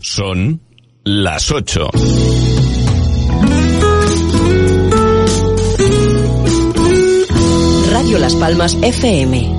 Son las 8. Radio Las Palmas FM.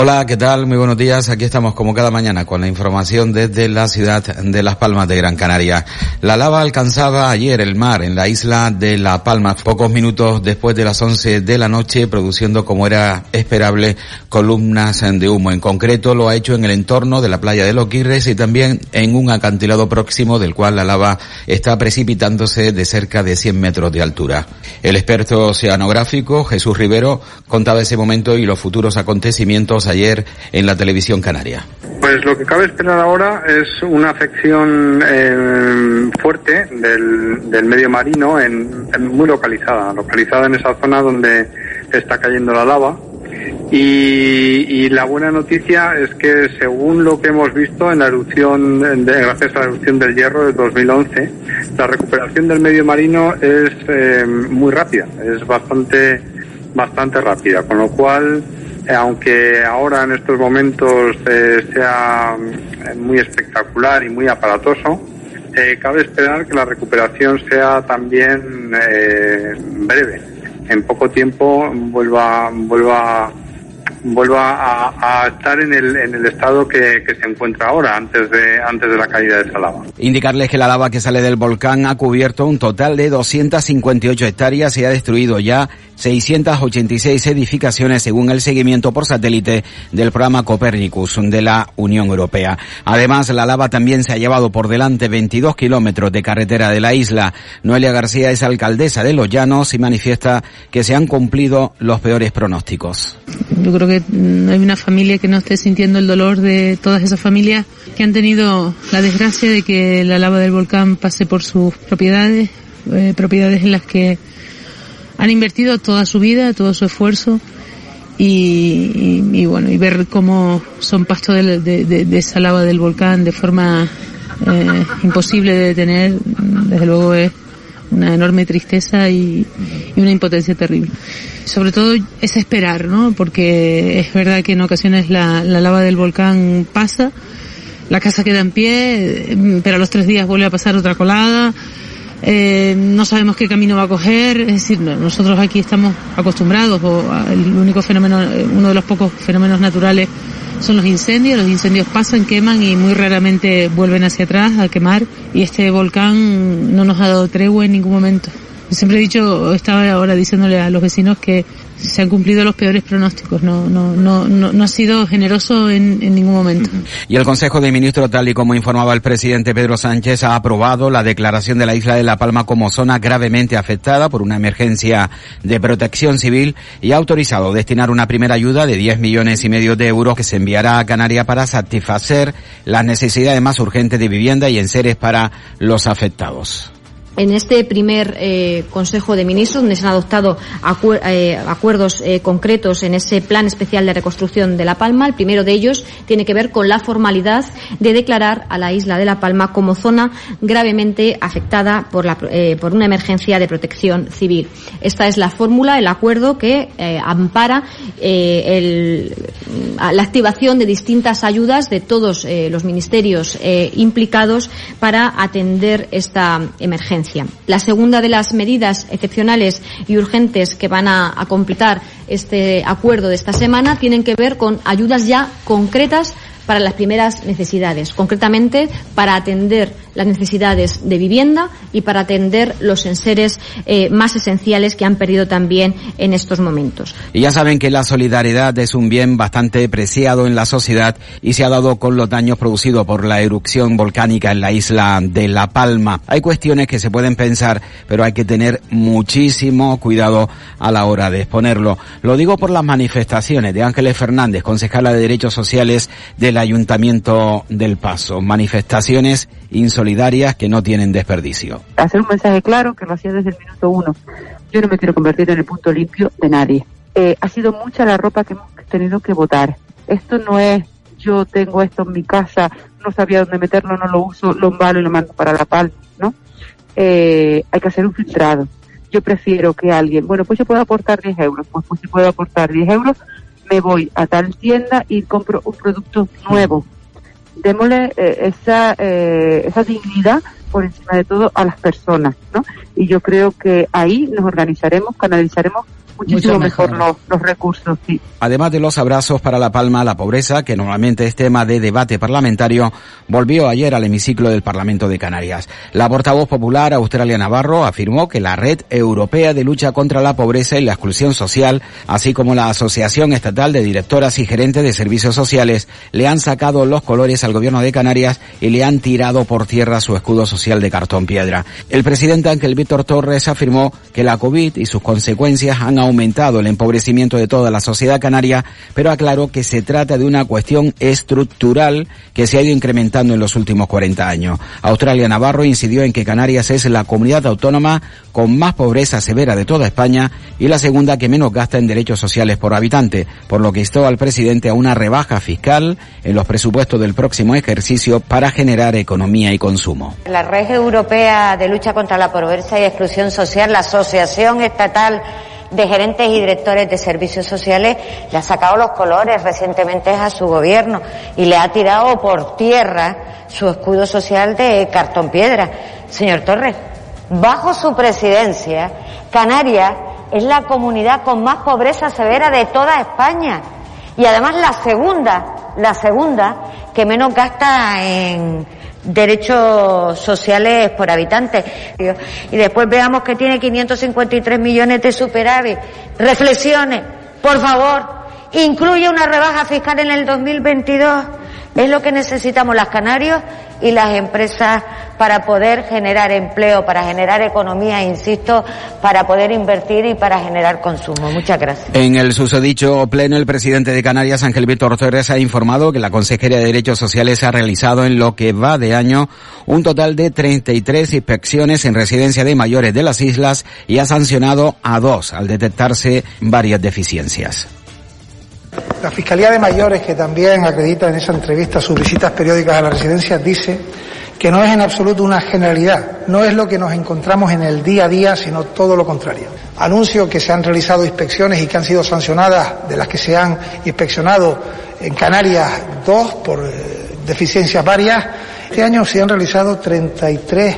Hola, ¿qué tal? Muy buenos días. Aquí estamos como cada mañana con la información desde la ciudad de Las Palmas de Gran Canaria. La lava alcanzaba ayer el mar en la isla de La Palma, pocos minutos después de las 11 de la noche, produciendo como era esperable columnas de humo. En concreto lo ha hecho en el entorno de la playa de Loquirres y también en un acantilado próximo del cual la lava está precipitándose de cerca de 100 metros de altura. El experto oceanográfico Jesús Rivero contaba ese momento y los futuros acontecimientos ayer en la televisión canaria. Pues lo que cabe esperar ahora es una afección eh, fuerte del, del, medio marino, en, muy localizada, localizada en esa zona donde está cayendo la lava. Y, y, la buena noticia es que según lo que hemos visto en la erupción, de, gracias a la erupción del hierro de 2011, la recuperación del medio marino es eh, muy rápida, es bastante, bastante rápida, con lo cual aunque ahora en estos momentos eh, sea muy espectacular y muy aparatoso, eh, cabe esperar que la recuperación sea también eh, breve. En poco tiempo vuelva, vuelva vuelva a, a, estar en el, en el estado que, que, se encuentra ahora, antes de, antes de la caída de esa lava. Indicarles que la lava que sale del volcán ha cubierto un total de 258 hectáreas y ha destruido ya 686 edificaciones según el seguimiento por satélite del programa Copernicus de la Unión Europea. Además, la lava también se ha llevado por delante 22 kilómetros de carretera de la isla. Noelia García es alcaldesa de Los Llanos y manifiesta que se han cumplido los peores pronósticos. Yo creo que no hay una familia que no esté sintiendo el dolor de todas esas familias que han tenido la desgracia de que la lava del volcán pase por sus propiedades, eh, propiedades en las que han invertido toda su vida, todo su esfuerzo y, y, bueno, y ver cómo son pasto de, de, de, esa lava del volcán de forma eh, imposible de detener, desde luego es una enorme tristeza y, una impotencia terrible. Sobre todo es esperar, ¿no? Porque es verdad que en ocasiones la, la lava del volcán pasa, la casa queda en pie, pero a los tres días vuelve a pasar otra colada, eh, no sabemos qué camino va a coger, es decir, nosotros aquí estamos acostumbrados, o el único fenómeno, uno de los pocos fenómenos naturales son los incendios, los incendios pasan, queman y muy raramente vuelven hacia atrás a quemar y este volcán no nos ha dado tregua en ningún momento. Siempre he dicho, estaba ahora diciéndole a los vecinos que se han cumplido los peores pronósticos. No, no, no, no, no ha sido generoso en, ningún momento. Y el Consejo de Ministros, tal y como informaba el presidente Pedro Sánchez, ha aprobado la declaración de la isla de La Palma como zona gravemente afectada por una emergencia de protección civil y ha autorizado destinar una primera ayuda de 10 millones y medio de euros que se enviará a Canarias para satisfacer las necesidades más urgentes de vivienda y enseres para los afectados en este primer eh, Consejo de Ministros, donde se han adoptado eh, acuerdos eh, concretos en ese plan especial de reconstrucción de La Palma. El primero de ellos tiene que ver con la formalidad de declarar a la isla de La Palma como zona gravemente afectada por, una emergencia de protección civil. Esta es la fórmula, el acuerdo que ampara el, la activación de distintas ayudas de todos los ministerios implicados para atender esta emergencia. La segunda de las medidas excepcionales y urgentes que van a, a completar este acuerdo de esta semana tienen que ver con ayudas ya concretas para las primeras necesidades, concretamente para atender las necesidades de vivienda y para atender los enseres eh, más esenciales que han perdido también en estos momentos. Y ya saben que la solidaridad es un bien bastante preciado en la sociedad y se ha dado con los daños producidos por la erupción volcánica en la isla de La Palma. Hay cuestiones que se pueden pensar, pero hay que tener muchísimo cuidado a la hora de exponerlo. Lo digo por las manifestaciones de Ángeles Fernández, concejala de Derechos Sociales del Ayuntamiento del Paso. Manifestaciones insolidarias que no tienen desperdicio. Hacer un mensaje claro que lo hacía desde el minuto uno. Yo no me quiero convertir en el punto limpio de nadie. Eh, ha sido mucha la ropa que hemos tenido que votar. Esto no es yo tengo esto en mi casa, no sabía dónde meterlo, no lo uso, lo embalo y lo mando para la palma, ¿no? Eh, hay que hacer un filtrado. Yo prefiero que alguien, bueno, pues yo puedo aportar 10 euros, pues, pues si puedo aportar 10 euros, me voy a tal tienda y compro un producto nuevo. Démosle eh, esa, eh, esa dignidad por encima de todo a las personas, ¿no? Y yo creo que ahí nos organizaremos, canalizaremos muchísimo mejor, los, los, recursos. Sí. Además de los abrazos para La Palma, la pobreza, que normalmente es tema de debate parlamentario, volvió ayer al hemiciclo del Parlamento de Canarias. La portavoz popular, Australia Navarro, afirmó que la Red Europea de Lucha contra la Pobreza y la Exclusión Social, así como la Asociación Estatal de Directoras y Gerentes de Servicios Sociales, le han sacado los colores al gobierno de Canarias y le han tirado por tierra su escudo social de cartón piedra. El presidente Ángel Víctor Torres afirmó que la COVID y sus consecuencias han aumentado el empobrecimiento de toda la sociedad canaria, pero aclaró que se trata de una cuestión estructural que se ha ido incrementando en los últimos 40 años. Australia Navarro incidió en que Canarias es la comunidad autónoma con más pobreza severa de toda España y la segunda que menos gasta en derechos sociales por habitante, por lo que instó al presidente a una rebaja fiscal en los presupuestos del próximo ejercicio para generar economía y consumo. La Red Europea de Lucha contra la Pobreza y Exclusión Social, la Asociación Estatal de gerentes y directores de servicios sociales le ha sacado los colores recientemente a su gobierno y le ha tirado por tierra su escudo social de cartón piedra. Señor Torres, bajo su presidencia, Canarias es la comunidad con más pobreza severa de toda España y además la segunda, la segunda que menos gasta en derechos sociales por habitante. Y después veamos que tiene 553 millones de superávit. Reflexiones, por favor, incluye una rebaja fiscal en el 2022. Es lo que necesitamos las Canarios y las empresas para poder generar empleo, para generar economía, insisto, para poder invertir y para generar consumo. Muchas gracias. En el susodicho pleno, el presidente de Canarias, Ángel Víctor Torres, ha informado que la Consejería de Derechos Sociales ha realizado en lo que va de año un total de 33 inspecciones en residencia de mayores de las islas y ha sancionado a dos al detectarse varias deficiencias. La Fiscalía de Mayores, que también acredita en esa entrevista sus visitas periódicas a la residencia, dice que no es en absoluto una generalidad, no es lo que nos encontramos en el día a día, sino todo lo contrario. Anuncio que se han realizado inspecciones y que han sido sancionadas, de las que se han inspeccionado en Canarias dos por eh, deficiencias varias. Este año se han realizado 33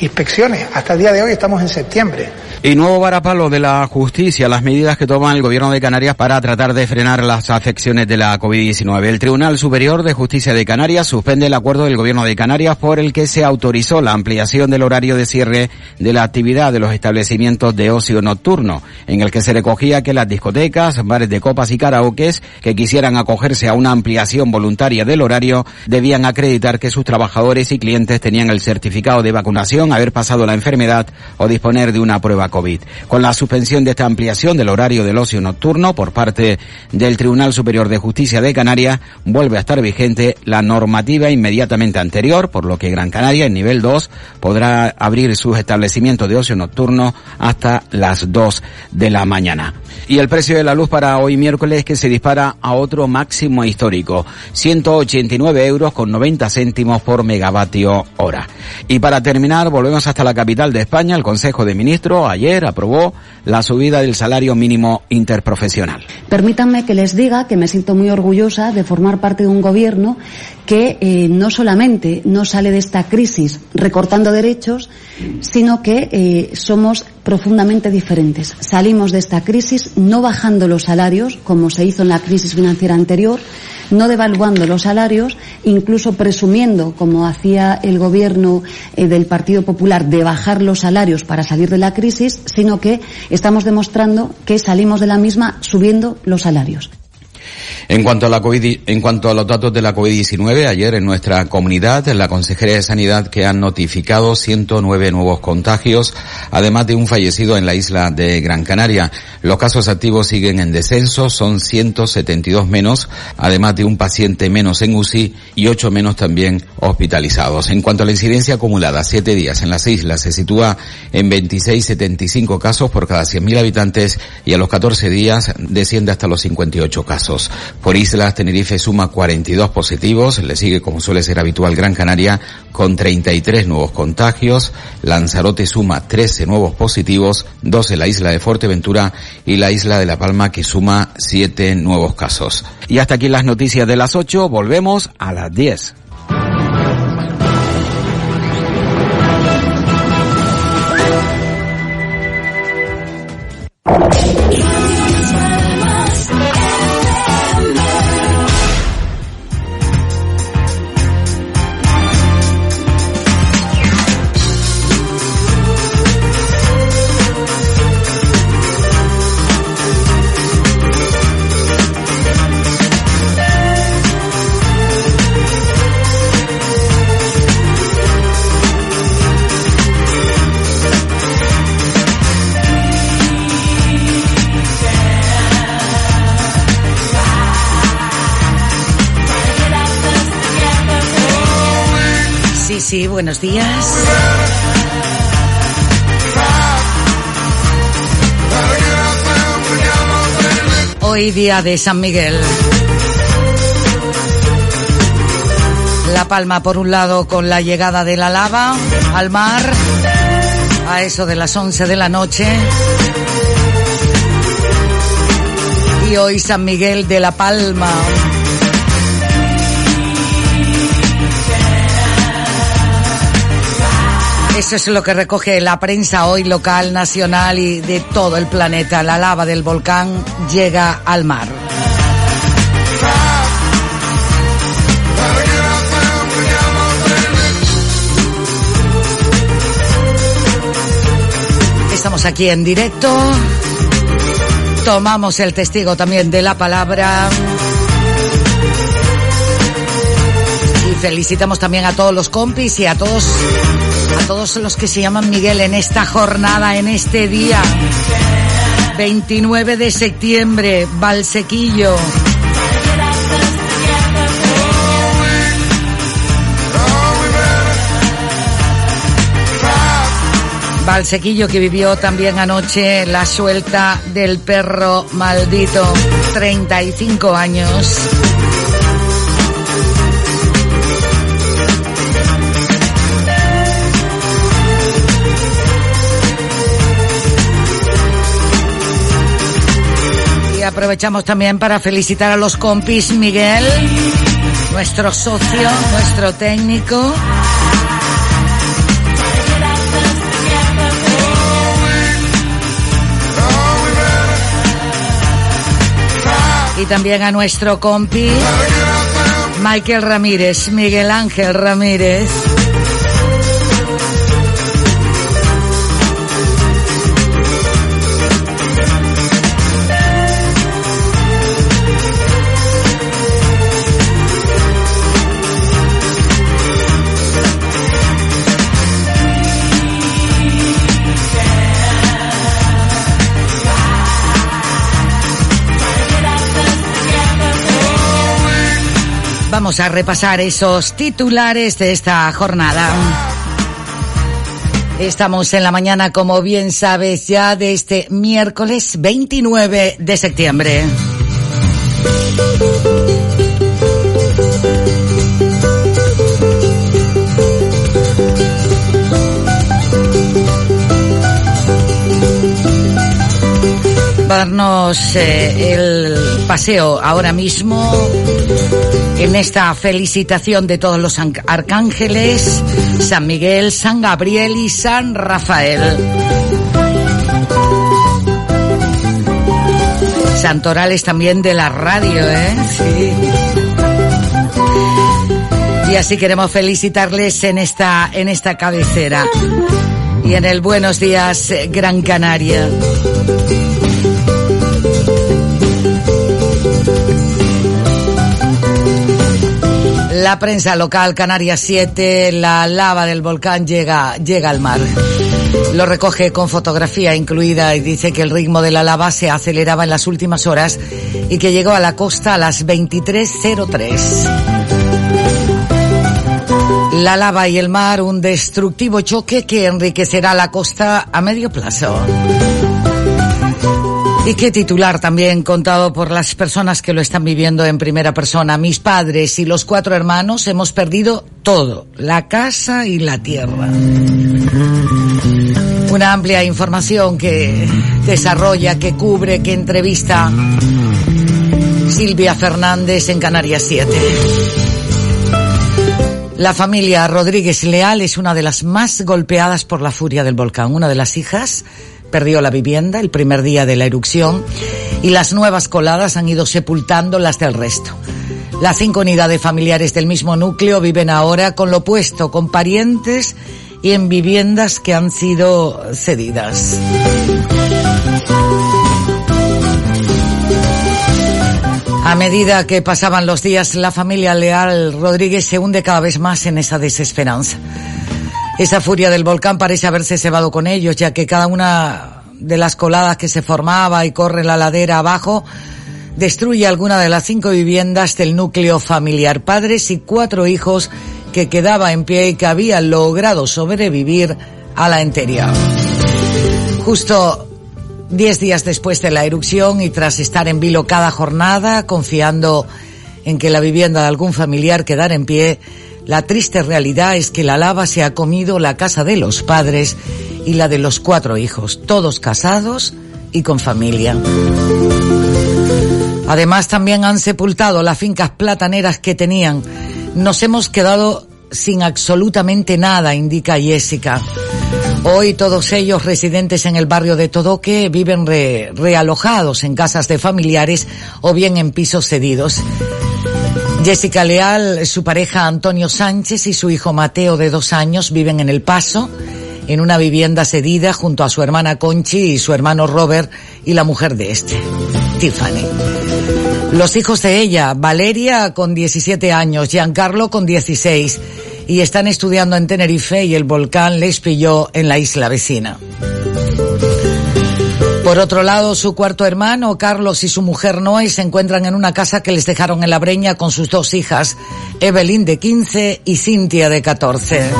inspecciones. Hasta el día de hoy estamos en septiembre. Y nuevo varapalo de la justicia, las medidas que toma el gobierno de Canarias para tratar de frenar las afecciones de la COVID-19. El Tribunal Superior de Justicia de Canarias suspende el acuerdo del gobierno de Canarias por el que se autorizó la ampliación del horario de cierre de la actividad de los establecimientos de ocio nocturno, en el que se recogía que las discotecas, bares de copas y karaokes que quisieran acogerse a una ampliación voluntaria del horario debían acreditar que sus trabajadores y clientes tenían el certificado de vacunación, haber pasado la enfermedad o disponer de una prueba COVID. Con la suspensión de esta ampliación del horario del ocio nocturno por parte del Tribunal Superior de Justicia de Canarias, vuelve a estar vigente la normativa inmediatamente anterior, por lo que Gran Canaria, en nivel 2, podrá abrir sus establecimientos de ocio nocturno hasta las 2 de la mañana. Y el precio de la luz para hoy miércoles que se dispara a otro máximo histórico, 189 euros con 90 céntimos por megavatio hora. Y para terminar, volvemos hasta la capital de España. El Consejo de Ministros aprobó la subida del salario mínimo interprofesional. Permítanme que les diga que me siento muy orgullosa de formar parte de un gobierno que eh, no solamente no sale de esta crisis recortando derechos, sino que eh, somos profundamente diferentes. Salimos de esta crisis no bajando los salarios, como se hizo en la crisis financiera anterior, no devaluando los salarios, incluso presumiendo, como hacía el gobierno eh, del Partido Popular, de bajar los salarios para salir de la crisis, sino que estamos demostrando que salimos de la misma subiendo los salarios. En cuanto a la COVID, en cuanto a los datos de la COVID-19, ayer en nuestra comunidad, la Consejería de Sanidad que han notificado 109 nuevos contagios, además de un fallecido en la isla de Gran Canaria. Los casos activos siguen en descenso, son 172 menos, además de un paciente menos en UCI y 8 menos también hospitalizados. En cuanto a la incidencia acumulada, 7 días en las islas se sitúa en 26,75 casos por cada 100.000 habitantes y a los 14 días desciende hasta los 58 casos. Por islas, Tenerife suma 42 positivos, le sigue como suele ser habitual Gran Canaria con 33 nuevos contagios, Lanzarote suma 13 nuevos positivos, dos en la isla de Fuerteventura y la isla de La Palma que suma 7 nuevos casos. Y hasta aquí las noticias de las 8, volvemos a las 10. Sí, buenos días. Hoy día de San Miguel. La Palma por un lado con la llegada de la lava al mar a eso de las 11 de la noche. Y hoy San Miguel de la Palma. Eso es lo que recoge la prensa hoy local, nacional y de todo el planeta. La lava del volcán llega al mar. Estamos aquí en directo. Tomamos el testigo también de la palabra. Y felicitamos también a todos los compis y a todos a todos los que se llaman Miguel en esta jornada, en este día. 29 de septiembre, Valsequillo. Valsequillo que vivió también anoche la suelta del perro maldito, 35 años. Aprovechamos también para felicitar a los compis Miguel, nuestro socio, nuestro técnico. Y también a nuestro compi Michael Ramírez, Miguel Ángel Ramírez. Vamos a repasar esos titulares de esta jornada. Estamos en la mañana, como bien sabes, ya de este miércoles 29 de septiembre. Darnos eh, el paseo ahora mismo en esta felicitación de todos los arcángeles, San Miguel, San Gabriel y San Rafael. Santorales también de la radio, ¿eh? Sí. Y así queremos felicitarles en esta, en esta cabecera. Y en el Buenos Días, Gran Canaria. La prensa local, Canarias 7, la lava del volcán llega, llega al mar. Lo recoge con fotografía incluida y dice que el ritmo de la lava se aceleraba en las últimas horas y que llegó a la costa a las 23.03. La lava y el mar, un destructivo choque que enriquecerá la costa a medio plazo. Y qué titular también contado por las personas que lo están viviendo en primera persona. Mis padres y los cuatro hermanos hemos perdido todo, la casa y la tierra. Una amplia información que desarrolla, que cubre, que entrevista Silvia Fernández en Canarias 7. La familia Rodríguez Leal es una de las más golpeadas por la furia del volcán. Una de las hijas perdió la vivienda el primer día de la erupción y las nuevas coladas han ido sepultando las del resto. Las cinco unidades familiares del mismo núcleo viven ahora con lo opuesto, con parientes y en viviendas que han sido cedidas. A medida que pasaban los días, la familia Leal Rodríguez se hunde cada vez más en esa desesperanza. Esa furia del volcán parece haberse cebado con ellos, ya que cada una de las coladas que se formaba y corre la ladera abajo destruye alguna de las cinco viviendas del núcleo familiar. Padres y cuatro hijos que quedaba en pie y que había logrado sobrevivir a la entería. Justo diez días después de la erupción y tras estar en vilo cada jornada, confiando en que la vivienda de algún familiar quedara en pie, la triste realidad es que la lava se ha comido la casa de los padres y la de los cuatro hijos, todos casados y con familia. Además también han sepultado las fincas plataneras que tenían. Nos hemos quedado sin absolutamente nada, indica Jessica. Hoy todos ellos residentes en el barrio de Todoque viven realojados en casas de familiares o bien en pisos cedidos. Jessica Leal, su pareja Antonio Sánchez y su hijo Mateo de dos años viven en El Paso, en una vivienda cedida junto a su hermana Conchi y su hermano Robert y la mujer de este, Tiffany. Los hijos de ella, Valeria con 17 años, Giancarlo con 16, y están estudiando en Tenerife y el volcán les pilló en la isla vecina. Por otro lado, su cuarto hermano, Carlos, y su mujer Noé se encuentran en una casa que les dejaron en la breña con sus dos hijas, Evelyn de 15 y Cintia de 14.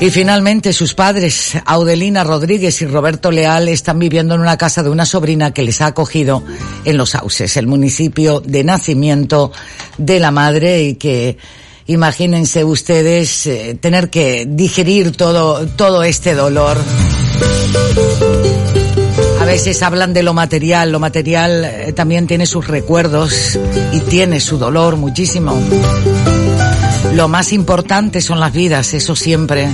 Y finalmente sus padres, Audelina Rodríguez y Roberto Leal, están viviendo en una casa de una sobrina que les ha acogido en Los Sauces, el municipio de nacimiento de la madre y que imagínense ustedes eh, tener que digerir todo, todo este dolor. A veces hablan de lo material, lo material eh, también tiene sus recuerdos y tiene su dolor muchísimo. Lo más importante son las vidas, eso siempre.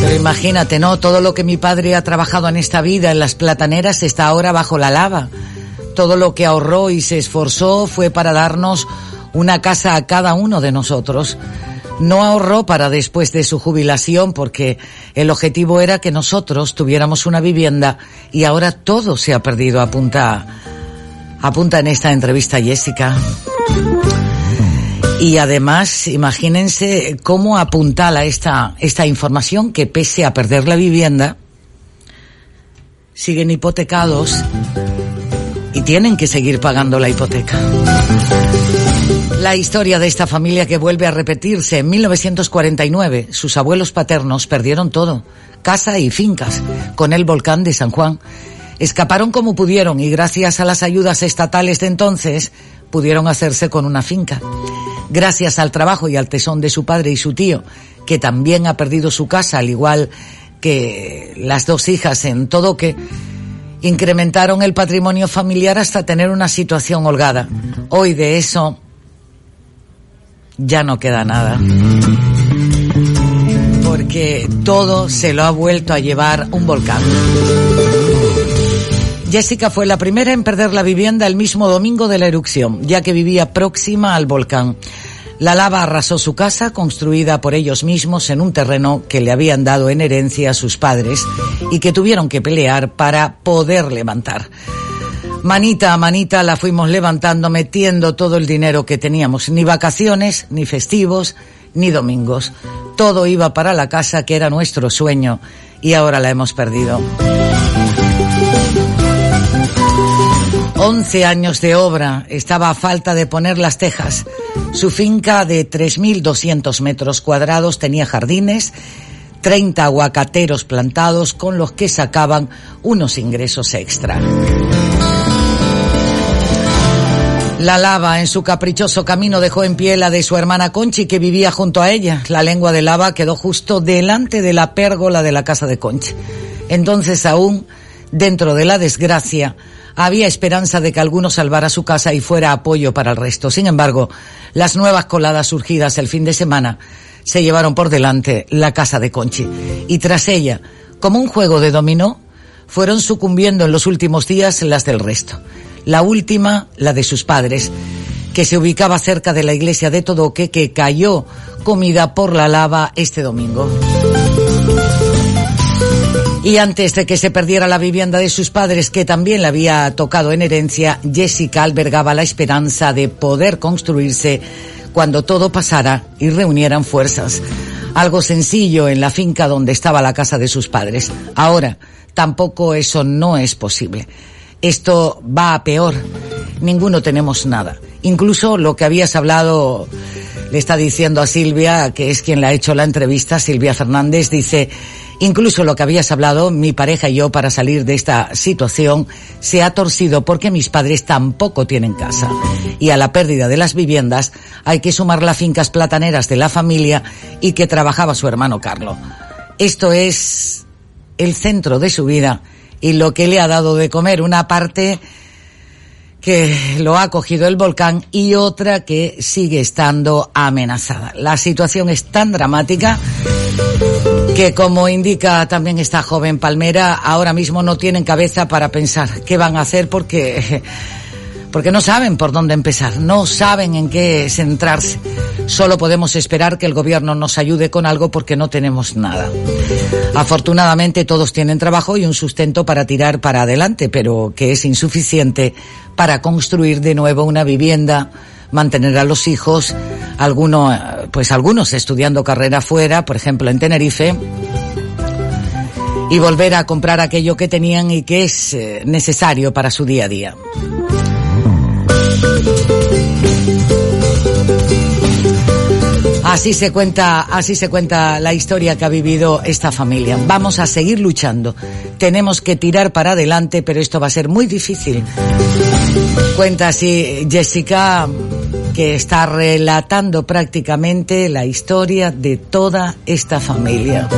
Pero imagínate, ¿no? Todo lo que mi padre ha trabajado en esta vida, en las plataneras, está ahora bajo la lava. Todo lo que ahorró y se esforzó fue para darnos una casa a cada uno de nosotros. No ahorró para después de su jubilación porque el objetivo era que nosotros tuviéramos una vivienda y ahora todo se ha perdido, apunta, apunta en esta entrevista Jessica. Y además, imagínense cómo apuntala esta, esta información que pese a perder la vivienda, siguen hipotecados y tienen que seguir pagando la hipoteca. La historia de esta familia que vuelve a repetirse en 1949. Sus abuelos paternos perdieron todo, casa y fincas, con el volcán de San Juan. Escaparon como pudieron y gracias a las ayudas estatales de entonces pudieron hacerse con una finca. Gracias al trabajo y al tesón de su padre y su tío, que también ha perdido su casa, al igual que las dos hijas en todo que incrementaron el patrimonio familiar hasta tener una situación holgada. Hoy de eso ya no queda nada. Porque todo se lo ha vuelto a llevar un volcán. Jessica fue la primera en perder la vivienda el mismo domingo de la erupción, ya que vivía próxima al volcán. La lava arrasó su casa, construida por ellos mismos en un terreno que le habían dado en herencia a sus padres y que tuvieron que pelear para poder levantar. Manita a manita la fuimos levantando metiendo todo el dinero que teníamos, ni vacaciones, ni festivos, ni domingos. Todo iba para la casa que era nuestro sueño y ahora la hemos perdido. Once años de obra, estaba a falta de poner las tejas. Su finca de 3.200 metros cuadrados tenía jardines, 30 aguacateros plantados con los que sacaban unos ingresos extra. La lava en su caprichoso camino dejó en pie la de su hermana Conchi que vivía junto a ella. La lengua de lava quedó justo delante de la pérgola de la casa de Conchi. Entonces aún, dentro de la desgracia, había esperanza de que alguno salvara su casa y fuera apoyo para el resto. Sin embargo, las nuevas coladas surgidas el fin de semana se llevaron por delante la casa de Conchi. Y tras ella, como un juego de dominó, fueron sucumbiendo en los últimos días las del resto. La última, la de sus padres, que se ubicaba cerca de la iglesia de Todoque, que cayó comida por la lava este domingo. Y antes de que se perdiera la vivienda de sus padres, que también le había tocado en herencia, Jessica albergaba la esperanza de poder construirse cuando todo pasara y reunieran fuerzas. Algo sencillo en la finca donde estaba la casa de sus padres. Ahora, tampoco eso no es posible. Esto va a peor. Ninguno tenemos nada. Incluso lo que habías hablado le está diciendo a Silvia, que es quien le ha hecho la entrevista, Silvia Fernández, dice, incluso lo que habías hablado, mi pareja y yo para salir de esta situación se ha torcido porque mis padres tampoco tienen casa. Y a la pérdida de las viviendas hay que sumar las fincas plataneras de la familia y que trabajaba su hermano Carlos. Esto es el centro de su vida y lo que le ha dado de comer. Una parte que lo ha cogido el volcán y otra que sigue estando amenazada. La situación es tan dramática que como indica también esta joven palmera, ahora mismo no tienen cabeza para pensar qué van a hacer porque porque no saben por dónde empezar, no saben en qué centrarse. Solo podemos esperar que el gobierno nos ayude con algo porque no tenemos nada. Afortunadamente todos tienen trabajo y un sustento para tirar para adelante, pero que es insuficiente para construir de nuevo una vivienda, mantener a los hijos, algunos, pues algunos estudiando carrera fuera, por ejemplo en Tenerife, y volver a comprar aquello que tenían y que es eh, necesario para su día a día. Así se cuenta, así se cuenta la historia que ha vivido esta familia. Vamos a seguir luchando. Tenemos que tirar para adelante, pero esto va a ser muy difícil. Cuenta así Jessica que está relatando prácticamente la historia de toda esta familia.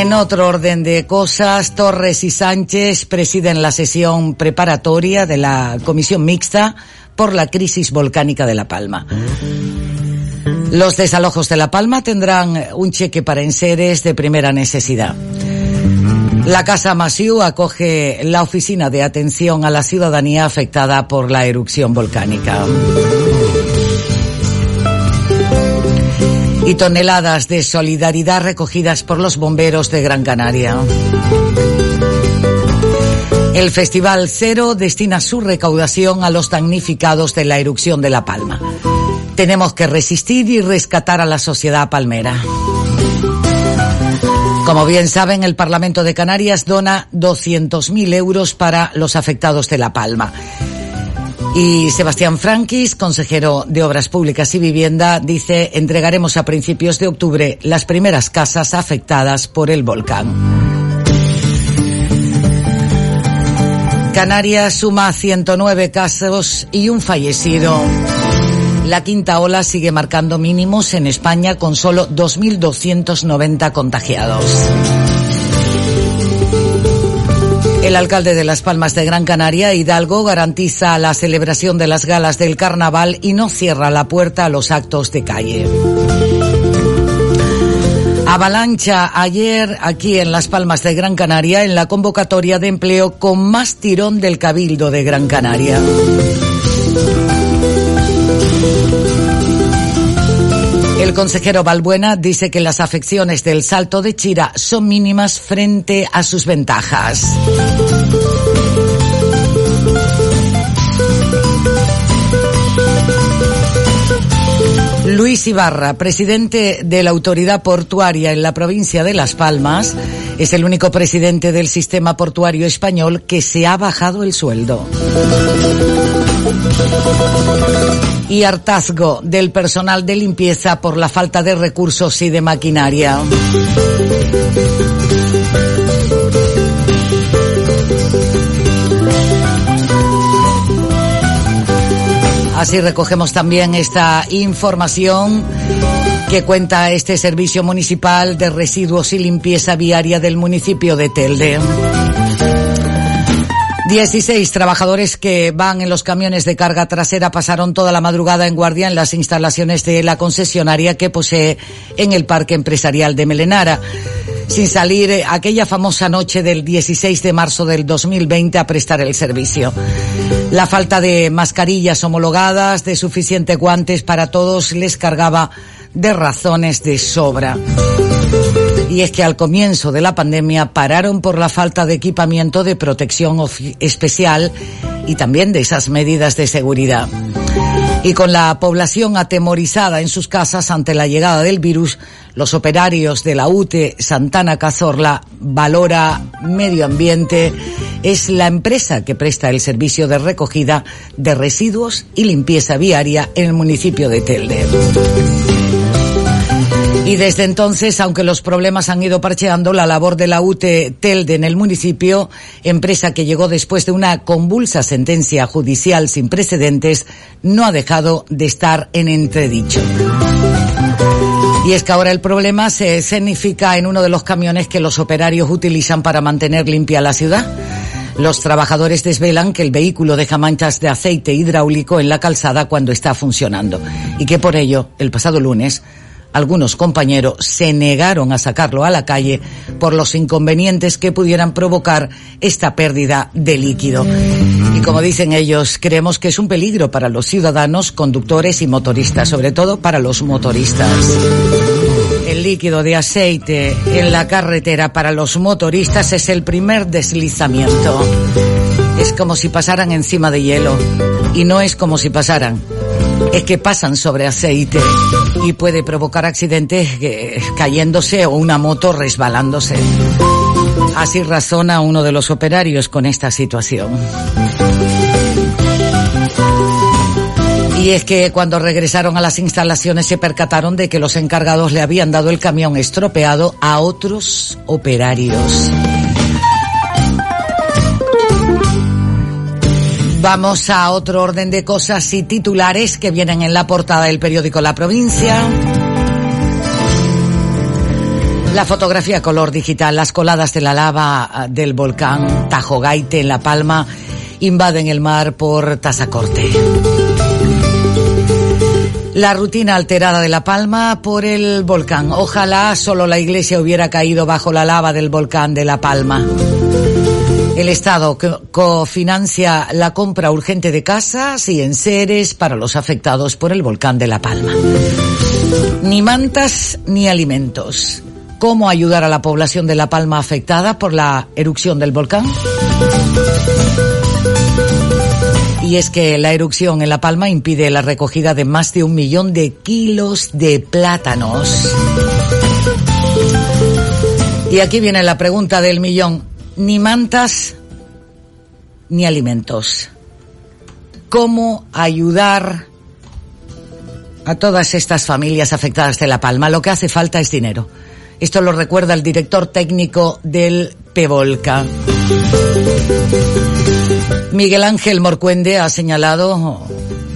En otro orden de cosas, Torres y Sánchez presiden la sesión preparatoria de la Comisión Mixta por la crisis volcánica de La Palma. Los desalojos de La Palma tendrán un cheque para enseres de primera necesidad. La Casa Masiu acoge la oficina de atención a la ciudadanía afectada por la erupción volcánica. Y toneladas de solidaridad recogidas por los bomberos de Gran Canaria. El Festival Cero destina su recaudación a los damnificados de la erupción de La Palma. Tenemos que resistir y rescatar a la sociedad palmera. Como bien saben, el Parlamento de Canarias dona 200.000 euros para los afectados de La Palma. Y Sebastián Frankis, consejero de Obras Públicas y Vivienda, dice, entregaremos a principios de octubre las primeras casas afectadas por el volcán. Canarias suma 109 casos y un fallecido. La quinta ola sigue marcando mínimos en España con solo 2.290 contagiados. El alcalde de Las Palmas de Gran Canaria, Hidalgo, garantiza la celebración de las galas del carnaval y no cierra la puerta a los actos de calle. Avalancha ayer aquí en Las Palmas de Gran Canaria en la convocatoria de empleo con más tirón del Cabildo de Gran Canaria. El consejero Balbuena dice que las afecciones del salto de Chira son mínimas frente a sus ventajas. Luis Ibarra, presidente de la autoridad portuaria en la provincia de Las Palmas, es el único presidente del sistema portuario español que se ha bajado el sueldo. Y hartazgo del personal de limpieza por la falta de recursos y de maquinaria. Así recogemos también esta información que cuenta este servicio municipal de residuos y limpieza viaria del municipio de Telde. 16 trabajadores que van en los camiones de carga trasera pasaron toda la madrugada en guardia en las instalaciones de la concesionaria que posee en el Parque Empresarial de Melenara sin salir eh, aquella famosa noche del 16 de marzo del 2020 a prestar el servicio. La falta de mascarillas homologadas, de suficientes guantes para todos les cargaba de razones de sobra. Y es que al comienzo de la pandemia pararon por la falta de equipamiento de protección especial y también de esas medidas de seguridad. Y con la población atemorizada en sus casas ante la llegada del virus, los operarios de la UTE Santana Cazorla, Valora Medio Ambiente, es la empresa que presta el servicio de recogida de residuos y limpieza viaria en el municipio de Telde. Y desde entonces, aunque los problemas han ido parcheando, la labor de la UTE Telde en el municipio, empresa que llegó después de una convulsa sentencia judicial sin precedentes, no ha dejado de estar en entredicho. Y es que ahora el problema se escenifica en uno de los camiones que los operarios utilizan para mantener limpia la ciudad. Los trabajadores desvelan que el vehículo deja manchas de aceite hidráulico en la calzada cuando está funcionando y que por ello, el pasado lunes, algunos compañeros se negaron a sacarlo a la calle por los inconvenientes que pudieran provocar esta pérdida de líquido. Y como dicen ellos, creemos que es un peligro para los ciudadanos, conductores y motoristas, sobre todo para los motoristas. El líquido de aceite en la carretera para los motoristas es el primer deslizamiento. Es como si pasaran encima de hielo. Y no es como si pasaran es que pasan sobre aceite y puede provocar accidentes eh, cayéndose o una moto resbalándose. Así razona uno de los operarios con esta situación. Y es que cuando regresaron a las instalaciones se percataron de que los encargados le habían dado el camión estropeado a otros operarios. Vamos a otro orden de cosas y titulares que vienen en la portada del periódico La Provincia. La fotografía color digital, las coladas de la lava ah, del volcán Tajogaite en La Palma invaden el mar por Tazacorte. La rutina alterada de La Palma por el volcán. Ojalá solo la iglesia hubiera caído bajo la lava del volcán de La Palma. El Estado cofinancia la compra urgente de casas y enseres para los afectados por el volcán de La Palma. Ni mantas ni alimentos. ¿Cómo ayudar a la población de La Palma afectada por la erupción del volcán? Y es que la erupción en La Palma impide la recogida de más de un millón de kilos de plátanos. Y aquí viene la pregunta del millón ni mantas ni alimentos. ¿Cómo ayudar a todas estas familias afectadas de La Palma? Lo que hace falta es dinero. Esto lo recuerda el director técnico del Pevolca. Miguel Ángel Morcuende ha señalado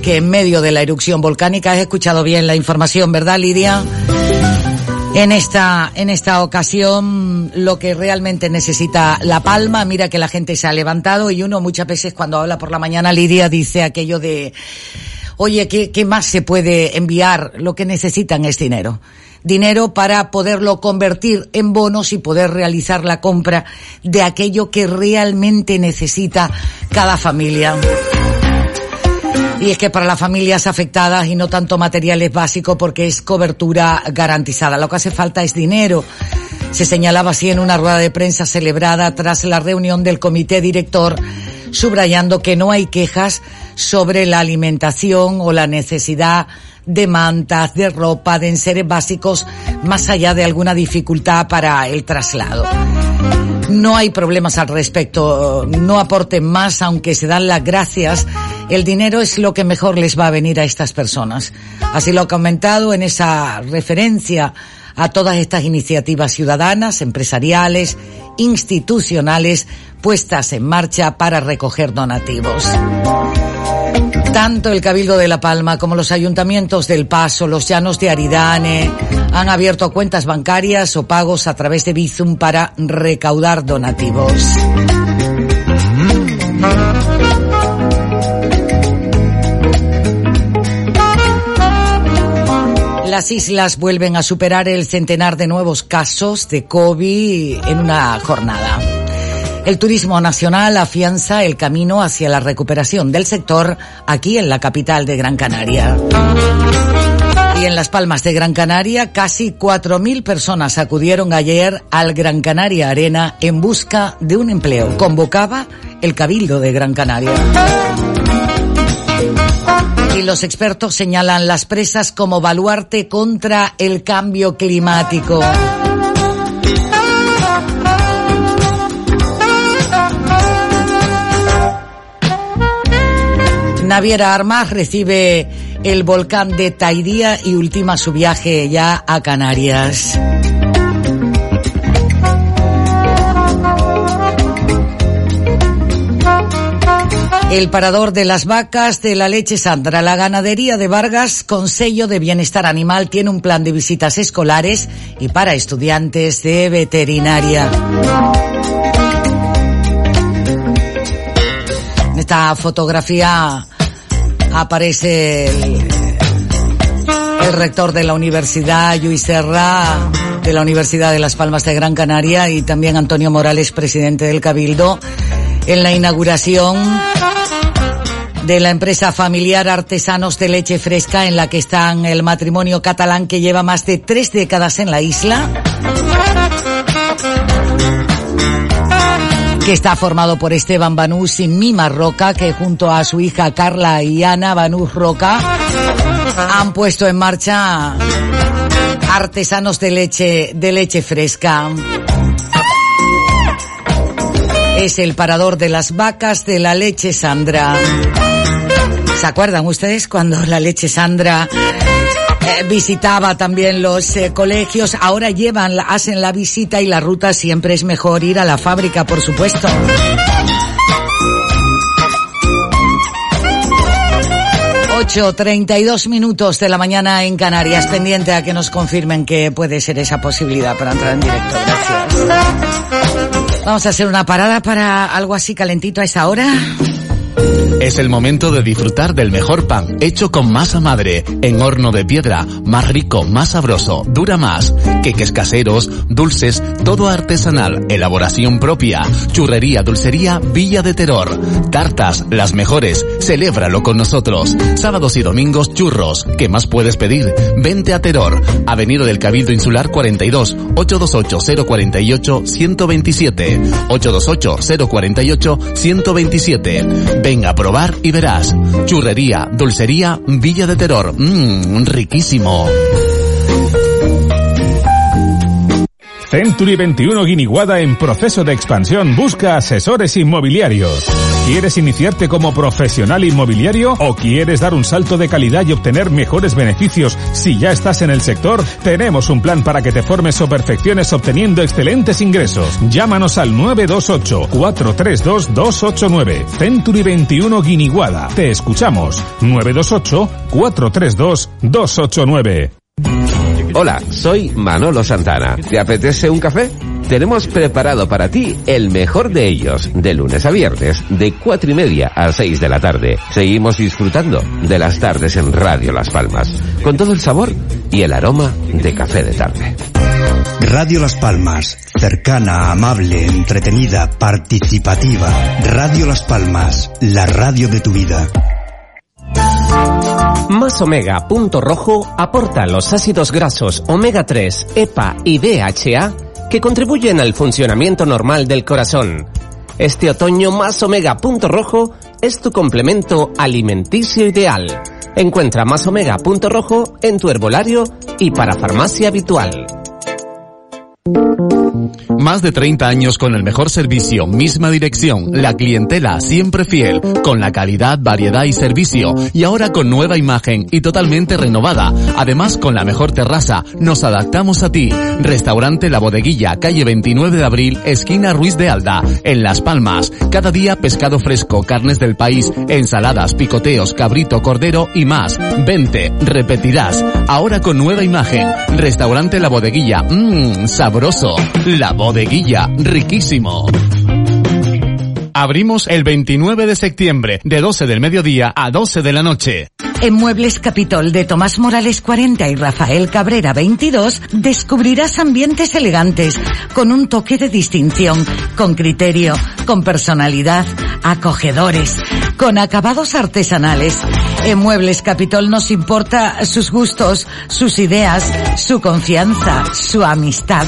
que en medio de la erupción volcánica, has escuchado bien la información, ¿verdad, Lidia? En esta, en esta ocasión, lo que realmente necesita La Palma, mira que la gente se ha levantado y uno muchas veces cuando habla por la mañana, Lidia dice aquello de, oye, ¿qué, qué más se puede enviar? Lo que necesitan es dinero dinero para poderlo convertir en bonos y poder realizar la compra de aquello que realmente necesita cada familia. Y es que para las familias afectadas y no tanto materiales básicos porque es cobertura garantizada. Lo que hace falta es dinero. Se señalaba así en una rueda de prensa celebrada tras la reunión del comité director, subrayando que no hay quejas sobre la alimentación o la necesidad de mantas, de ropa, de enseres básicos, más allá de alguna dificultad para el traslado. No hay problemas al respecto, no aporten más, aunque se dan las gracias el dinero es lo que mejor les va a venir a estas personas. Así lo ha comentado en esa referencia a todas estas iniciativas ciudadanas, empresariales, institucionales, puestas en marcha para recoger donativos. Tanto el Cabildo de La Palma como los ayuntamientos del Paso, los Llanos de Aridane, han abierto cuentas bancarias o pagos a través de Bizum para recaudar donativos. Las islas vuelven a superar el centenar de nuevos casos de COVID en una jornada. El turismo nacional afianza el camino hacia la recuperación del sector aquí en la capital de Gran Canaria. Y en Las Palmas de Gran Canaria, casi 4.000 personas acudieron ayer al Gran Canaria Arena en busca de un empleo. Convocaba el Cabildo de Gran Canaria. Y los expertos señalan las presas como baluarte contra el cambio climático. Naviera Armas recibe el volcán de Taidía y ultima su viaje ya a Canarias. El parador de las vacas de la leche Sandra. La ganadería de Vargas con sello de bienestar animal tiene un plan de visitas escolares y para estudiantes de veterinaria. En esta fotografía aparece el, rector de la universidad, Luis Serra, de la Universidad de Las Palmas de Gran Canaria y también Antonio Morales, presidente del Cabildo, en la inauguración de la empresa familiar Artesanos de Leche Fresca en la que están el matrimonio catalán que lleva más de tres décadas en la isla. que está formado por Esteban Banús y Mima Roca, que junto a su hija Carla y Ana Banús Roca han puesto en marcha artesanos de leche, de leche fresca. Es el parador de las vacas de la leche Sandra. ¿Se acuerdan ustedes cuando la leche Sandra eh, visitaba también los eh, colegios? Ahora llevan, hacen la visita y la ruta siempre es mejor ir a la fábrica, por supuesto. Ocho, treinta y dos minutos de la mañana en Canarias, pendiente a que nos confirmen que puede ser esa posibilidad para entrar en directo. Gracias. Vamos a hacer una parada para algo así calentito a esa hora. Es el momento de disfrutar del mejor pan hecho con masa madre, en horno de piedra, más rico, más sabroso, dura más, queques caseros, dulces, todo artesanal, elaboración propia, churrería, dulcería, Villa de Terror, tartas, las mejores, celébralo con nosotros. Sábados y domingos churros, ¿qué más puedes pedir? Vente a Terror, Avenida del Cabildo Insular 42, 828 048 127, 828 048 127. Venga a probar y verás. Churrería, dulcería, Villa de Terror. Mmm, riquísimo. Century 21 Guiniguada en proceso de expansión busca asesores inmobiliarios. ¿Quieres iniciarte como profesional inmobiliario o quieres dar un salto de calidad y obtener mejores beneficios si ya estás en el sector? Tenemos un plan para que te formes o perfecciones obteniendo excelentes ingresos. Llámanos al 928 432 289. Century 21 Guiniguada. Te escuchamos. 928 432 289. Hola, soy Manolo Santana. ¿Te apetece un café? Tenemos preparado para ti el mejor de ellos, de lunes a viernes, de cuatro y media a seis de la tarde. Seguimos disfrutando de las tardes en Radio Las Palmas, con todo el sabor y el aroma de café de tarde. Radio Las Palmas, cercana, amable, entretenida, participativa. Radio Las Palmas, la radio de tu vida. Más Omega Punto Rojo aporta los ácidos grasos omega 3, EPA y DHA que contribuyen al funcionamiento normal del corazón. Este otoño Más Omega Punto Rojo es tu complemento alimenticio ideal. Encuentra Más Omega Punto Rojo en tu herbolario y para farmacia habitual. Más de 30 años con el mejor servicio, misma dirección, la clientela siempre fiel, con la calidad, variedad y servicio, y ahora con nueva imagen y totalmente renovada. Además, con la mejor terraza, nos adaptamos a ti. Restaurante La Bodeguilla, calle 29 de abril, esquina Ruiz de Alda, en Las Palmas. Cada día pescado fresco, carnes del país, ensaladas, picoteos, cabrito, cordero y más. Vente, repetirás. Ahora con nueva imagen. Restaurante La Bodeguilla, mmm, sabroso. La Bodeguilla, riquísimo. Abrimos el 29 de septiembre, de 12 del mediodía a 12 de la noche. En Muebles Capitol de Tomás Morales 40 y Rafael Cabrera 22 descubrirás ambientes elegantes, con un toque de distinción, con criterio, con personalidad, acogedores, con acabados artesanales. En Muebles Capitol nos importa sus gustos, sus ideas, su confianza, su amistad.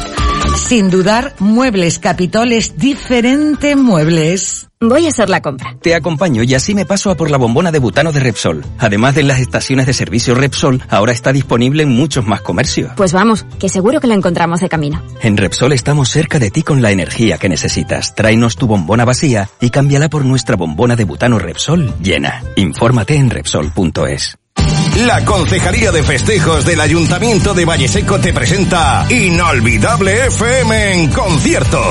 Sin dudar, Muebles Capitol es diferente Muebles. Voy a hacer la compra. Te acompaño y así me paso a por la bombona de butano de Repsol. Además de las estaciones de servicio Repsol, ahora está disponible en muchos más comercios. Pues vamos, que seguro que la encontramos de camino. En Repsol estamos cerca de ti con la energía que necesitas. Tráenos tu bombona vacía y cámbiala por nuestra bombona de butano Repsol llena. Infórmate en Repsol.es. La Concejalía de Festejos del Ayuntamiento de Valleseco te presenta Inolvidable FM en concierto.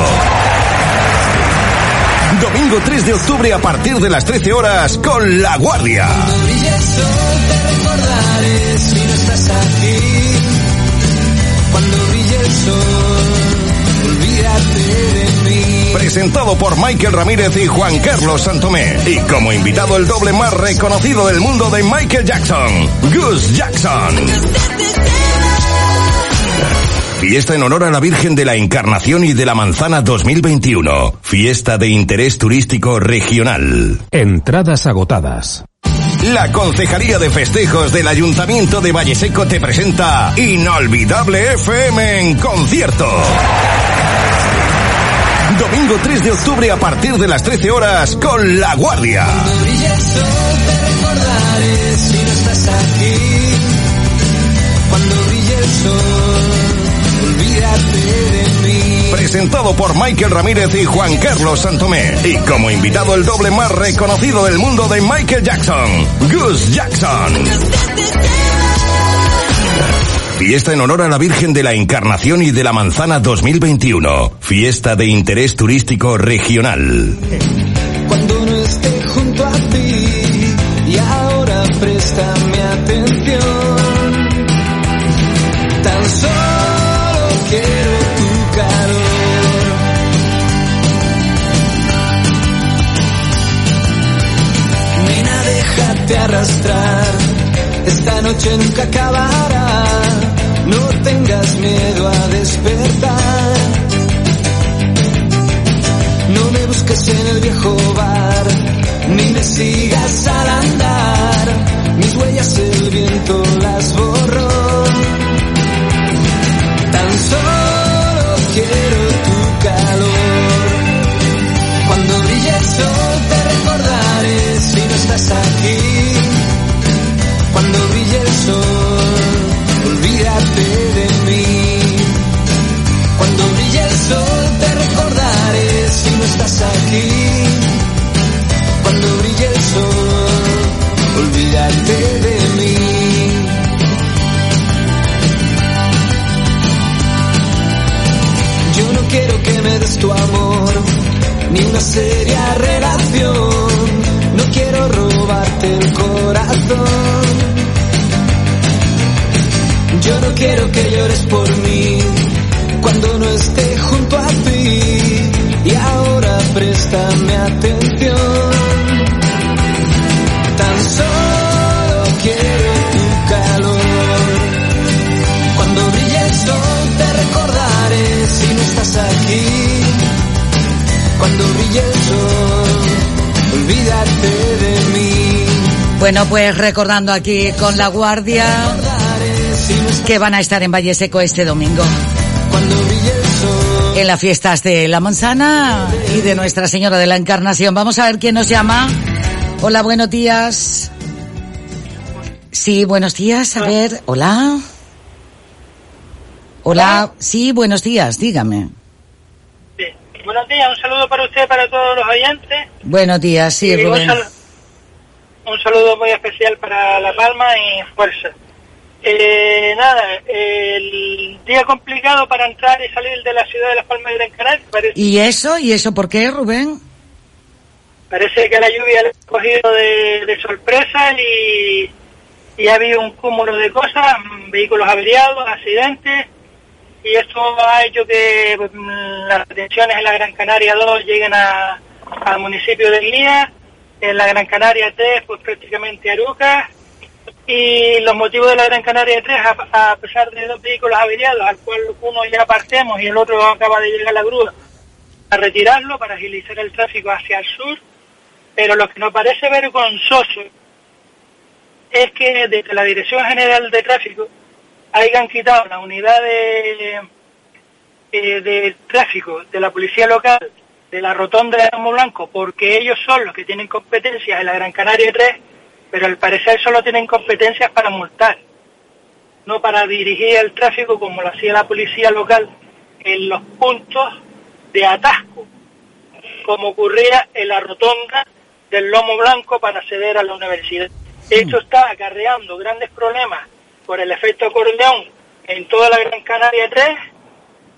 Domingo 3 de octubre a partir de las 13 horas con La Guardia. Cuando brille el sol, olvídate de. Presentado por Michael Ramírez y Juan Carlos Santomé. Y como invitado el doble más reconocido del mundo de Michael Jackson, Gus Jackson. Fiesta en honor a la Virgen de la Encarnación y de la Manzana 2021. Fiesta de interés turístico regional. Entradas agotadas. La Concejalía de Festejos del Ayuntamiento de Valleseco te presenta Inolvidable FM en concierto. Domingo 3 de octubre a partir de las 13 horas con La Guardia. Presentado por Michael Ramírez y Juan Carlos Santomé. Y como invitado el doble más reconocido del mundo de Michael Jackson, Gus Jackson. Fiesta en honor a la Virgen de la Encarnación y de la Manzana 2021. Fiesta de interés turístico regional. Cuando no esté junto a ti y ahora préstame atención. Tan solo quiero tu calor. Nena, déjate arrastrar. Esta noche nunca acabará. No tengas miedo a despertar. No me busques en el viejo bar, ni una seria relación. No quiero robarte el corazón. Yo no quiero que llores por mí cuando no esté junto a ti. Y ahora préstame atención. Cuando brille el sol, olvídate de mí. Bueno, pues recordando aquí con la guardia que van a estar en Valle Seco este domingo. En las fiestas de la manzana y de Nuestra Señora de la Encarnación. Vamos a ver quién nos llama. Hola, buenos días. Sí, buenos días. A ver, hola. Hola. Sí, buenos días, dígame. Buenos días, un saludo para usted, para todos los oyentes. Buenos días, sí, un, Rubén. sal- un saludo muy especial para La Palma y fuerza. Eh, nada, el día complicado para entrar y salir de la ciudad de Las Palmas de Gran Canaria. Parece, ¿Y eso? ¿Y eso por qué, Rubén? parece que la lluvia le ha cogido de, de sorpresa y, y ha habido un cúmulo de cosas, vehículos averiados, accidentes, y esto ha hecho que mm, las detenciones en la Gran Canaria 2 lleguen a- al municipio de Lía, en la Gran Canaria 3 pues prácticamente Aruca, y los motivos de la Gran Canaria 3, a, a pesar de dos vehículos averiados, al cual uno ya partemos y el otro acaba de llegar a la grúa, a retirarlo para agilizar el tráfico hacia el sur, pero lo que nos parece vergonzoso es que desde la Dirección General de Tráfico hayan quitado la unidad de, eh, de tráfico de la policía local de la rotonda de Ramo Blanco porque ellos son los que tienen competencias en la Gran Canaria 3, pero al parecer solo tienen competencias para multar, no para dirigir el tráfico como lo hacía la policía local en los puntos de atasco, como ocurría en la rotonda del Lomo Blanco para acceder a la universidad. Esto está acarreando grandes problemas por el efecto acordeón en toda la Gran Canaria 3,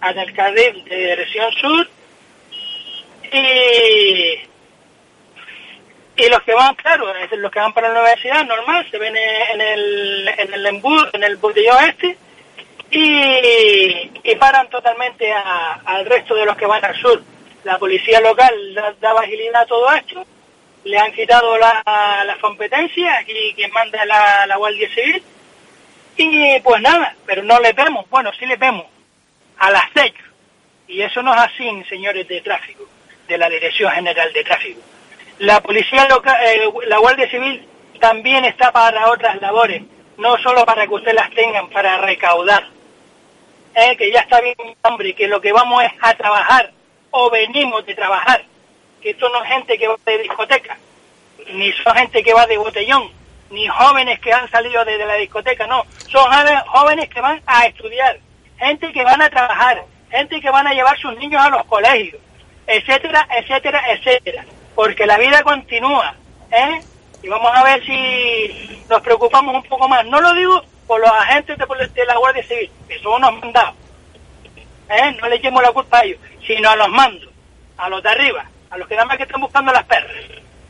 en el carril de dirección sur, y, y los que van, claro, los que van para la universidad, normal, se ven en el, en el embudo, en el botellón este, y, y paran totalmente al resto de los que van al sur. La policía local da- daba a todo esto, le han quitado la- las competencias, aquí quien manda la, la Guardia Civil, y pues nada, pero no le vemos, bueno, sí le vemos, a las seis. Y eso no es así, señores de tráfico, de la Dirección General de Tráfico. La policía local, eh, la Guardia Civil también está para otras labores, no solo para que ustedes las tengan, para recaudar. Eh, que ya está bien, hombre, que lo que vamos es a trabajar, o venimos de trabajar, que esto no es gente que va de discoteca, ni son gente que va de botellón, ni jóvenes que han salido de, de la discoteca, no, son jóvenes que van a estudiar, gente que van a trabajar, gente que van a llevar sus niños a los colegios, etcétera, etcétera, etcétera, porque la vida continúa, ¿eh? Y vamos a ver si nos preocupamos un poco más. No lo digo por los agentes de, de la Guardia Civil, que son unos mandados, ¿eh? No le echemos la culpa a ellos, sino a los mandos, a los de arriba, a los que nada más que están buscando las perras.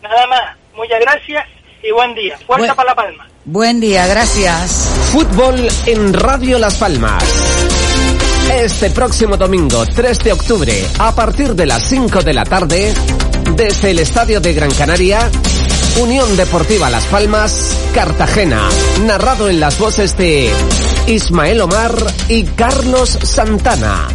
Nada más, muchas gracias y buen día. Fuerza Buen- para La Palma. Buen día, gracias. Fútbol en Radio Las Palmas. Este próximo domingo, 3 de octubre, a partir de las 5 de la tarde, desde el Estadio de Gran Canaria, Unión Deportiva Las Palmas, Cartagena, narrado en las voces de Ismael Omar y Carlos Santana.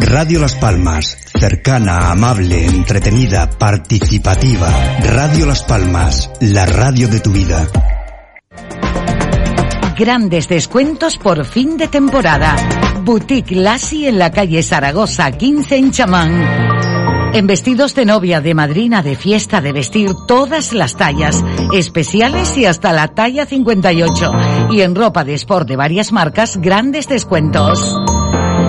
Radio Las Palmas, cercana, amable, entretenida, participativa. Radio Las Palmas, la radio de tu vida. Grandes descuentos por fin de temporada. Boutique Lassi en la calle Zaragoza 15 en Chamán. En vestidos de novia, de madrina, de fiesta, de vestir, todas las tallas, especiales y hasta la talla 58. Y en ropa de sport de varias marcas, grandes descuentos.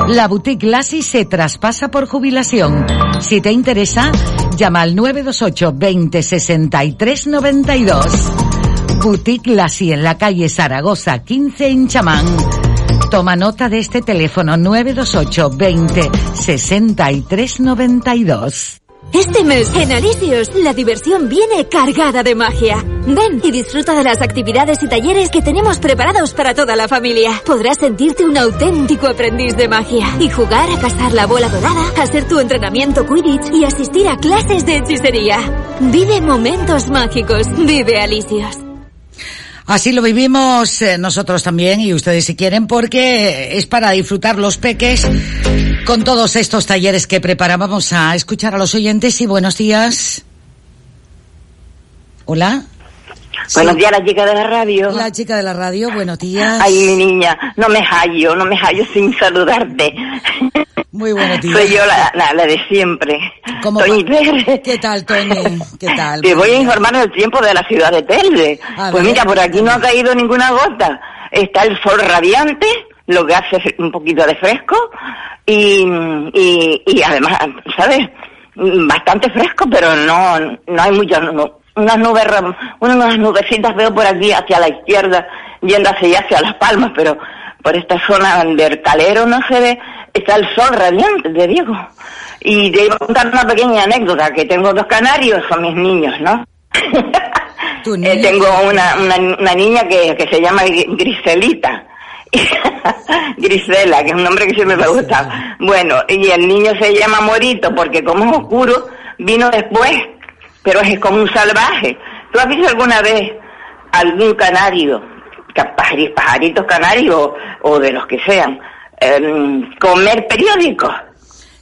La boutique Lassi se traspasa por jubilación. Si te interesa, llama al 928 20 63 92. Boutique Lassi en la calle Zaragoza 15 en Chamán. Toma nota de este teléfono 928 20 63 92. Este mes en Alisios la diversión viene cargada de magia. Ven y disfruta de las actividades y talleres que tenemos preparados para toda la familia. Podrás sentirte un auténtico aprendiz de magia y jugar a pasar la bola dorada, hacer tu entrenamiento Quidditch y asistir a clases de hechicería. Vive momentos mágicos. Vive Alisios. Así lo vivimos eh, nosotros también y ustedes si quieren porque es para disfrutar los peques con todos estos talleres que preparábamos a escuchar a los oyentes y buenos días. Hola. Buenos días, la chica de la radio. La chica de la radio, buenos días. Ay, mi niña, no me hallo, no me hallo sin saludarte. Muy buenos días. Soy yo la, la, la de siempre. ¿Cómo Toñi? Pérez. ¿Qué tal, Toñi? ¿Qué tal? Te voy a informar del tiempo de la ciudad de Telde. A Pues ver, mira, por aquí no ha caído ninguna gota. Está el sol radiante, lo que hace un poquito de fresco y, y, y además, ¿sabes? Bastante fresco, pero no, no hay muchas, no, unas nubes, unas nubecitas veo por aquí hacia la izquierda, yendo hacia allá, hacia Las Palmas, pero por esta zona del calero no se ve, está el sol radiante, te digo. Y te iba a contar una pequeña anécdota, que tengo dos canarios, son mis niños, ¿no? Eh, tengo una, una, una niña que, que se llama Griselita. Grisela, que es un nombre que siempre me gusta. Bueno, y el niño se llama Morito porque como es oscuro, vino después, pero es como un salvaje. ¿Tú has visto alguna vez algún canario, pajaritos canarios o, de los que sean, em, comer periódicos?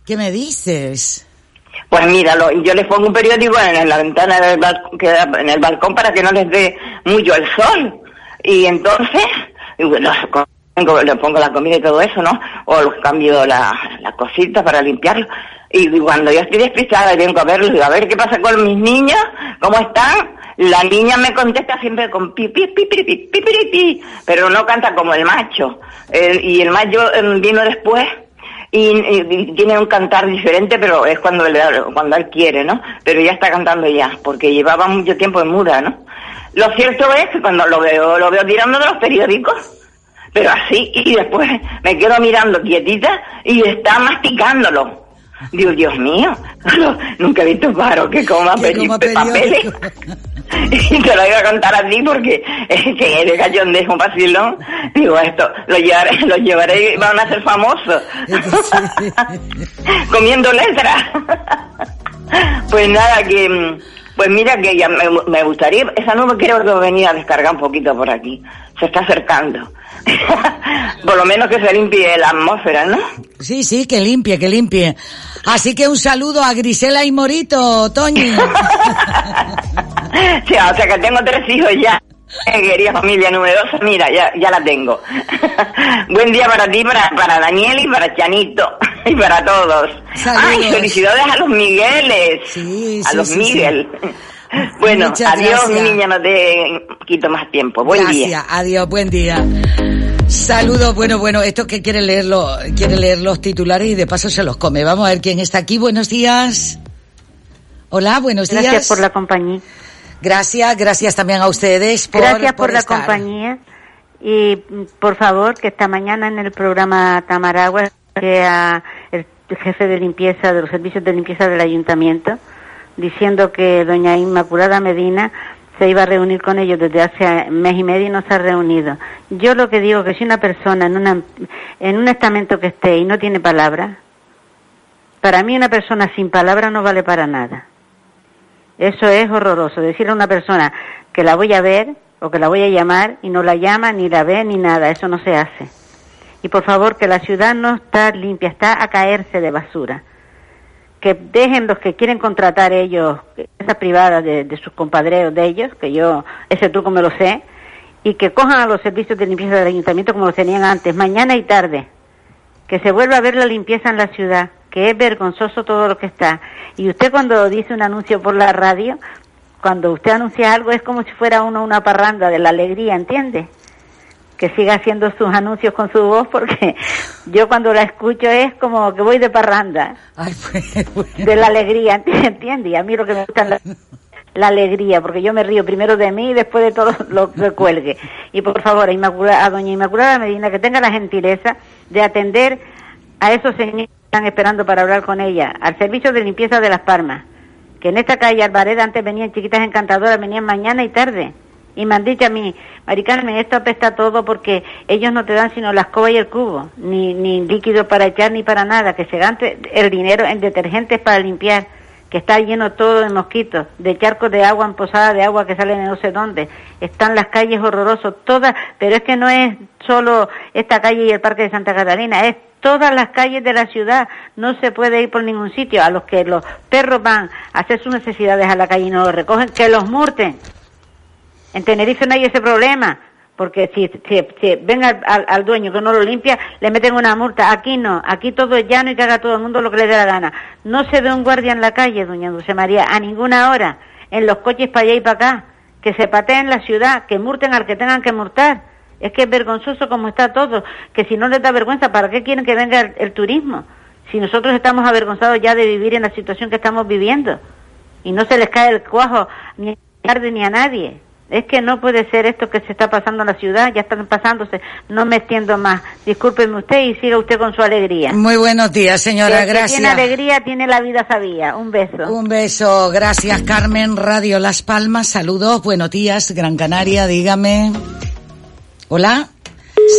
¿Qué me dices? Pues míralo, yo les pongo un periódico en la ventana del balcón, en el balcón para que no les dé mucho el sol. Y entonces, le pongo la comida y todo eso, ¿no? O los cambio la, la cosita para limpiarlo. Y cuando yo estoy despistada y vengo a verlos, digo, a ver qué pasa con mis niños, ¿cómo están? La niña me contesta siempre con pi, pi, pi, pi, pero no canta como el macho. y el macho em, vino después y, tiene un cantar diferente, pero es cuando, le, cuando él quiere, ¿no? Pero ya está cantando ya, porque llevaba mucho tiempo en muda, ¿no? Lo cierto es que cuando lo veo, lo veo tirando de los periódicos, pero así, y después me quedo mirando quietita y está masticándolo. Digo, Dios mío, nunca he visto un paro que coma, papeles. y te lo iba a contar a ti porque que eres de un vacilón. Digo, esto, lo llevaré, lo llevaré y van a ser famosos. Comiendo letras. pues nada, que... Pues mira que ya me, me gustaría, esa nube creo que venía a descargar un poquito por aquí. Se está acercando. Por lo menos que se limpie la atmósfera, ¿no? Sí, sí, que limpie, que limpie. Así que un saludo a Grisela y Morito, Toñi. sí, o sea que tengo tres hijos ya. Eh, querida familia numerosa, mira, ya, ya la tengo. Buen día para ti, para, para Daniel y para Chanito y para todos. Ay, felicidades a los Migueles. Sí, a los Miguel. Bueno, adiós, mi niña, no te quito más tiempo. Buen gracias, día. adiós, buen día. Saludos, bueno, bueno, esto que quiere leerlo, quiere leer los titulares y de paso se los come. Vamos a ver quién está aquí. Buenos días. Hola, buenos días. Gracias por la compañía. Gracias, gracias también a ustedes por Gracias por, la compañía y por favor que esta mañana en el programa Tamaragua sea el jefe de limpieza de los servicios de limpieza del ayuntamiento diciendo que doña Inmaculada Medina se iba a reunir con ellos desde hace mes y medio y no se ha reunido. Yo lo que digo que si una persona en, una, en un estamento que esté y no tiene palabra, para mí una persona sin palabra no vale para nada. Eso es horroroso. Decirle a una persona que la voy a ver o que la voy a llamar y no la llama, ni la ve, ni nada. Eso no se hace. Y por favor, que la ciudad no está limpia, está a caerse de basura que dejen los que quieren contratar ellos, esa privada de, sus compadreos de ellos, que yo ese truco me lo sé, y que cojan a los servicios de limpieza del ayuntamiento como lo tenían antes, mañana y tarde, que se vuelva a ver la limpieza en la ciudad, que es vergonzoso todo lo que está. Y usted cuando dice un anuncio por la radio, cuando usted anuncia algo es como si fuera uno una parranda de la alegría, ¿entiende? que siga haciendo sus anuncios con su voz porque yo cuando la escucho es como que voy de parranda pues, de la alegría ¿entiendes? y a mí lo que me gusta es la, alegría porque yo me río primero de mí y después de todo lo que cuelgue y por favor a, a doña Inmaculada Medina que tenga la gentileza de atender a esos señores esperando para hablar con ella al servicio de limpieza de Las Palmas. Que en esta calle Alvareda antes venían chiquitas encantadoras venían mañana y tarde. Y me han dicho a mí, Mari esto apesta todo porque ellos no te dan sino la escoba y el cubo, ni, ni líquido para echar ni para nada, que se gante el dinero en detergentes para limpiar, que está lleno todo de mosquitos, de charcos de agua, en posada de agua que salen de no sé dónde. Están las calles horrorosos, todas, pero es que no es solo esta calle y el Parque de Santa Catalina, es todas las calles de la ciudad, no se puede ir por ningún sitio. A los que los perros van a hacer sus necesidades a la calle y no lo recogen, que los murten. En Tenerife no hay ese problema, porque si, si, ven al, dueño que no lo limpia, le meten una multa. Aquí no, aquí todo es llano y que haga todo el mundo lo que le dé la gana. No se ve un guardia en la calle, doña Dulce María, a ninguna hora, en los coches para allá y para acá. Que se pateen la ciudad, que murten al que tengan que multar. Es que es vergonzoso como está todo, que si no les da vergüenza, ¿para qué quieren que venga el, turismo? Si nosotros estamos avergonzados ya de vivir en la situación que estamos viviendo y no se les cae el cuajo ni a ni a nadie. Es que no puede ser esto que se está pasando en la ciudad, ya están pasándose, no me extiendo más. Discúlpeme usted y siga usted con su alegría. Muy buenos días, señora, El que gracias. tiene alegría tiene la vida sabía. Un beso. Un beso, gracias Carmen, Radio Las Palmas, saludos, buenos días, Gran Canaria, dígame. Hola.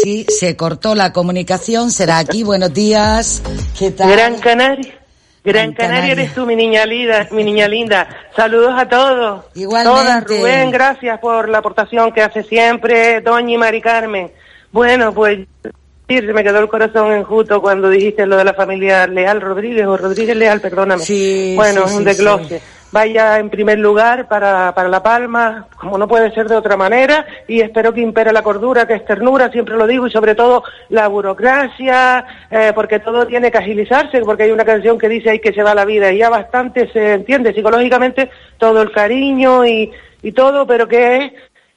Sí, se cortó la comunicación, será aquí, buenos días. ¿Qué tal? Gran Canaria. Gran, Canaria Canaria. eres tú, mi niña linda, mi niña linda. Saludos a todos. Igualmente. Todas, Rubén, gracias por la aportación que hace siempre, Doña y Mari Carmen. Bueno, pues se me quedó el corazón enjuto cuando dijiste lo de la familia Leal Rodríguez, o Rodríguez Leal, perdóname. Sí, bueno, sí, un sí, desglose. Vaya en primer lugar para, para La Palma, como no puede ser de otra manera, y espero que impere la cordura, que es ternura, siempre lo digo, y sobre todo la burocracia, eh, porque todo tiene que agilizarse, porque hay una canción que dice hay que se va la vida, y ya bastante se entiende psicológicamente todo el cariño y, y todo, pero que es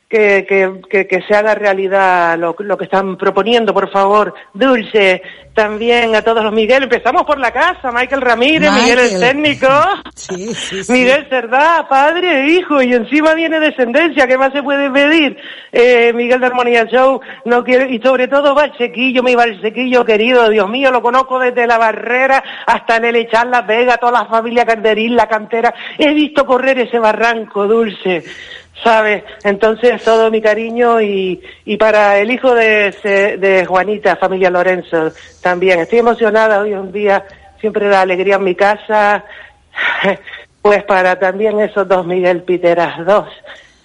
que, que, que, que se haga realidad lo, lo que están proponiendo, por favor. Dulce, también a todos los Miguel. Empezamos por la casa, Michael Ramírez, Miguel el técnico, Miguel Cerdá, padre e hijo, y encima viene descendencia, ¿qué más se puede pedir? Eh, Miguel de Armonía Show, no quiero, y sobre todo Valsequillo, mi Valsequillo querido, Dios mío, lo conozco desde la barrera hasta el Echar la Vega, toda la familia Canderil, la cantera, he visto correr ese barranco dulce. ¿Sabes? Entonces, todo mi cariño y, y para el hijo de, de Juanita, familia Lorenzo, también. Estoy emocionada hoy un día, siempre da alegría en mi casa, pues para también esos dos Miguel Piteras, dos,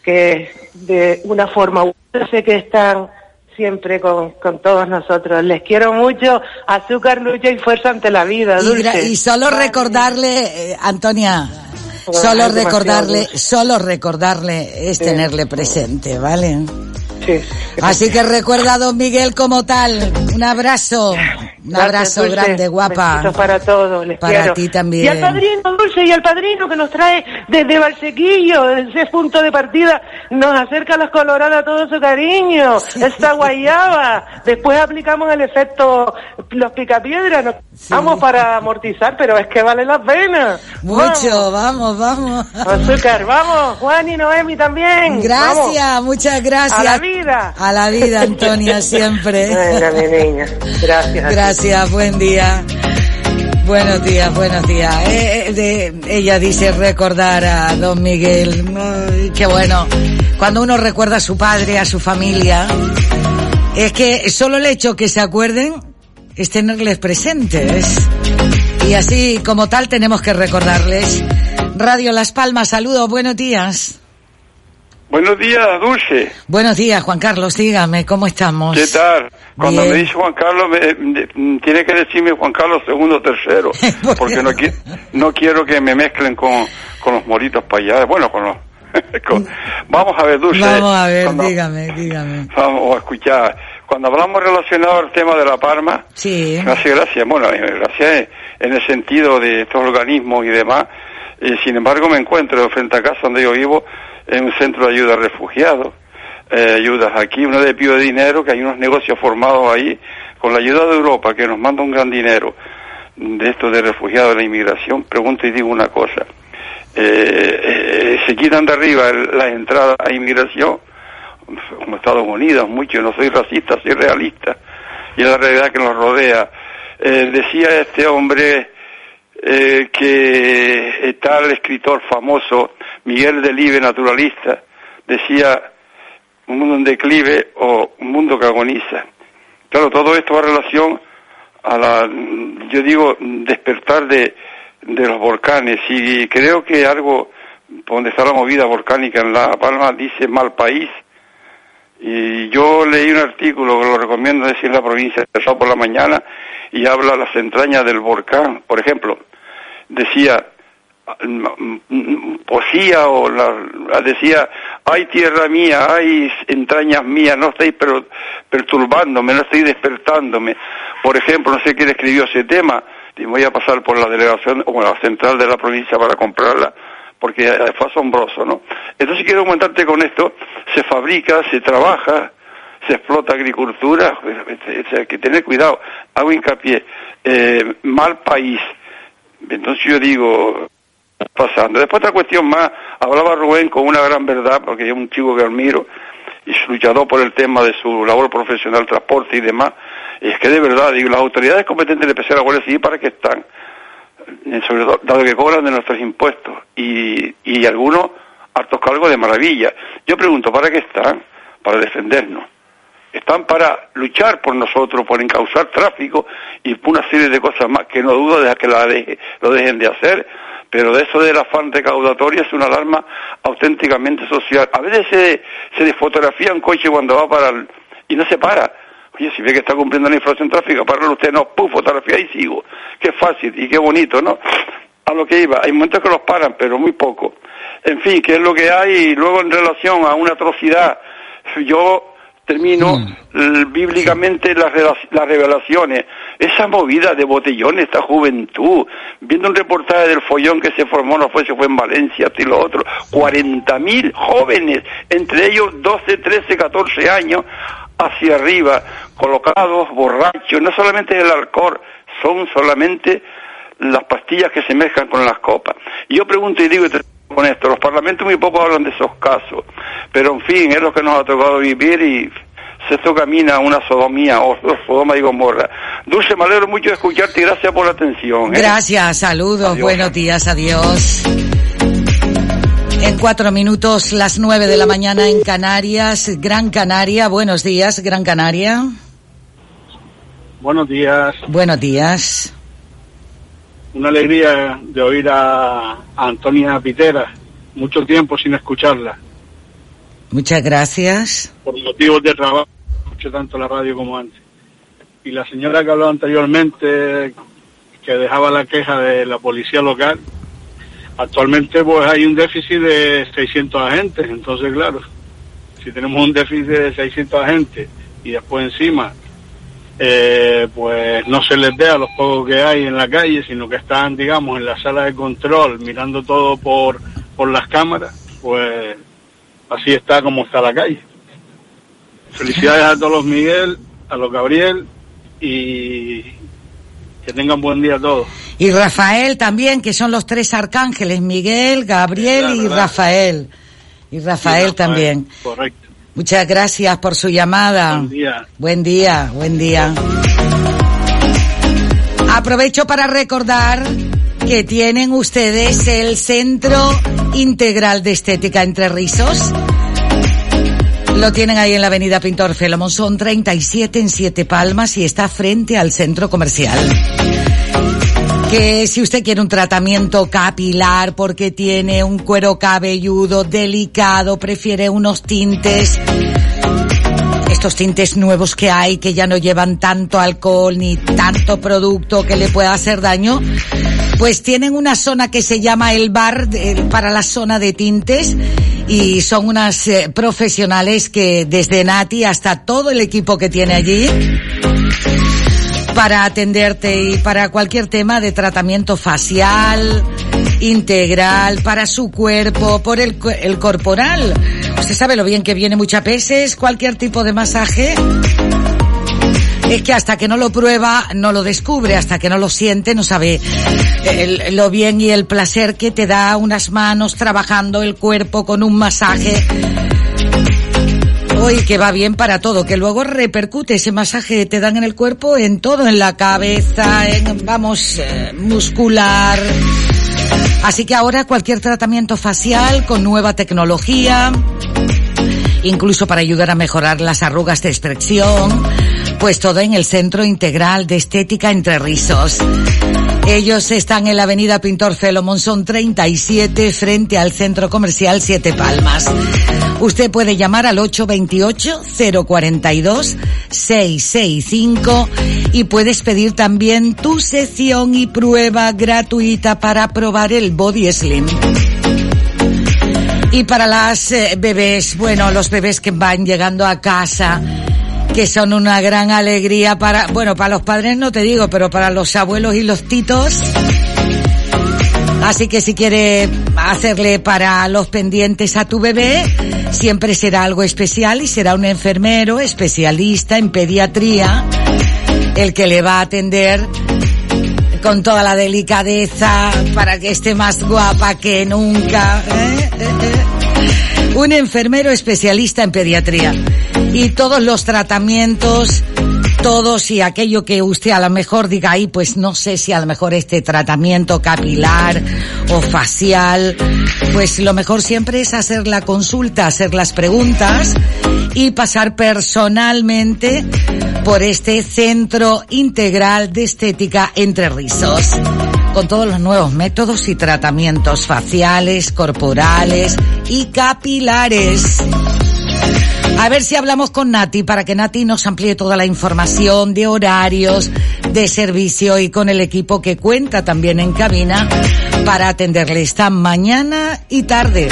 que de una forma u otra sé que están siempre con, con todos nosotros. Les quiero mucho, azúcar, lucha y fuerza ante la vida, Y, gra- dulce. y solo recordarle, eh, Antonia, solo demasiado recordarle, solo recordarle es tenerle presente, ¿vale? Sí. Así que recuerda a don Miguel como tal. Un abrazo, un Gracias, abrazo Dulce. grande, guapa. Besitos para todos, les Para quiero. ti también. Y al padrino Dulce y al padrino que nos trae desde Valsequillo, ese punto de partida, nos acerca a los colorados todo su cariño, esta guayaba. Después aplicamos el efecto los picapiedras, nos vamos para amortizar, pero es que vale la pena. Mucho, vamos, vamos. Vamos. Azúcar, vamos, Juan y Noemi también. Gracias, Vamos. muchas gracias. A la vida. A la vida, Antonia, siempre. Venga, mi niña. Gracias. Gracias, buen día. Buenos días, buenos días. Eh, eh, de- ella dice recordar a don Miguel. Ay, qué bueno. Cuando uno recuerda a su padre, a su familia, es que solo el hecho que se acuerden es tenerles presentes. Y así como tal tenemos que recordarles. Radio Las Palmas, saludos, buenos días. Buenos días, Dulce. Buenos días, Juan Carlos, dígame, ¿cómo estamos? ¿Qué tal? Cuando Bien. me dice Juan Carlos, me- me- tiene que decirme Juan Carlos segundo o tercero, porque no, qui- no quiero que me mezclen con, con los moritos para allá. Bueno, con los... con- vamos a ver, Dulce. Vamos a ver, cuando- dígame, dígame. Vamos a escuchar. Cuando hablamos relacionado al tema de la Parma, Sí. me hace gracia, bueno, eh, gracia en el sentido de estos organismos y demás. Eh, sin embargo, me encuentro frente a casa donde yo vivo, en un centro de ayuda a refugiados. Eh, ayudas aquí, uno le pido dinero, que hay unos negocios formados ahí, con la ayuda de Europa, que nos manda un gran dinero de esto de refugiados, de la inmigración. Pregunto y digo una cosa. Eh, eh, se quitan de arriba las entradas a inmigración, como Estados Unidos, mucho, no soy racista, soy realista, y es la realidad que nos rodea. Eh, decía este hombre eh, que tal escritor famoso, Miguel Delibes, naturalista, decía un mundo en declive o un mundo que agoniza. Claro, todo esto va en relación a la, yo digo, despertar de, de los volcanes y creo que algo, donde está la movida volcánica en La Palma, dice mal país. Y yo leí un artículo que lo recomiendo decir la provincia Sao por la mañana y habla las entrañas del volcán. Por ejemplo, decía, poesía o la, decía, hay tierra mía, hay entrañas mías, no estáis per- perturbándome, no estáis despertándome. Por ejemplo, no sé quién escribió ese tema, voy a pasar por la delegación o la central de la provincia para comprarla, porque fue asombroso, ¿no? Entonces quiero comentarte con esto, se fabrica, se trabaja, se explota agricultura, hay que tener cuidado. Hago hincapié, eh, mal país. Entonces yo digo, pasando. Después otra cuestión más, hablaba Rubén con una gran verdad, porque es un chico que admiro, y luchador por el tema de su labor profesional, transporte y demás, es que de verdad, digo, las autoridades competentes de empezar a Guardia Civil, ¿para qué están? Eh, sobre todo, dado que cobran de nuestros impuestos, y, y algunos hartos cargos de maravilla. Yo pregunto, ¿para qué están? Para defendernos. Están para luchar por nosotros, por encauzar tráfico y una serie de cosas más que no dudo de que la lo dejen de hacer, pero de eso del afán recaudatorio es una alarma auténticamente social. A veces se, se desfotografía un coche cuando va para el, y no se para. Oye, si ve que está cumpliendo la infracción tráfica, para usted, no, pum, fotografía y sigo. Qué fácil y qué bonito, ¿no? A lo que iba, hay momentos que los paran, pero muy poco. En fin, ¿qué es lo que hay? Y luego en relación a una atrocidad, yo termino mm. bíblicamente las, las revelaciones, esa movida de botellones, esta juventud, viendo un reportaje del follón que se formó, no fue, se fue en Valencia, y lo otro, 40.000 jóvenes, entre ellos 12, 13, 14 años, hacia arriba, colocados, borrachos, no solamente el alcohol, son solamente las pastillas que se mezclan con las copas. Y yo pregunto y digo, con esto. Los parlamentos muy poco hablan de esos casos, pero en fin, es lo que nos ha tocado vivir y esto camina a una sodomía o sodoma y gomorra. Dulce, me alegro mucho de escucharte y gracias por la atención. ¿eh? Gracias, saludos, buenos días, adiós. En cuatro minutos, las nueve de la mañana en Canarias, Gran Canaria. Buenos días, Gran Canaria. Buenos días. Buenos días una alegría de oír a, Antonia Pitera, mucho tiempo sin escucharla. Muchas gracias. Por motivos de trabajo, no escucho tanto la radio como antes. Y la señora que habló anteriormente, que dejaba la queja de la policía local, actualmente pues hay un déficit de 600 agentes, entonces claro, si tenemos un déficit de 600 agentes y después encima eh, pues no se les ve a los pocos que hay en la calle, sino que están, digamos, en la sala de control mirando todo por, por las cámaras, pues así está como está la calle. Felicidades a todos los Miguel, a los Gabriel y que tengan buen día todos. Y Rafael también, que son los tres arcángeles, Miguel, Gabriel y Rafael. Y Rafael también. Correcto. Muchas gracias por su llamada. Buen día. Buen día, buen día. Aprovecho para recordar que tienen ustedes el Centro Integral de Estética Entre Rizos. Lo tienen ahí en la avenida Pintor Felomón, son 37 en Siete Palmas y está frente al centro comercial que si usted quiere un tratamiento capilar porque tiene un cuero cabelludo delicado, prefiere unos tintes, estos tintes nuevos que hay que ya no llevan tanto alcohol ni tanto producto que le pueda hacer daño, pues tienen una zona que se llama el bar para la zona de tintes y son unas eh, profesionales que desde Nati hasta todo el equipo que tiene allí para atenderte y para cualquier tema de tratamiento facial, integral, para su cuerpo, por el, el corporal. Usted sabe lo bien que viene muchas veces, cualquier tipo de masaje. Es que hasta que no lo prueba, no lo descubre, hasta que no lo siente, no sabe lo bien y el placer que te da unas manos trabajando el cuerpo con un masaje y que va bien para todo, que luego repercute ese masaje que te dan en el cuerpo en todo, en la cabeza, en, vamos, eh, muscular. Así que ahora cualquier tratamiento facial con nueva tecnología, incluso para ayudar a mejorar las arrugas de expresión, pues todo en el Centro Integral de Estética Entre Rizos. Ellos están en la avenida Pintor Felo Monzón 37 frente al Centro Comercial Siete Palmas. Usted puede llamar al 828-042-665 y puedes pedir también tu sesión y prueba gratuita para probar el Body Slim. Y para las eh, bebés, bueno, los bebés que van llegando a casa, que son una gran alegría para, bueno, para los padres no te digo, pero para los abuelos y los titos, Así que si quiere hacerle para los pendientes a tu bebé, siempre será algo especial y será un enfermero especialista en pediatría el que le va a atender con toda la delicadeza para que esté más guapa que nunca. ¿eh? Un enfermero especialista en pediatría. Y todos los tratamientos, todos y aquello que usted a lo mejor diga ahí, pues no sé si a lo mejor este tratamiento capilar o facial, pues lo mejor siempre es hacer la consulta, hacer las preguntas y pasar personalmente por este centro integral de estética entre rizos con todos los nuevos métodos y tratamientos faciales, corporales y capilares. A ver si hablamos con Nati para que Nati nos amplíe toda la información de horarios, de servicio y con el equipo que cuenta también en cabina para atenderle esta mañana y tarde.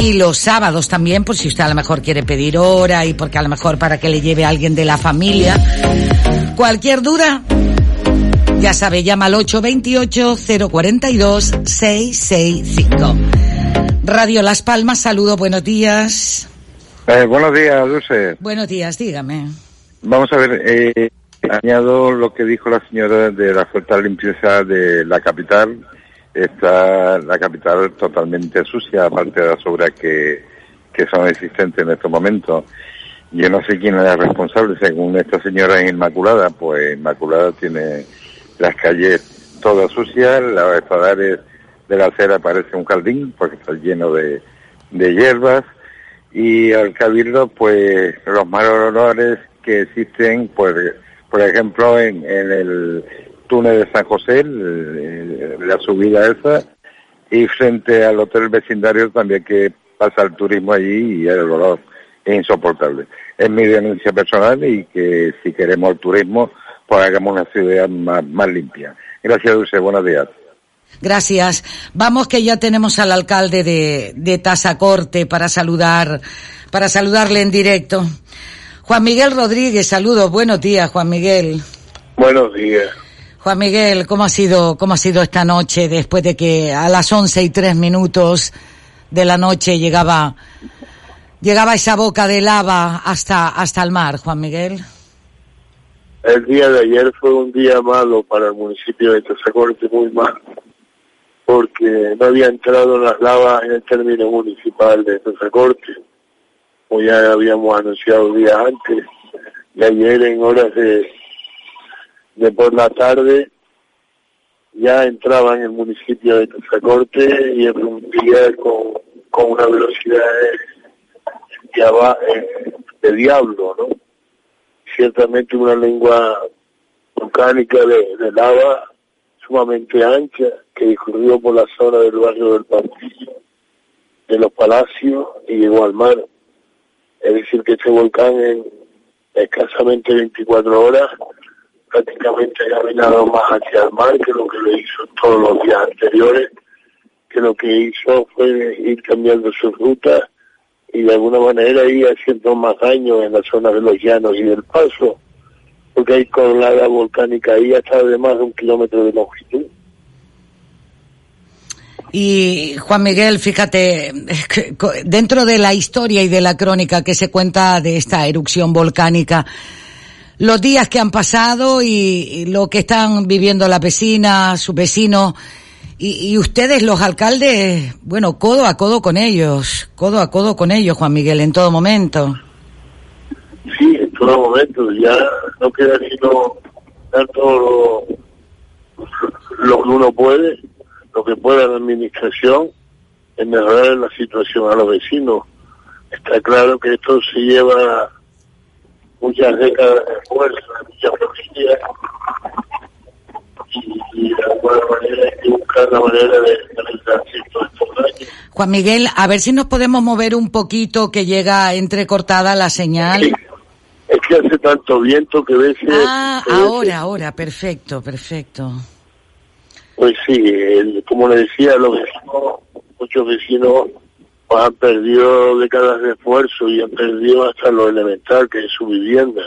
Y los sábados también, por si usted a lo mejor quiere pedir hora y porque a lo mejor para que le lleve alguien de la familia. Cualquier duda, ya sabe, llama al 828-042-665. Radio Las Palmas, saludo, buenos días. Eh, buenos días, Dulce. Buenos días, dígame. Vamos a ver, eh, añado lo que dijo la señora de la de limpieza de la capital. Está la capital totalmente sucia, aparte de las obras que, que son existentes en estos momentos. Yo no sé quién es responsable, según esta señora es Inmaculada, pues Inmaculada tiene las calles todas sucias, los espadares de la acera parece un jardín porque está lleno de, de hierbas y al cabildo pues los malos olores que existen pues por ejemplo en, en el túnel de San José la subida esa y frente al hotel vecindario también que pasa el turismo allí y el olor es insoportable. Es mi denuncia personal y que si queremos el turismo pues hagamos una ciudad más, más limpia. Gracias Dulce. Buenos días Gracias. Vamos que ya tenemos al alcalde de, de Tazacorte para saludar, para saludarle en directo. Juan Miguel Rodríguez, saludos. Buenos días, Juan Miguel. Buenos días. Juan Miguel, ¿cómo ha sido, cómo ha sido esta noche después de que a las once y tres minutos de la noche llegaba, llegaba esa boca de lava hasta, hasta el mar, Juan Miguel? El día de ayer fue un día malo para el municipio de Tazacorte, muy malo, porque no había entrado las lavas en el término municipal de Tazacorte, como ya habíamos anunciado días antes, y ayer en horas de, de por la tarde ya entraba en el municipio de Tazacorte y irrumpía con, con una velocidad eh, de diablo, ¿no? ciertamente una lengua volcánica de lava sumamente ancha que discurrió por la zona del barrio del Pantillo, de los Palacios y llegó al mar. Es decir, que este volcán en escasamente 24 horas prácticamente ha caminado más hacia el mar que lo que lo hizo todos los días anteriores, que lo que hizo fue ir cambiando su ruta y de alguna manera ir haciendo más daño en la zona de los llanos y del paso, porque hay colada volcánica ahí hasta de más de un kilómetro de longitud. Y Juan Miguel, fíjate, dentro de la historia y de la crónica que se cuenta de esta erupción volcánica, los días que han pasado y, lo que están viviendo las vecinas, sus vecinos, y, ustedes, los alcaldes, bueno, codo a codo con ellos, codo a codo con ellos, Juan Miguel, en todo momento. Sí, en todo momento, ya no queda sino dar todo lo que uno puede, lo que pueda la administración, en mejorar la situación a los vecinos. Está claro que esto se lleva muchas décadas de esfuerzo, muchas familias, y, de alguna manera hay que buscar la manera de, de. Juan Miguel, a ver si nos podemos mover un poquito que llega entrecortada la señal. Es que hace tanto viento que a veces... Ah, que a veces- ahora, ahora, perfecto, perfecto. Pues sí, como le decía, los vecinos, muchos vecinos pues, han perdido décadas de esfuerzo y han perdido hasta lo elemental que es su vivienda.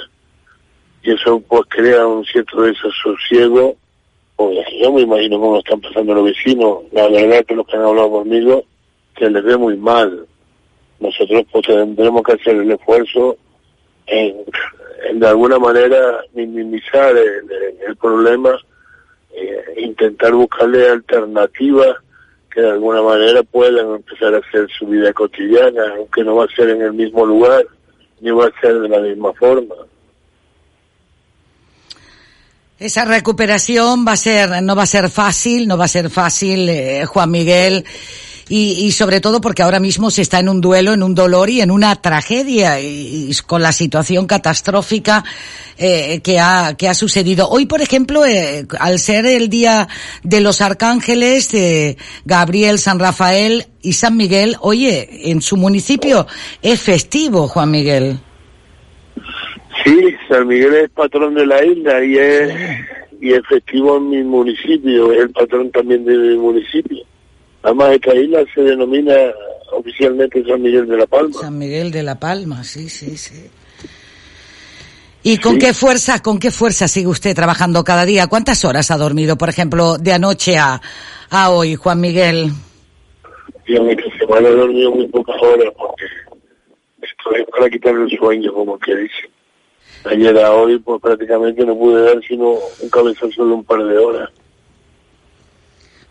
Y eso pues crea un cierto desasosiego Pues yo me imagino cómo están pasando los vecinos. La verdad que los que han hablado conmigo, que les ve muy mal. Nosotros pues tendremos que hacer el esfuerzo en, de alguna manera minimizar el problema, eh, intentar buscarle alternativas que de alguna manera puedan empezar a hacer su vida cotidiana, aunque no va a ser en el mismo lugar, ni va a ser de la misma forma. Esa recuperación va a ser, no va a ser fácil, no va a ser fácil, eh, Juan Miguel, y, y, sobre todo porque ahora mismo se está en un duelo, en un dolor y en una tragedia, y, y con la situación catastrófica eh, que, ha, que ha sucedido. Hoy, por ejemplo, eh, al ser el día de los arcángeles, eh, Gabriel, San Rafael y San Miguel, oye, en su municipio es festivo, Juan Miguel. Sí, San Miguel es patrón de la isla y es, y es festivo en mi municipio, es el patrón también de mi municipio. Además, esta isla se denomina oficialmente San Miguel de la Palma. San Miguel de la Palma, sí, sí, sí. ¿Y con sí. qué fuerza, con qué fuerza sigue usted trabajando cada día? ¿Cuántas horas ha dormido, por ejemplo, de anoche a, a hoy, Juan Miguel? Yo esta semana he dormido muy pocas horas porque estoy para quitar el sueño, como que dice. Ayer a hoy, pues prácticamente no pude dar sino un cabezazo solo un par de horas.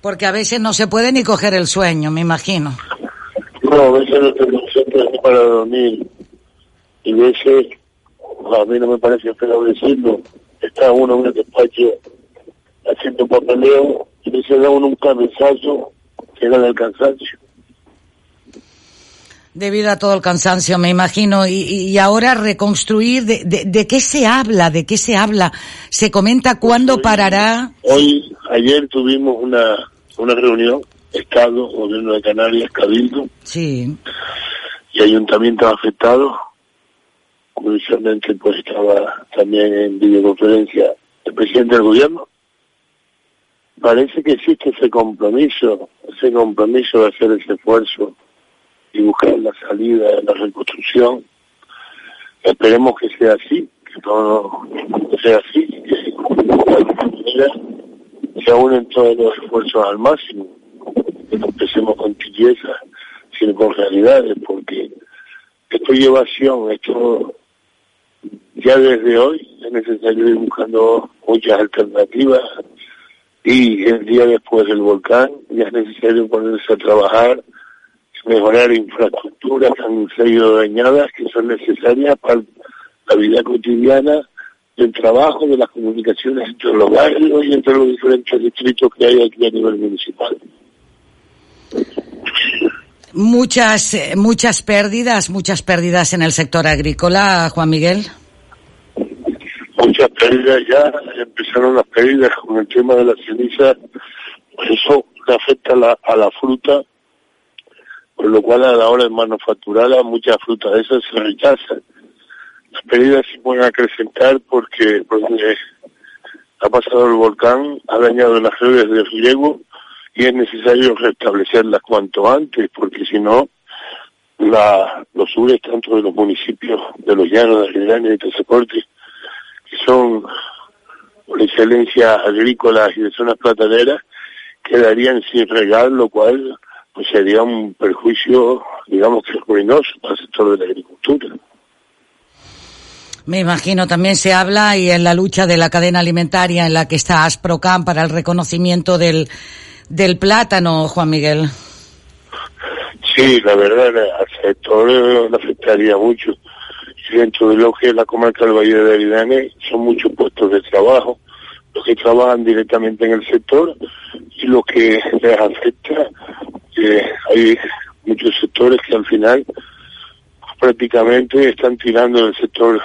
Porque a veces no se puede ni coger el sueño, me imagino. No, a veces no tengo para dormir. Y a veces, a mí no me parece feo está uno en el despacho haciendo papeleo y se da uno un cabezazo era del cansancio. Debido a todo el cansancio, me imagino. Y, y ahora reconstruir, de, de, de, qué se habla? ¿De qué se habla? ¿Se comenta cuándo hoy, parará? Hoy, ayer tuvimos una, una reunión, Estado, Gobierno de Canarias, Cabildo. Sí. Y ayuntamientos afectados. Curiosamente, pues estaba también en videoconferencia el presidente del gobierno. Parece que existe ese compromiso, ese compromiso de hacer ese esfuerzo y buscar la salida, la reconstrucción. Esperemos que sea así, que todo sea así, que se unen todos los esfuerzos al máximo, que no empecemos con tibieza, sino con realidades, porque esto lleva acción, esto ya desde hoy es necesario ir buscando muchas alternativas y el día después del volcán ya es necesario ponerse a trabajar mejorar infraestructuras que han sido dañadas que son necesarias para la vida cotidiana del trabajo, de las comunicaciones entre los barrios y entre los diferentes distritos que hay aquí a nivel municipal. Muchas, muchas pérdidas, muchas pérdidas en el sector agrícola, Juan Miguel. Muchas pérdidas ya, empezaron las pérdidas con el tema de la ceniza, eso afecta a la, a la fruta por lo cual a la hora de manufacturarla muchas frutas de esas se rechazan. Las pérdidas se pueden acrecentar porque, porque ha pasado el volcán, ha dañado las redes de riego y es necesario restablecerlas cuanto antes, porque si no, la, los sures tanto de los municipios de los llanos de Aridane y de Tazacorte, que son por excelencia agrícolas y de zonas plataneras, quedarían sin regar, lo cual pues sería un perjuicio, digamos que ruinoso para el sector de la agricultura. Me imagino también se habla y en la lucha de la cadena alimentaria en la que está Asprocam para el reconocimiento del, del plátano, Juan Miguel. Sí, la verdad, al sector le afectaría mucho. Y dentro de lo que es la comarca del Valle de Aridane son muchos puestos de trabajo, los que trabajan directamente en el sector y lo que les afecta que hay muchos sectores que al final prácticamente están tirando del sector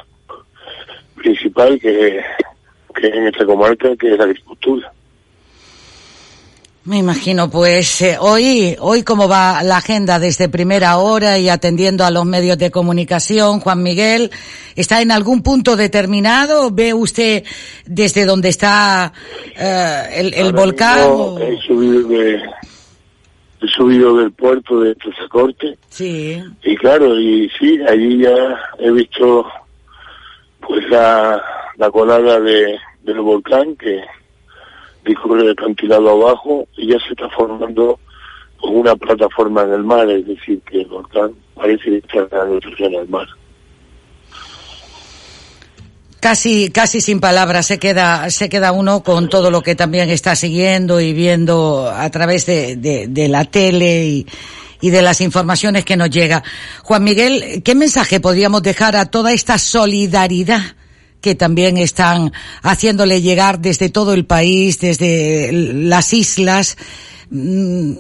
principal que, que en esta comarca, que es la agricultura. Me imagino, pues eh, hoy, hoy cómo va la agenda desde primera hora y atendiendo a los medios de comunicación, Juan Miguel, ¿está en algún punto determinado? ¿Ve usted desde donde está eh, el, el volcán? He subido de, subido del puerto de Tezacorte. Sí. Y claro, y sí, allí ya he visto pues la, la colada de, del volcán que dijo que el acantilado abajo y ya se está formando una plataforma en el mar, es decir, que el volcán parece que está en el mar. Casi, casi sin palabras se queda, se queda uno con todo lo que también está siguiendo y viendo a través de, de, de la tele y, y de las informaciones que nos llega. Juan Miguel, ¿qué mensaje podríamos dejar a toda esta solidaridad que también están haciéndole llegar desde todo el país, desde las islas? Mm,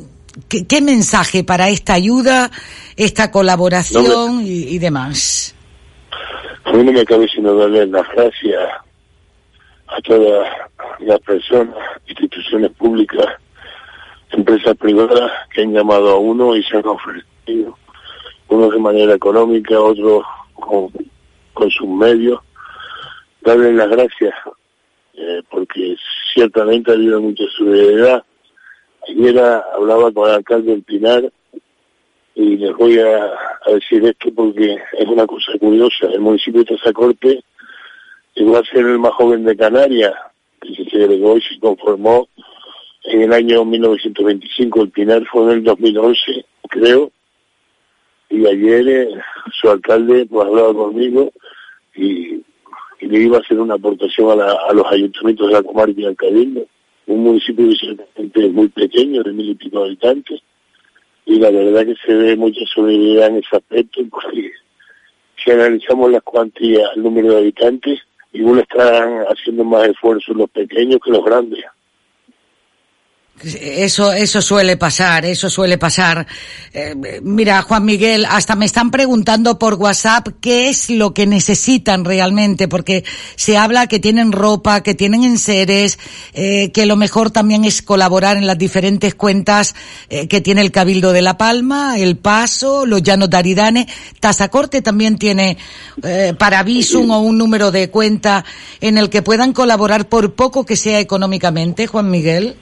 ¿Qué, qué mensaje para esta ayuda, esta colaboración y, y demás? A mí no me cabe sino darle las gracias a todas las personas, instituciones públicas, empresas privadas que han llamado a uno y se han ofrecido, unos de manera económica, otros con, sus medios. Darle las gracias, eh, porque ciertamente ha habido mucha solidaridad. Ayer hablaba con el alcalde del Pinar y les voy a, decir esto porque es una cosa curiosa. El municipio de Tazacorte llegó a ser el más joven de Canarias, que se segregó y se conformó en el año 1925. El Pinar fue en el 2011, creo. Y ayer eh, su alcalde pues hablaba conmigo y, le iba a hacer una aportación a, los ayuntamientos de la comarca y al Cabildo. Un municipio que muy pequeño, de mil y pico habitantes y la verdad que se ve mucha solidaridad en ese aspecto porque si analizamos las cuantías, el número de habitantes, igual están haciendo más esfuerzos los pequeños que los grandes. Eso, eso suele pasar, eso suele pasar. Eh, mira, Juan Miguel, hasta me están preguntando por WhatsApp qué es lo que necesitan realmente, porque se habla que tienen ropa, que tienen enseres, eh, que lo mejor también es colaborar en las diferentes cuentas eh, que tiene el Cabildo de La Palma, El Paso, los Llanos de Aridane. Tazacorte también tiene para Visum o un número de cuenta en el que puedan colaborar por poco que sea económicamente, Juan Miguel.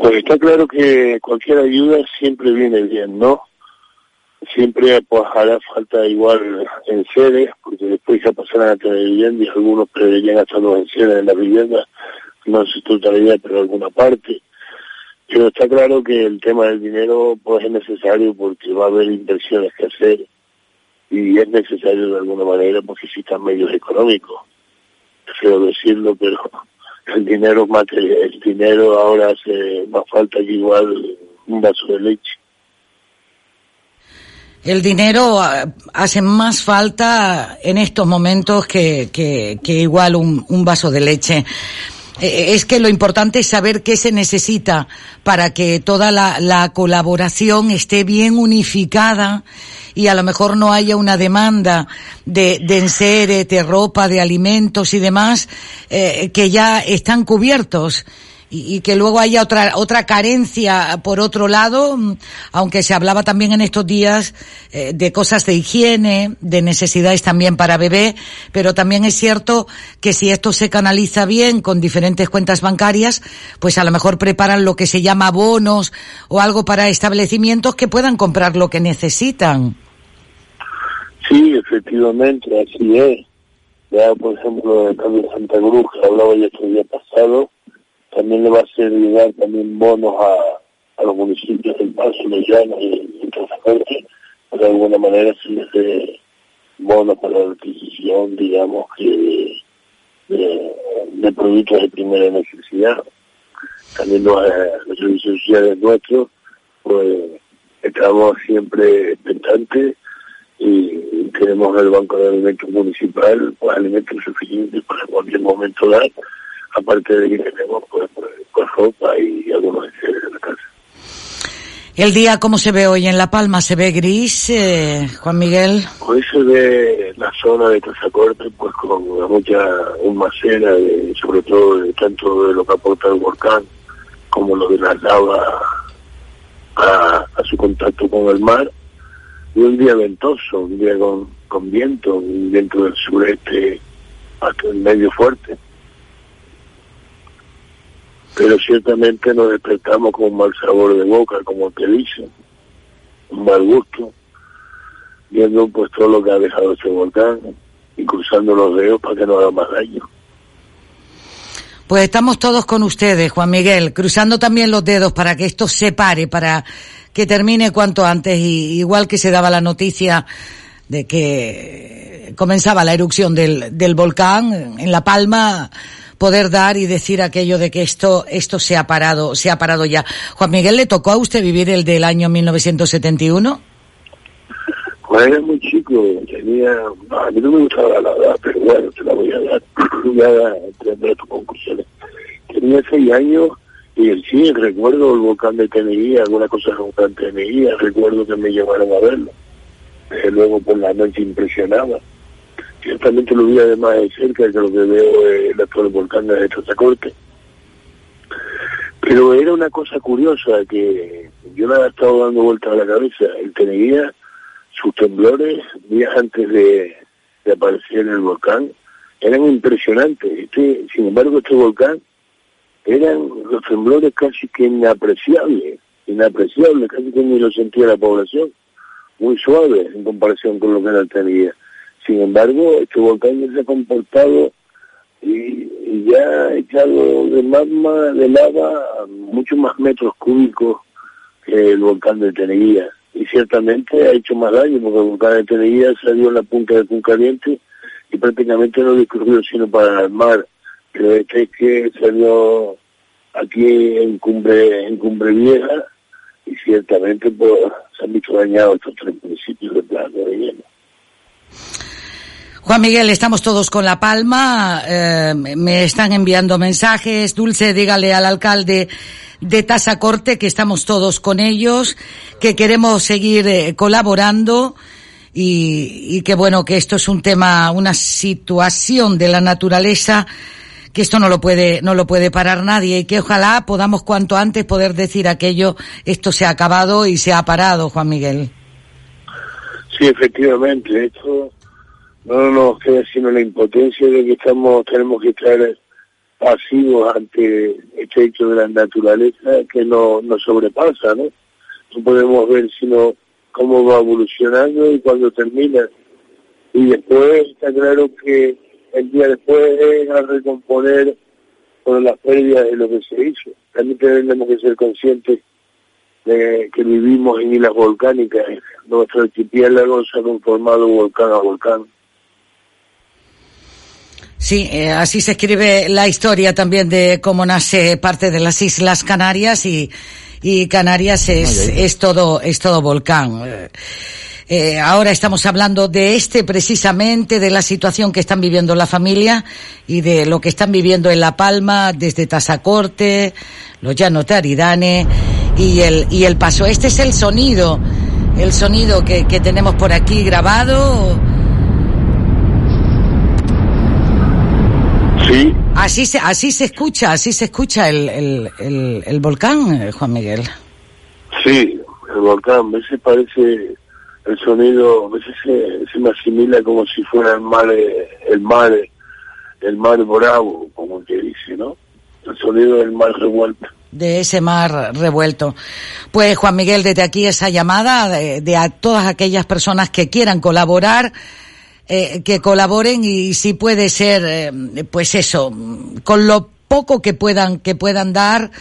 Pues está claro que cualquier ayuda siempre viene bien, ¿no? Siempre pues hará falta igual en sedes, porque después ya pasarán a tener vivienda y algunos preverían hasta los enseres en la vivienda, no en su totalidad, pero en alguna parte. Pero está claro que el tema del dinero pues es necesario porque va a haber inversiones que hacer y es necesario de alguna manera porque existan medios económicos. Es feo decirlo, pero el dinero material, el dinero ahora hace más falta que igual un vaso de leche. El dinero hace más falta en estos momentos que, que, que igual un, un vaso de leche es que lo importante es saber qué se necesita para que toda la, la, colaboración esté bien unificada y a lo mejor no haya una demanda de, de enseres, de ropa, de alimentos y demás eh, que ya están cubiertos y, que luego haya otra otra carencia por otro lado, aunque se hablaba también en estos días eh, de cosas de higiene, de necesidades también para bebé, pero también es cierto que si esto se canaliza bien con diferentes cuentas bancarias, pues a lo mejor preparan lo que se llama bonos o algo para establecimientos que puedan comprar lo que necesitan. Sí, efectivamente, así es. Ya, por ejemplo, el cambio de Santa Cruz, hablaba ya el día pasado, también le va a hacer llegar también bonos a, a los municipios del Paso, de Llano y, Transporte, de alguna manera se les bonos para la adquisición, digamos, que de, productos de primera necesidad. También los, los servicios sociales nuestros, pues estamos siempre expectantes y tenemos el Banco de Alimentos Municipal, pues alimentos suficientes para cualquier momento dar aparte de que tenemos pues, pues ropa y algunos enseres de la casa. ¿El día cómo se ve hoy en La Palma? ¿Se ve gris, eh, Juan Miguel? Hoy se ve la zona de Casacorte pues con mucha humacera, de, sobre todo de, tanto de lo que aporta el volcán como lo de la lava a, a su contacto con el mar. Y un día ventoso, un día con, con viento, un viento del sureste hasta el medio fuerte pero ciertamente nos despertamos con un mal sabor de boca, como te dicen, un mal gusto, viendo pues todo lo que ha dejado ese volcán y cruzando los dedos para que no haga más daño. Pues estamos todos con ustedes, Juan Miguel, cruzando también los dedos para que esto se pare, para que termine cuanto antes, y igual que se daba la noticia de que comenzaba la erupción del, del volcán en La Palma, poder dar y decir aquello de que esto, esto se ha parado, se ha parado ya. Juan Miguel, ¿le tocó a usted vivir el del año 1971? Pues era muy chico, tenía, a mí no me gustaba la edad, pero bueno, te la voy a dar, ya tendré tus conclusiones. Tenía seis años y sí, recuerdo el volcán de Teneguía, alguna cosa de Teneguía, recuerdo que me llevaron a verlo. Desde luego por la noche impresionaba. Ciertamente lo vi además de cerca que lo que veo es el actual volcán de Tazacorte. Pero era una cosa curiosa que yo me había estado dando vueltas a la cabeza. El Teneguía sus temblores días antes de, aparecer el volcán eran impresionantes. Este, sin embargo, este volcán eran los temblores casi que inapreciables, inapreciables, casi que ni lo sentía la población, muy suaves en comparación con lo que era tenía. Sin embargo, este volcán ya se ha comportado y, ya ha echado de magma, de lava, muchos más metros cúbicos que el volcán de Teneguía y ciertamente ha hecho más daño porque el volcán de Teneguía salió en la punta de Caliente y prácticamente no discurrió sino para el mar. Pero este es que salió aquí en Cumbre, en Cumbre Vieja y ciertamente pues, se han visto dañados estos tres municipios de Plata de Lleno. Juan Miguel, estamos todos con La Palma, eh, me están enviando mensajes. Dulce, dígale al alcalde de Tasa Corte que estamos todos con ellos, que queremos seguir eh, colaborando y, y que bueno, que esto es un tema, una situación de la naturaleza que esto no lo puede, no lo puede parar nadie y que ojalá podamos cuanto antes poder decir aquello, esto se ha acabado y se ha parado, Juan Miguel. Sí, efectivamente, esto no nos queda sino la impotencia de que estamos, tenemos que estar pasivos ante este hecho de la naturaleza que no nos sobrepasa, ¿no? No podemos ver sino cómo va evolucionando y cuando termina. Y después está claro que el día después es a recomponer con las pérdidas de lo que se hizo. También tenemos que ser conscientes de que vivimos en islas volcánicas. Nuestro archipiélago se ha conformado volcán a volcán. Sí, eh, así se escribe la historia también de cómo nace parte de las Islas Canarias y, y Canarias es, es todo, es todo volcán. Eh, eh, ahora estamos hablando de este precisamente, de la situación que están viviendo la familia y de lo que están viviendo en La Palma, desde Tazacorte, los Llanos de Aridane y el, y el paso. Este es el sonido, el sonido que, que tenemos por aquí grabado Sí. Así se, así se escucha, así se escucha el, el, el, volcán, eh, Juan Miguel. Sí, el volcán, a veces parece el sonido, a veces se, me asimila como si fuera el mar, el mar, el mar bravo, como que dice, ¿no? El sonido del mar revuelto de ese mar revuelto. Pues Juan Miguel, desde aquí esa llamada de, de, a todas aquellas personas que quieran colaborar eh, que colaboren y si puede ser, eh, pues eso, con lo poco que puedan, que puedan dar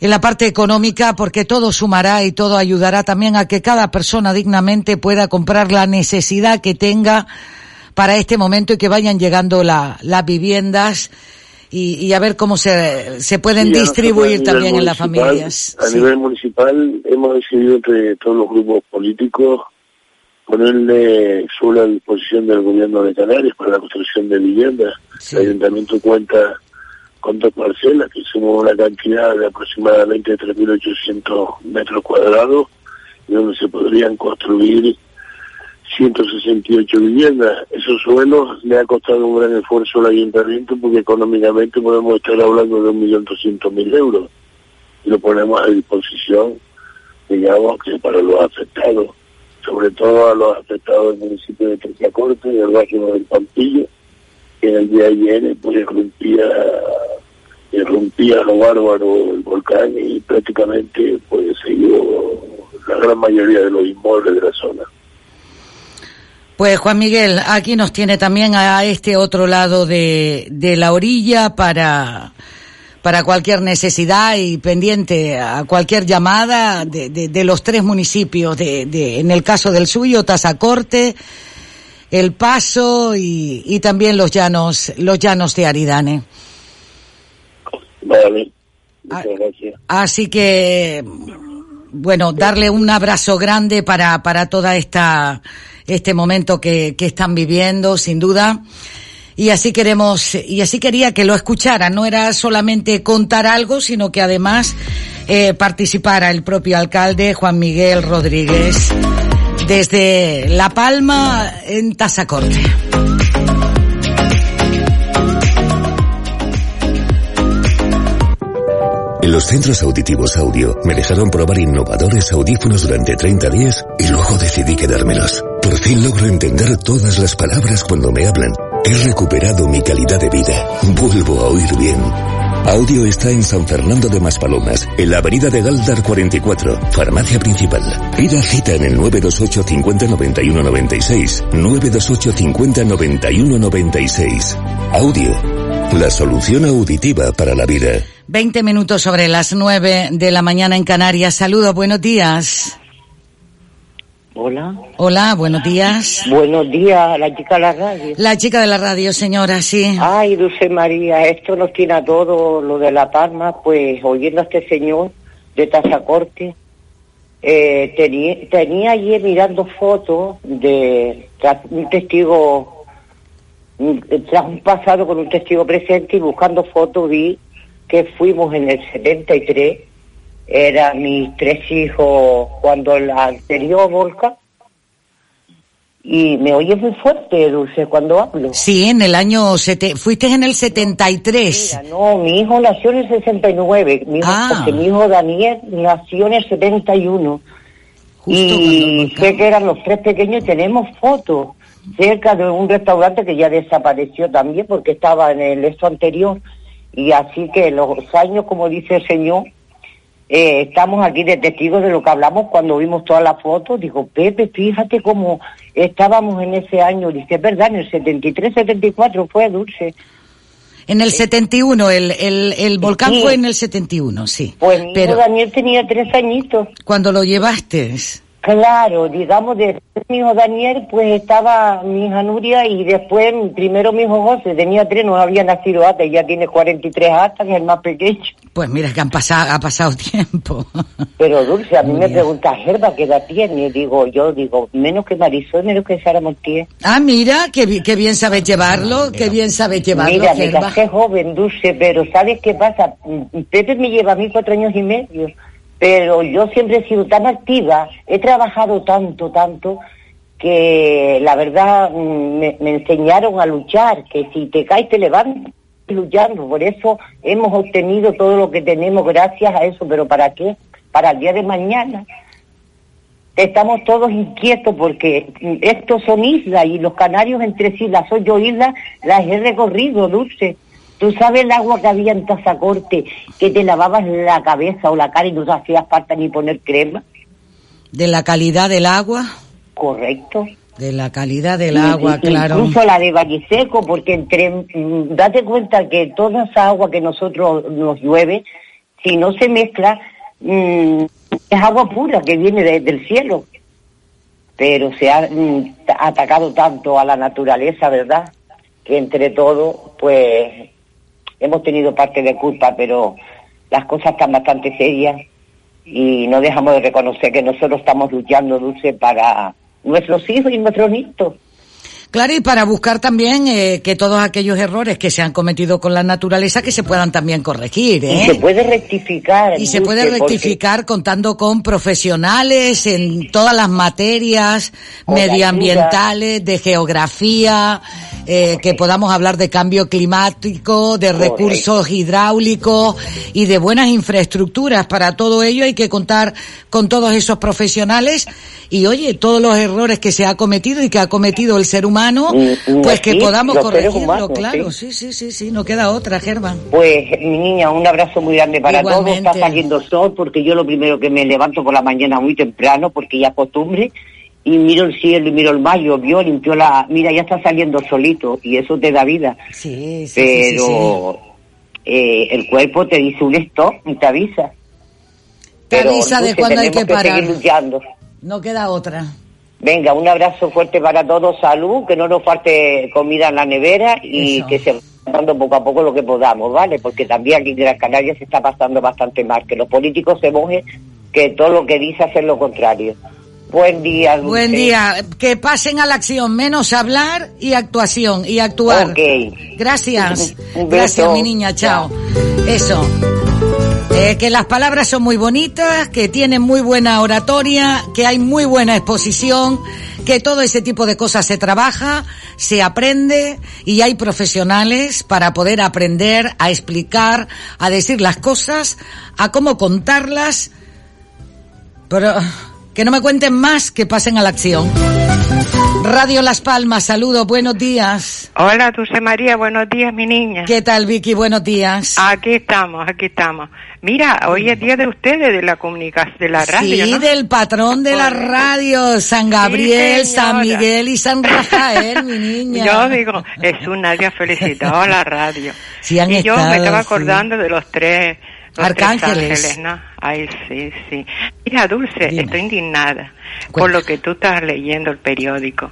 en la parte económica, porque todo sumará y todo ayudará también a que cada persona dignamente pueda comprar la necesidad que tenga para este momento y que vayan llegando la, las viviendas y, a ver cómo se, se pueden distribuir también en las familias. A nivel municipal hemos decidido entre todos los grupos políticos ponerle solo a disposición del gobierno de Canarias para la construcción de viviendas. El ayuntamiento cuenta con dos parcelas que suman una cantidad de aproximadamente 3.800 metros cuadrados y donde se podrían construir 168 viviendas. Esos suelos le ha costado un gran esfuerzo al ayuntamiento porque económicamente podemos estar hablando de 1.200.000 euros y lo ponemos a disposición, digamos, que para los afectados sobre todo a los afectados del municipio de Trequiacorte y del barrio del Pampillo, que en el día de ayer pues irrumpía, irrumpía lo bárbaro el volcán y prácticamente pues se la gran mayoría de los inmuebles de la zona. Pues Juan Miguel, aquí nos tiene también a este otro lado de, de la orilla para, para cualquier necesidad y pendiente a cualquier llamada de, de, de los tres municipios, de, de, en el caso del suyo, Tazacorte, El Paso y, y también los llanos, los llanos de Aridane. Vale. Ah, Muchas gracias. Así que, bueno, darle un abrazo grande para, para toda esta, este momento que, que están viviendo, sin duda. Y así queremos, y así quería que lo escucharan. No era solamente contar algo, sino que además eh, participara el propio alcalde Juan Miguel Rodríguez desde La Palma en Tazacorte. En los centros auditivos audio me dejaron probar innovadores audífonos durante 30 días y luego decidí quedármelos. Por fin logro entender todas las palabras cuando me hablan. He recuperado mi calidad de vida. Vuelvo a oír bien. Audio está en San Fernando de Maspalomas, en la avenida de Galdar 44, farmacia principal. Pida cita en el 928 50 91 96. 928 50 91 96. Audio. La solución auditiva para la vida. 20 minutos sobre las 9 de la mañana en Canarias. Saludos, buenos días. Hola. Hola, buenos días. Buenos días, la chica de la radio. La chica de la radio, señora, sí. Ay, Dulce María, esto nos tiene a todo lo de La Palma, pues oyendo a este señor de Tazacorte, eh, tenía, tenía ayer mirando fotos de un testigo, tras un pasado con un testigo presente y buscando fotos vi que fuimos en el 73, eran mis tres hijos cuando el anterior volcán, y me oye muy fuerte, Dulce, cuando hablo. Sí, en el año... Sete... Fuiste en el 73. Mira, no, mi hijo nació en el 69, mi hijo, Ah. porque mi hijo Daniel nació en el 71. y sé que eran los tres pequeños tenemos fotos cerca de un restaurante que ya desapareció también porque estaba en el esto anterior. Y así que los años, como dice el señor, eh, estamos aquí de testigos de lo que hablamos cuando vimos todas las fotos. Digo, Pepe, fíjate cómo estábamos en ese año. Dice, es verdad, en el 73, 74 fue dulce. En el 71, el, el, el volcán Sí. fue en el 71, sí. Pues Pero Daniel tenía tres añitos. cuando lo llevaste, Claro, digamos, de mi hijo Daniel, pues estaba mi hija Nuria y después primero mi hijo José, tenía tres, no había nacido hasta, ya tiene 43 hasta, que es el más pequeño. pues mira que han pasado, ha pasado tiempo. Pero Dulce, a mí me pregunta, Gerba, ¿qué edad tiene? Digo, yo digo, menos que Marisol, menos que Sara Montiel. Ah, mira, qué, qué bien sabes llevarlo, qué bien sabes llevarlo, Mira, me Gerba. casé joven, Dulce, pero ¿sabes qué pasa? Pepe me lleva a mí cuatro años y medio, pero yo siempre he sido tan activa, he trabajado tanto, tanto, que la verdad mm, me, enseñaron a luchar, que si te caes te levantas luchando, por eso hemos obtenido todo lo que tenemos gracias a eso, pero ¿para qué? Para el día de mañana. Estamos todos inquietos porque estos son islas y los canarios entre sí, las ocho islas las he recorrido, Dulce. Tú sabes el agua que había en Tazacorte, que te lavabas la cabeza o la cara y no te hacías falta ni poner crema. De la calidad del agua. Correcto. De la calidad del Y- agua, y- claro. Incluso la de Valleseco, porque entre, mm, date cuenta que toda esa agua que nosotros nos llueve, si no se mezcla, mm, es agua pura que viene de- del cielo. Pero se ha mm, ta- atacado tanto a la naturaleza, ¿verdad? Que entre todo, pues, hemos tenido parte de culpa, pero las cosas están bastante serias y no dejamos de reconocer que nosotros estamos luchando, Dulce, para nuestros hijos y nuestros nietos. Claro, y para buscar también eh, que todos aquellos errores que se han cometido con la naturaleza que se puedan también corregir, ¿eh? Y se puede rectificar. Y se puede porque- rectificar contando con profesionales en todas las materias Con medioambientales, de geografía, eh, que podamos hablar de cambio climático, de Correcto. recursos hidráulicos y de buenas infraestructuras. Para todo ello hay que contar con todos esos profesionales y oye, todos los errores que se ha cometido y que ha cometido el ser humano, Mm, pues que sí, podamos corregirlo, humanos, claro. sí. Sí, sí, sí, no queda otra, Gerba. Pues, mi niña, un abrazo muy grande para Igualmente. todos. Está saliendo sol porque yo lo primero que me levanto por la mañana muy temprano porque ya costumbre y miro el cielo y miro el mar, llovió, limpió la... Mira, ya está saliendo solito y eso te da vida. Sí, sí, Pero sí, eh, el cuerpo te dice un stop y te avisa. Te Pero, avisa de cuándo hay que parar. No queda otra. Venga, un abrazo fuerte para todos, salud, que no nos falte comida en la nevera y Eso. que se vaya dando poco a poco lo que podamos, ¿vale? Porque también aquí en Gran Canaria se está pasando bastante mal, que los políticos se mojen, que todo lo que dice hacer lo contrario. Buen día, Dulce. Buen día. Que pasen a la acción, menos hablar y actuación y actuar. Ok. Gracias. Un beso. Gracias, mi niña. Chao. Eso. Eh, que las palabras son muy bonitas, que tienen muy buena oratoria, que hay muy buena exposición, que todo ese tipo de cosas se trabaja, se aprende y hay profesionales para poder aprender a explicar, a decir las cosas, a cómo contarlas, pero que no me cuenten más, que pasen a la acción. Radio Las Palmas, saludos, buenos días. Hola, Dulce María, buenos días, mi niña. ¿Qué tal, Vicky? Buenos días. Aquí estamos, aquí estamos. Mira, hoy es día de ustedes, de la comunicación, de la radio, sí, ¿no? del patrón de la radio, San Gabriel, Sí, San. Miguel y San Rafael, mi niña. Yo digo, es un día felicitado a la radio. Sí, han y yo estado, me estaba sí. acordando de los tres, los Arcángeles. ángeles, ¿no? Ay, sí, sí. Mira, Dulce, estoy indignada por lo que tú estás leyendo el periódico.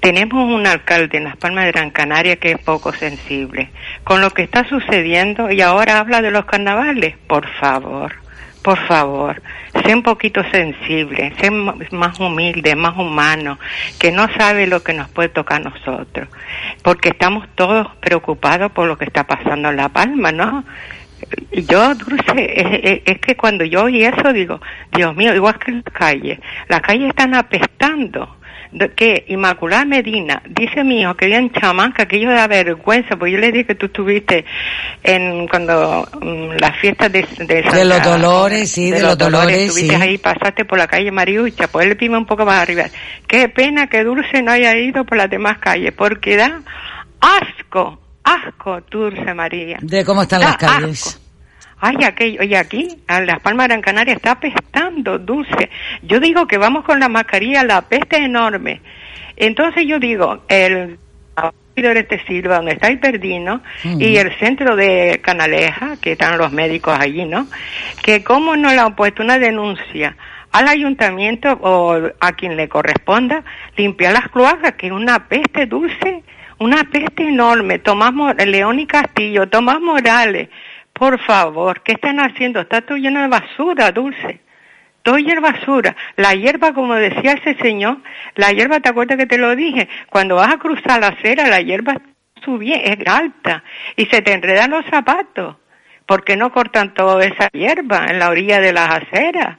Tenemos un alcalde en Las Palmas de Gran Canaria que es poco sensible con lo que está sucediendo y ahora habla de los carnavales. Por favor, por favor, sé un poquito sensible, sé más humilde, más humano, que no sabe lo que nos puede tocar a nosotros, porque estamos todos preocupados por lo que está pasando en La Palma, ¿no? Yo, Dulce, es, que cuando yo oí eso digo, Dios mío, igual que las calles, las calles están apestando. De- que Inmaculada Medina, dice mi hijo que vive en chamán, que aquello da vergüenza, porque yo le dije que tú estuviste en cuando mm, las fiestas de, de, De Santa- los Dolores, sí, de los Dolores, estuviste sí. ahí, pasaste por la calle Mariucha, pues él pime un poco más arriba. Qué pena que Dulce no haya ido por las demás calles, porque da asco, asco, Dulce María. De cómo están Da las calles. asco. Ay, aquello, oye, aquí, a Las Palmas de Gran Canaria está apestando, dulce. Yo digo que vamos con la mascarilla, la peste es enorme. Entonces yo digo, el este Silva, donde está el Perdino, Mm. y el centro de Canaleja, que están los médicos allí, ¿no? Que cómo no le han puesto una denuncia al ayuntamiento o a quien le corresponda limpiar las cloacas, que es una peste dulce, una peste enorme. Tomás León y Castillo, Tomás Morales, por favor, ¿qué están haciendo? Está todo lleno de basura, dulce. Todo de basura. La hierba, como decía ese señor, la hierba, ¿te acuerdas que te lo dije? Cuando vas a cruzar la acera, la hierba subie, es alta y se te enredan los zapatos. ¿Por qué no cortan toda esa hierba en la orilla de las aceras?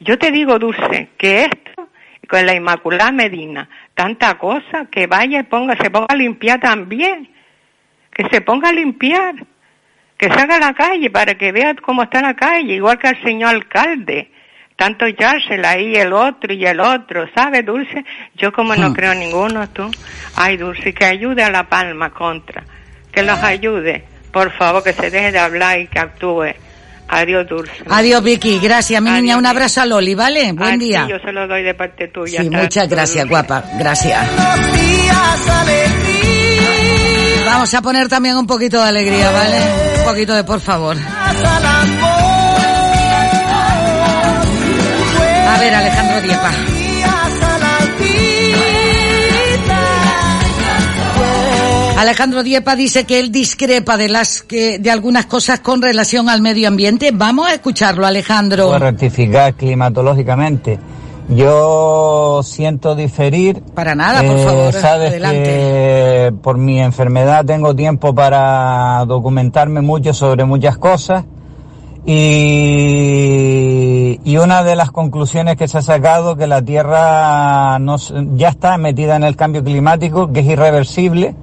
Yo te digo, Dulce, que esto, con la Inmaculada Medina, tanta cosa, que vaya y ponga, se ponga a limpiar también. Que se ponga a limpiar. Que salga a la calle para que vea cómo está la calle, igual que el señor alcalde. Tanto Yársela ahí, el otro y el otro, ¿sabes, Dulce? Yo como no Hmm. creo ninguno, tú. Ay, Dulce, que ayude a La Palma contra. Que los ayude. Por favor, que se deje de hablar y que actúe. Adiós, Dulce. Adiós, Vicky. Gracias, mi niña. Un abrazo a Loli, ¿vale? Buen A ti día. yo se lo doy de parte tuya. Sí, muchas gracias, guapa. Gracias. Vamos a poner también un poquito de alegría, ¿vale? Un poquito de por favor. A ver, Alejandro Diepa. Alejandro Diepa dice que él discrepa de las que de algunas cosas con relación al medio ambiente. Vamos a escucharlo, Alejandro. Puedo rectificar climatológicamente. Yo siento diferir. Para nada, por favor, Sabes adelante. que por mi enfermedad tengo tiempo para documentarme mucho sobre muchas cosas. Y, y una de las conclusiones que se ha sacado que la Tierra no ya está metida en el cambio climático, que es irreversible,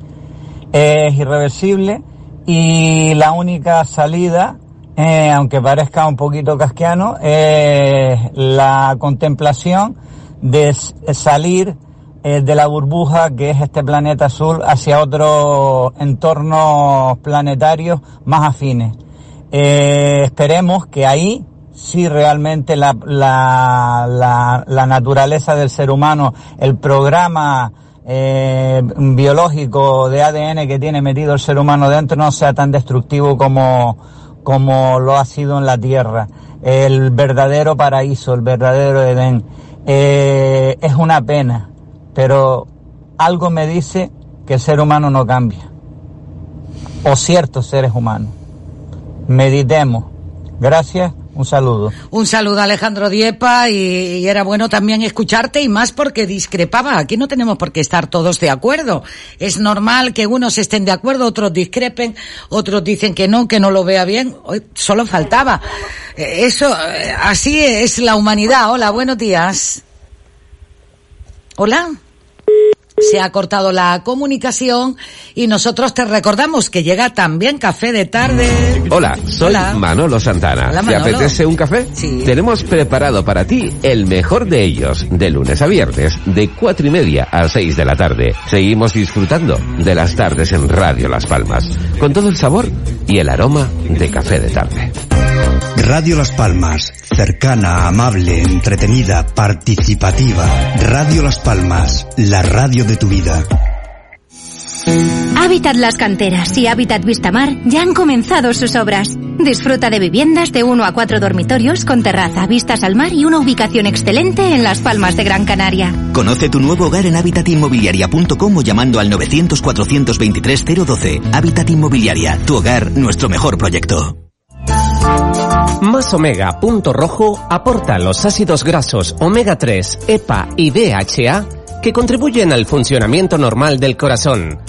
es irreversible y la única salida, eh, aunque parezca un poquito casquiano, es la contemplación de salir eh, de la burbuja que es este planeta azul hacia otros entornos planetarios más afines. Eh, esperemos que ahí si realmente la, la, la, la naturaleza del ser humano, el programa eh, biológico de ADN que tiene metido el ser humano dentro no sea tan destructivo como, como lo ha sido en la Tierra. El verdadero paraíso, el verdadero Edén. Eh, es una pena, pero algo me dice que el ser humano no cambia. O ciertos seres humanos. Meditemos. Gracias un saludo. Un saludo Alejandro Diepa y, era bueno también escucharte y más porque discrepaba. Aquí no tenemos por qué estar todos de acuerdo. Es normal que unos estén de acuerdo, otros discrepen, otros dicen que no, que no lo vea bien. Hoy solo faltaba. Eh, eso, eh, así es la humanidad. Hola, buenos días. Hola se ha cortado la comunicación y nosotros te recordamos que llega también café de tarde. Hola, soy Manolo Santana. ¿Te apetece un café? Sí. Tenemos preparado para ti el mejor de ellos, de lunes a viernes, de cuatro y media a seis de la tarde. Seguimos disfrutando de las tardes en Radio Las Palmas, con todo el sabor y el aroma de café de tarde. Radio Las Palmas, cercana, amable, entretenida, participativa. Radio Las Palmas, la radio de tu vida. Hábitat Las Canteras y Hábitat Vistamar ya han comenzado sus obras. Disfruta de viviendas de 1 a 4 dormitorios con terraza, vistas al mar y una ubicación excelente en Las Palmas de Gran Canaria. Conoce tu nuevo hogar en habitatinmobiliaria.com o llamando al 900 423 012. Hábitat Inmobiliaria, tu hogar, nuestro mejor proyecto. Más Omega Punto Rojo aporta los ácidos grasos omega 3, EPA y DHA que contribuyen al funcionamiento normal del corazón.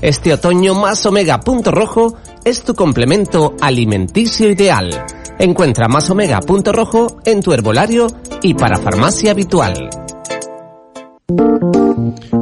Este otoño Más Omega Punto Rojo es tu complemento alimenticio ideal. Encuentra Más Omega Punto Rojo en tu herbolario y para farmacia habitual.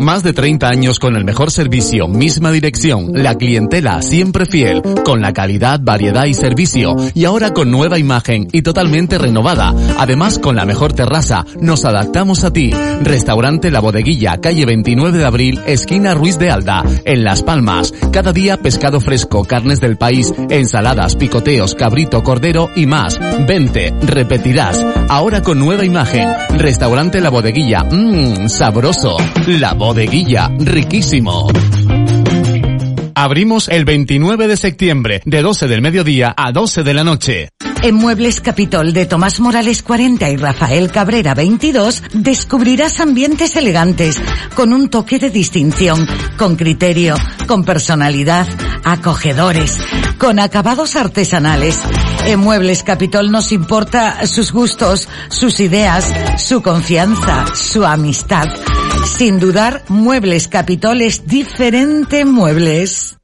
Más de 30 años con el mejor servicio, misma dirección, la clientela siempre fiel, con la calidad, variedad y servicio, y ahora con nueva imagen y totalmente renovada. Además, con la mejor terraza, nos adaptamos a ti. Restaurante La Bodeguilla, calle 29 de abril, esquina Ruiz de Alda, en Las Palmas. Cada día pescado fresco, carnes del país, ensaladas, picoteos, cabrito, cordero y más. Vente, repetirás. Ahora con nueva imagen. Restaurante La Bodeguilla, mmm, sabroso. La Bodeguilla, riquísimo. Abrimos el 29 de septiembre, de 12 del mediodía a 12 de la noche. En Muebles Capitol de Tomás Morales 40 y Rafael Cabrera 22 descubrirás ambientes elegantes, con un toque de distinción, con criterio, con personalidad, acogedores, con acabados artesanales. En Muebles Capitol nos importa sus gustos, sus ideas, su confianza, su amistad. Sin dudar, Muebles Capitol es diferente Muebles.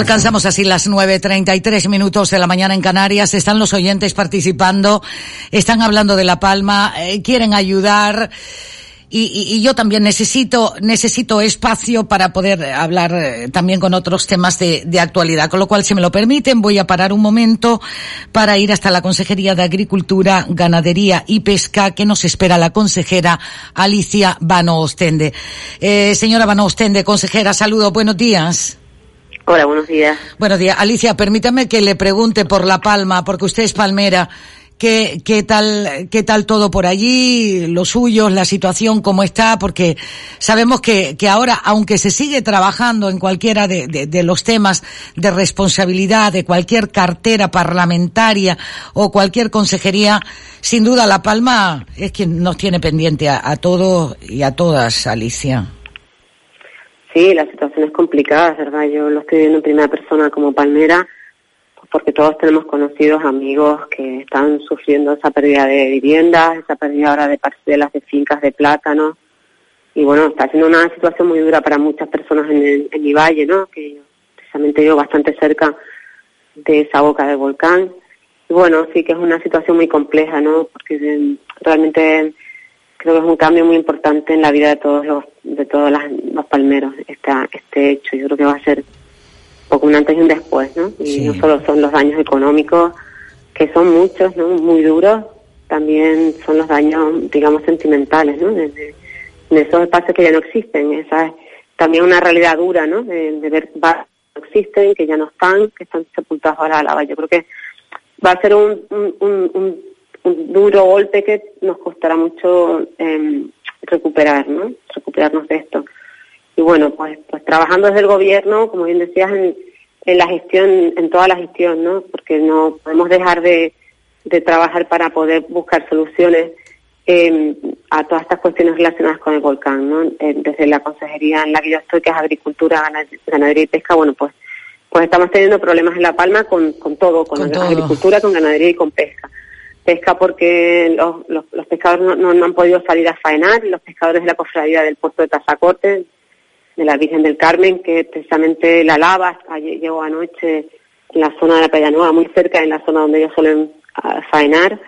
Alcanzamos así las 9.33 minutos de la mañana en Canarias. Están los oyentes participando, están hablando de La Palma, eh, quieren ayudar. Y, yo también necesito, necesito espacio para poder hablar eh, también con otros temas de, actualidad. Con lo cual, si me lo permiten, voy a parar un momento para ir hasta la Consejería de Agricultura, Ganadería y Pesca, que nos espera la consejera Alicia Bano Ostende. Eh, señora Bano Ostende, consejera, saludo, buenos días. Hola, buenos días. Buenos días. Alicia, permítame que le pregunte por La Palma, porque usted es palmera. qué, qué tal, qué tal todo por allí, los suyos, la situación, cómo está, porque sabemos que, que ahora, aunque se sigue trabajando en cualquiera de, de, los temas de responsabilidad, de cualquier cartera parlamentaria o cualquier consejería, sin duda La Palma es quien nos tiene pendiente a, a todos y a todas, Alicia. Sí, la situación es complicada, ¿verdad? Yo lo estoy viendo en primera persona como palmera, porque todos tenemos conocidos, amigos que están sufriendo esa pérdida de viviendas, esa pérdida ahora de parcelas de fincas de plátano. Y bueno, está siendo una situación muy dura para muchas personas en, en mi valle, ¿no? Que precisamente yo bastante cerca de esa boca del volcán. Y bueno, sí que es una situación muy compleja, ¿no? Porque realmente creo que es un cambio muy importante en la vida de todos los de todos los palmeros esta, este hecho. Yo creo que va a ser poco un antes y un después no y no solo son los daños económicos que son muchos no muy duros también son los daños digamos sentimentales no de, esos espacios que ya no existen. Esa es también una realidad dura no de, ver que no existen que ya no están que están sepultados ahora la lava yo creo que va a ser un, un un duro golpe que nos costará mucho eh, recuperar, ¿no? Recuperarnos de esto. Y bueno, pues, pues trabajando desde el gobierno, como bien decías, en, en la gestión, en toda la gestión, ¿no? Porque no podemos dejar de, de trabajar para poder buscar soluciones eh, a todas estas cuestiones relacionadas con el volcán, ¿no? Eh, desde la consejería en la que yo estoy, que es agricultura, ganadería y pesca, bueno, pues pues estamos teniendo problemas en La Palma con, con todo, con, agricultura, con ganadería y con pesca pesca porque los, los, pescadores no, no, han podido salir a faenar, los pescadores de la cofradía del puerto de Tazacorte, de la Virgen del Carmen, que precisamente la lava llegó anoche en la zona de la Playa muy cerca, en la zona donde ellos suelen ah, faenar,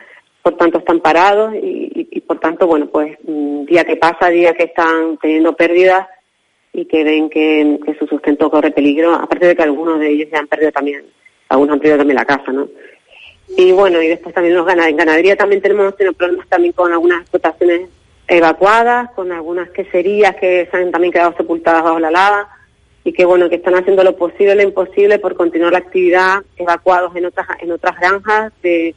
por tanto están parados y, y, por tanto, bueno, pues mm, día que pasa, día que están teniendo pérdidas y que ven que, que su sustento corre peligro, aparte de que algunos de ellos ya han perdido también, algunos han perdido también la casa, ¿no? Y bueno, y después también los en ganadería también tenemos problemas también con algunas explotaciones evacuadas, con algunas queserías que se han también quedado sepultadas bajo la lava y que bueno, que están haciendo lo posible, lo imposible por continuar la actividad, evacuados en otras, en otras granjas de,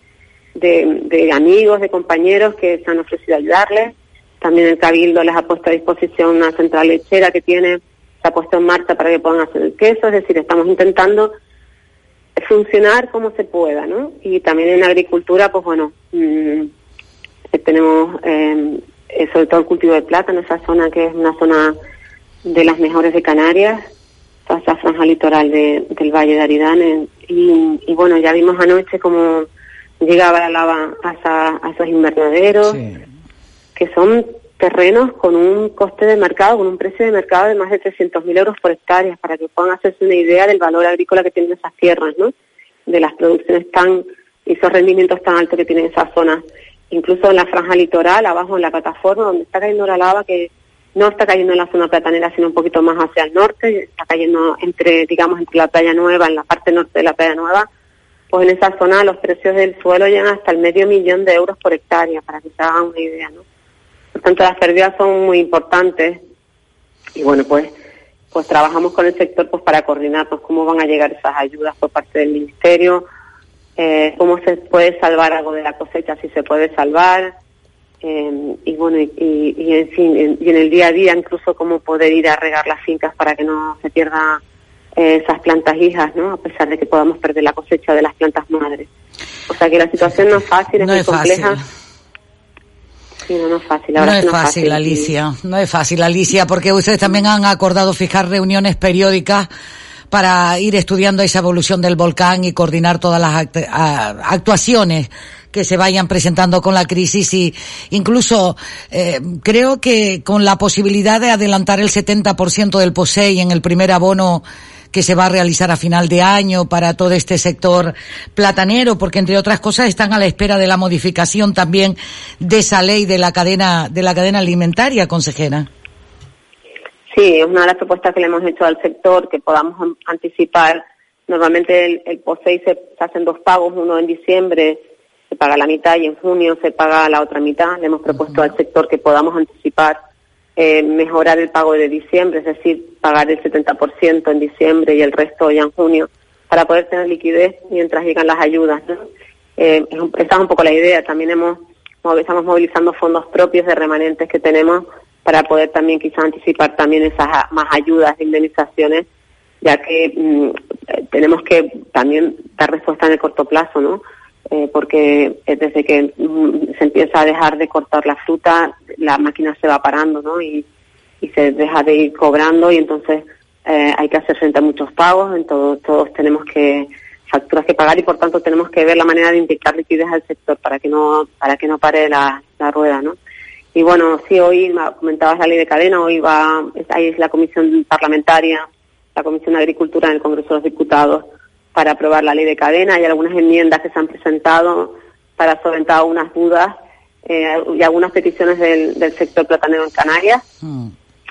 de, amigos, de compañeros que se han ofrecido ayudarles. También el Cabildo les ha puesto a disposición una central lechera que tiene, se ha puesto en marcha para que puedan hacer el queso, es decir, estamos intentando funcionar como se pueda, ¿no? Y también en agricultura, pues bueno, mm, eh, tenemos eh, sobre todo el cultivo de plátano, esa zona que es una zona de las mejores de Canarias, toda esa franja litoral de, del Valle de Aridane. Y, bueno, ya vimos anoche cómo llegaba la lava a, esos invernaderos, que son terrenos con un coste de mercado, con un precio de mercado de más de 300.000 euros por hectárea, para que puedan hacerse una idea del valor agrícola que tienen esas tierras, ¿no? De las producciones tan, y esos rendimientos tan altos que tienen esas zonas. Incluso en la franja litoral, abajo en la plataforma, donde está cayendo la lava, que no está cayendo en la zona platanera, sino un poquito más hacia el norte, está cayendo entre, digamos, entre la playa nueva, en la parte norte de la playa nueva, pues en esa zona los precios del suelo llegan hasta el medio millón de euros por hectárea, para que se hagan una idea, ¿no? Por tanto, las pérdidas son muy importantes y bueno, pues pues trabajamos con el sector pues para coordinar pues, cómo van a llegar esas ayudas por parte del ministerio, eh, cómo se puede salvar algo de la cosecha, si se puede salvar, eh, y bueno, y, y, en fin, y en el día a día incluso cómo poder ir a regar las fincas para que no se pierda eh, esas plantas hijas, ¿no? A pesar de que podamos perder la cosecha de las plantas madres. O sea que la situación no es fácil, es muy compleja no, es fácil. no es fácil, Alicia. No es fácil, Alicia, porque ustedes también han acordado fijar reuniones periódicas para ir estudiando esa evolución del volcán y coordinar todas las actuaciones que se vayan presentando con la crisis y incluso eh, creo que con la posibilidad de adelantar el 70% del POSEI en el primer abono que se va a realizar a final de año para todo este sector platanero, porque entre otras cosas están a la espera de la modificación también de esa ley de la cadena de la cadena alimentaria, consejera. Sí, es una de las propuestas que le hemos hecho al sector que podamos anticipar. Normalmente el, el POSEI se, se hacen dos pagos, uno en diciembre se paga la mitad y en junio se paga la otra mitad. Le hemos propuesto al sector que podamos anticipar eh, mejorar el pago de diciembre, es decir, pagar el 70% en diciembre y el resto ya en junio, para poder tener liquidez mientras llegan las ayudas. ¿no? eh, esa es un poco la idea. También hemos estamos movilizando fondos propios de remanentes que tenemos para poder también quizá anticipar también esas más ayudas, indemnizaciones, ya que mm, tenemos que también dar respuesta en el corto plazo, ¿no? Eh, porque desde que mm, se empieza a dejar de cortar la fruta, la máquina se va parando, ¿no? Y, se deja de ir cobrando y entonces eh, hay que hacer frente a muchos pagos, en todo, todos tenemos que facturas que pagar y por tanto tenemos que ver la manera de inyectar liquidez al sector para que no para que no pare la, la rueda, ¿no? Y bueno, sí, hoy comentabas la ley de cadena, hoy va, ahí es la comisión parlamentaria, la comisión de agricultura en el Congreso de los Diputados para aprobar la ley de cadena. Hay algunas enmiendas que se han presentado para solventar algunas dudas eh, y algunas peticiones del, del, sector platanero en Canarias. Mm.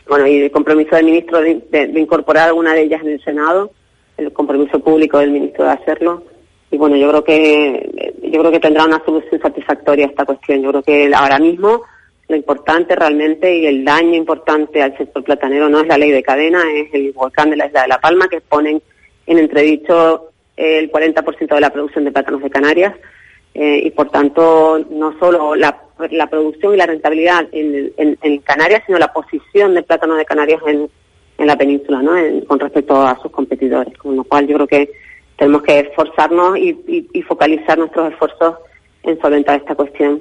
Bueno, y el compromiso del ministro de, de, incorporar alguna de ellas en el Senado, el compromiso público del ministro de hacerlo. Y bueno, yo creo que yo creo que tendrá una solución satisfactoria a esta cuestión. Yo creo que ahora mismo lo importante realmente y el daño importante al sector platanero no es la ley de cadena, es el volcán de la isla de La Palma que ponen en entredicho el 40% de la producción de plátanos de Canarias eh, y por tanto no solo la, producción y la rentabilidad en, en, Canarias, sino la posición de plátanos de Canarias en, en la península, ¿no? con respecto a sus competidores, con lo cual yo creo que tenemos que esforzarnos y, y focalizar nuestros esfuerzos en solventar esta cuestión.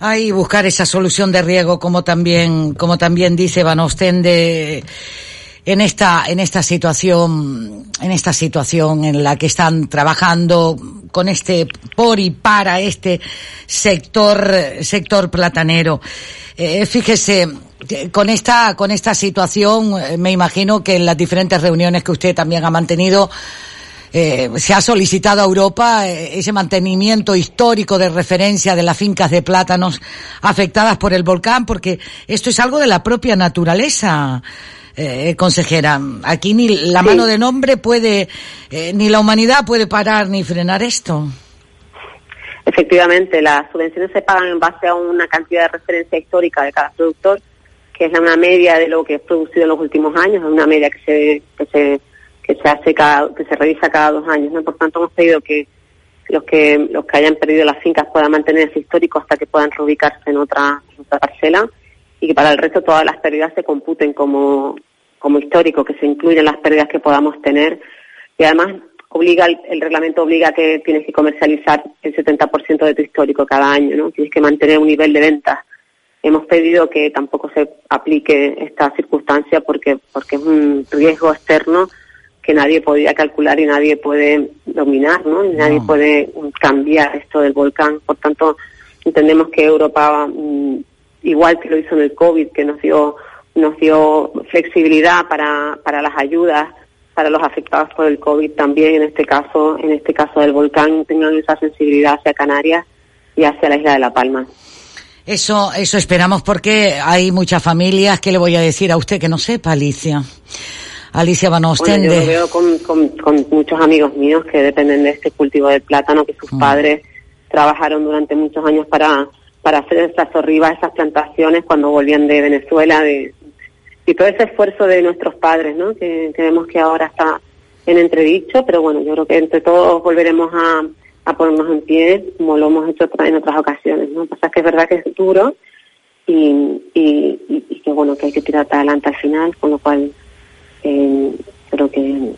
Ay, buscar esa solución de riego, como también, como también dice Van Ostende, en esta, en esta situación, en esta situación en la que están trabajando con este, por y para este sector, sector platanero. Eh, fíjese, con esta, con esta situación, eh, me imagino que en las diferentes reuniones que usted también ha mantenido, eh, se ha solicitado a Europa ese mantenimiento histórico de referencia de las fincas de plátanos afectadas por el volcán, porque esto es algo de la propia naturaleza. Eh, consejera, aquí ni la mano de nombre puede, ni la humanidad puede parar ni frenar esto. Efectivamente, las subvenciones se pagan en base a una cantidad de referencia histórica de cada productor, que es una media de lo que es producido en los últimos años, es una media que se, que se que se hace cada, que se revisa cada dos años. ¿no? Por tanto, hemos pedido que los que los que hayan perdido las fincas puedan mantenerse histórico hasta que puedan reubicarse en otra, otra parcela y que para el resto todas las pérdidas se computen como, como histórico, que se incluyan las pérdidas que podamos tener y además obliga el, reglamento obliga que tienes que comercializar el 70% de tu histórico cada año, ¿no? Tienes que mantener un nivel de ventas. Hemos pedido que tampoco se aplique esta circunstancia porque porque es un riesgo externo que nadie podía calcular y nadie puede dominar, ¿no? nadie puede cambiar esto del volcán. Por tanto, entendemos que Europa, mm, igual que lo hizo en el COVID, que nos dio nos dio flexibilidad para, para las ayudas para los afectados por el COVID también en este caso en este caso del volcán tengan esa sensibilidad hacia Canarias y hacia la isla de La Palma. Eso, eso esperamos porque hay muchas familias que le voy a decir a usted que no sepa, Alicia. Alicia Van Ostende. yo lo veo con, muchos amigos míos que dependen de este cultivo del plátano, que sus mm. padres trabajaron durante muchos años para, para hacer estas sorribas, esas plantaciones cuando volvían de Venezuela, de, y todo ese esfuerzo de nuestros padres, ¿no? Que, vemos que ahora está en entredicho, pero bueno, yo creo que entre todos volveremos a, ponernos en pie, como lo hemos hecho en otras ocasiones, ¿no? Pasa que es verdad que es duro y que bueno, que hay que tirar para adelante al final, con lo cual eh, creo que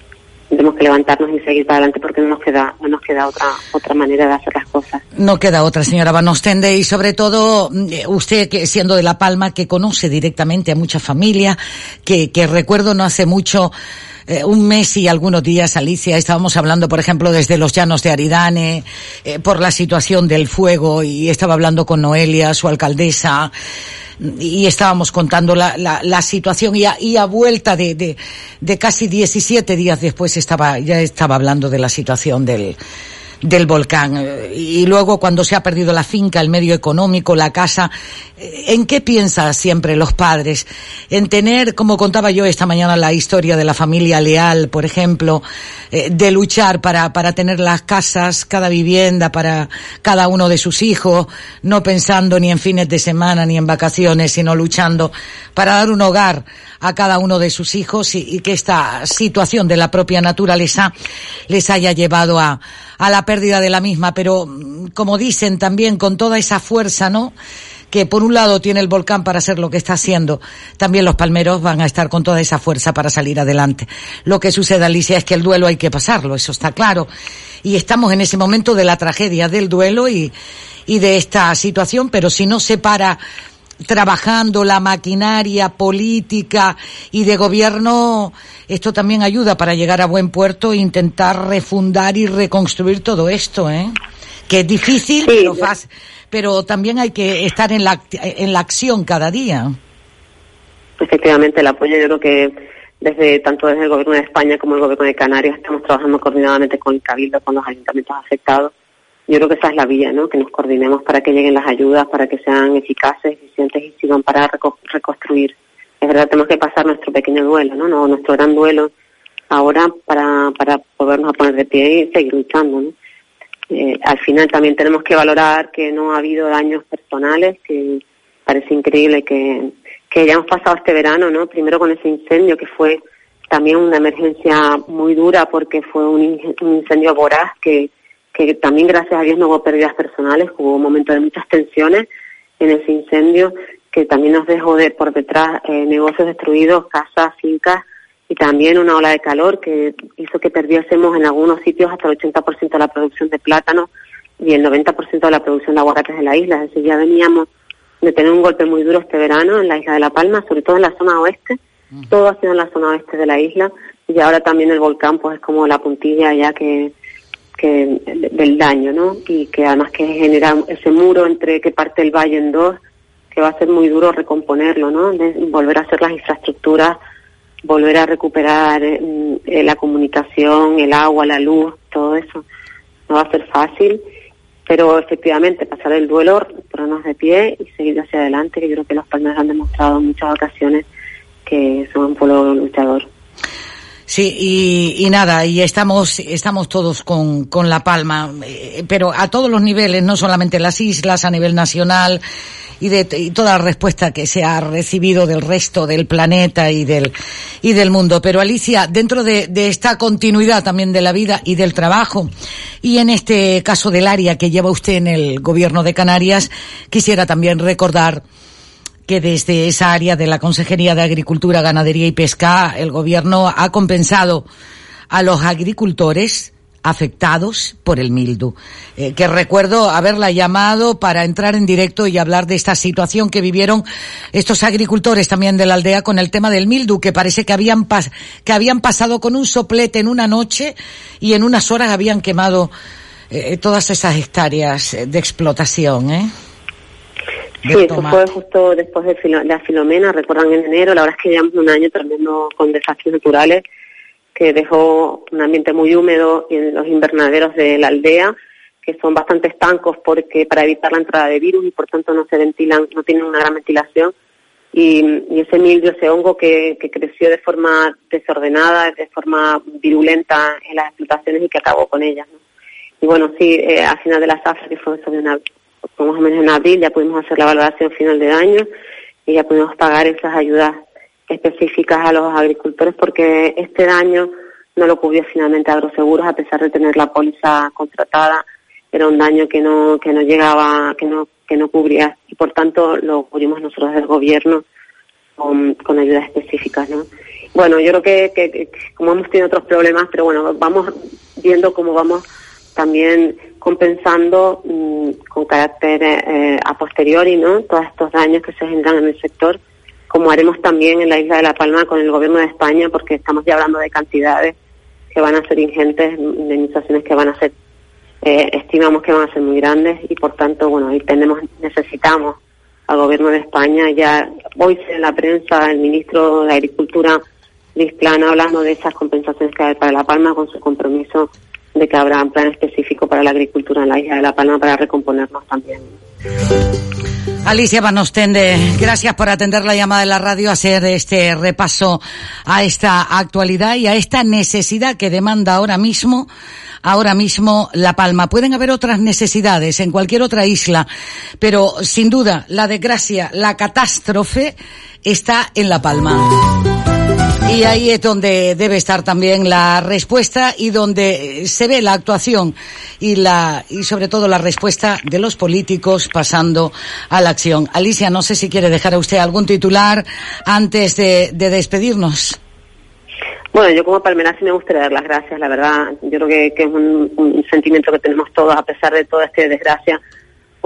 tenemos que levantarnos y seguir para adelante porque no nos queda no nos queda otra otra manera de hacer las cosas. No queda otra, señora Van Ostende, y sobre todo mm, usted que siendo de La Palma que conoce directamente a mucha familia, que, que recuerdo no hace mucho eh, un mes y algunos días, Alicia, estábamos hablando, por ejemplo, desde los llanos de Aridane, eh, por la situación del fuego, y estaba hablando con Noelia, su alcaldesa, y estábamos contando la, la, la situación y a, y a vuelta de, de, de, casi 17 días después estaba, ya estaba hablando de la situación del, del volcán. Y luego cuando se ha perdido la finca, el medio económico, la casa, ¿en qué piensan siempre los padres? En tener, como contaba yo esta mañana, la historia de la familia Leal, por ejemplo, eh, de luchar para, para tener las casas, cada vivienda para cada uno de sus hijos, no pensando ni en fines de semana ni en vacaciones, sino luchando para dar un hogar a cada uno de sus hijos y, y que esta situación de la propia naturaleza les haya llevado a, a la pérdida de la misma, pero mm, como dicen también con toda esa fuerza, ¿no? que por un lado tiene el volcán para hacer lo que está haciendo, también los palmeros van a estar con toda esa fuerza para salir adelante. Lo que sucede, Alicia, es que el duelo hay que pasarlo, eso está claro. Y estamos en ese momento de la tragedia del duelo y, y de esta situación, pero si no se para trabajando la maquinaria política y de gobierno, esto también ayuda para llegar a buen puerto e intentar refundar y reconstruir todo esto, ¿eh? Que es difícil, pero, fácil, pero también hay que estar en la, en la acción cada día. Efectivamente, el apoyo yo creo que desde tanto desde el gobierno de España como el gobierno de Canarias estamos trabajando coordinadamente con el Cabildo, con los ayuntamientos afectados yo creo que esa es la vía, ¿no? Que nos coordinemos para que lleguen las ayudas, para que sean eficaces, eficientes y sirvan para reconstruir. Es verdad, tenemos que pasar nuestro pequeño duelo, ¿no? no nuestro gran duelo ahora para, para podernos a poner de pie y seguir luchando, ¿no? Eh, al final también tenemos que valorar que no ha habido daños personales, que parece increíble que, que hayamos pasado este verano, ¿no? Primero con ese incendio que fue también una emergencia muy dura porque fue un, un incendio voraz que, que también gracias a Dios no hubo pérdidas personales, hubo un momento de muchas tensiones en ese incendio que también nos dejó de por detrás eh, negocios destruidos, casas, fincas y también una ola de calor que hizo que perdiésemos en algunos sitios hasta el 80% de la producción de plátano y el 90% de la producción de aguacates de la isla. Es decir, ya veníamos de tener un golpe muy duro este verano en la isla de La Palma, sobre todo en la zona oeste. Todo ha sido en la zona oeste de la isla y ahora también el volcán pues es como la puntilla ya que que del daño, ¿no? Y que además que genera ese muro entre que parte el valle en dos, que va a ser muy duro recomponerlo, ¿no? volver a hacer las infraestructuras, volver a recuperar eh, la comunicación, el agua, la luz, todo eso. No va a ser fácil, pero efectivamente pasar el duelo, ponernos de pie y seguir hacia adelante, que yo creo que los palmeros han demostrado en muchas ocasiones que son un pueblo luchador. Sí, y, nada, y estamos, estamos todos con, con La Palma, eh, pero a todos los niveles, no solamente en las islas, a nivel nacional, y de y toda la respuesta que se ha recibido del resto del planeta y del y del mundo. Pero Alicia, dentro de, de, esta continuidad también de la vida y del trabajo, y en este caso del área que lleva usted en el gobierno de Canarias, quisiera también recordar que desde esa área de la Consejería de Agricultura, Ganadería y Pesca, el gobierno ha compensado a los agricultores afectados por el mildu. Eh, que recuerdo haberla llamado para entrar en directo y hablar de esta situación que vivieron estos agricultores también de la aldea con el tema del mildu, que parece que habían, que habían pasado con un soplete en una noche y en unas horas habían quemado eh, todas esas hectáreas de explotación. ¿eh? Sí, eso fue justo después de, la Filomena, recuerdan en enero, la verdad es que llevamos un año terminando con desastres naturales que dejó un ambiente muy húmedo en los invernaderos de la aldea, que son bastante estancos porque para evitar la entrada de virus y por tanto no se ventilan, no tienen una gran ventilación. Y, ese mildio, ese hongo que, creció de forma desordenada, de forma virulenta en las explotaciones y que acabó con ellas. Y bueno, sí, eh, al final de la zafra, que fue sobre una más o menos en abril ya pudimos hacer la valoración final de daño y ya pudimos pagar esas ayudas específicas a los agricultores porque este daño no lo cubrió finalmente Agroseguros a pesar de tener la póliza contratada era un daño que no que no llegaba que no que no cubría y por tanto lo cubrimos nosotros del gobierno con, con ayudas específicas no bueno yo creo que, que como hemos tenido otros problemas pero bueno vamos viendo cómo vamos también compensando mm, con carácter eh, a posteriori ¿no? todos estos daños que se generan en el sector, como haremos también en la isla de La Palma con el gobierno de España, porque estamos ya hablando de cantidades que van a ser ingentes, de indemnizaciones que van a ser, eh, estimamos que van a ser muy grandes y por tanto, bueno, ahí tenemos, necesitamos al gobierno de España. Ya hoy en la prensa el ministro de Agricultura, Luis Plana, hablando de esas compensaciones que hay para La Palma con su compromiso de que habrá un plan específico para la agricultura en la isla de La Palma para recomponernos también. Alicia Van Ostende, gracias por atender la llamada de la radio, hacer este repaso a esta actualidad y a esta necesidad que demanda ahora mismo, ahora mismo La Palma. Pueden haber otras necesidades en cualquier otra isla, pero sin duda la desgracia, la catástrofe está en La Palma. Y ahí es donde debe estar también la respuesta y donde se ve la actuación y la y sobre todo la respuesta de los políticos pasando a la acción. Alicia, no sé si quiere dejar a usted algún titular antes de, despedirnos. Bueno, yo como palmera sí me gustaría dar las gracias, la verdad. Yo creo que, es un, sentimiento que tenemos todos a pesar de toda esta desgracia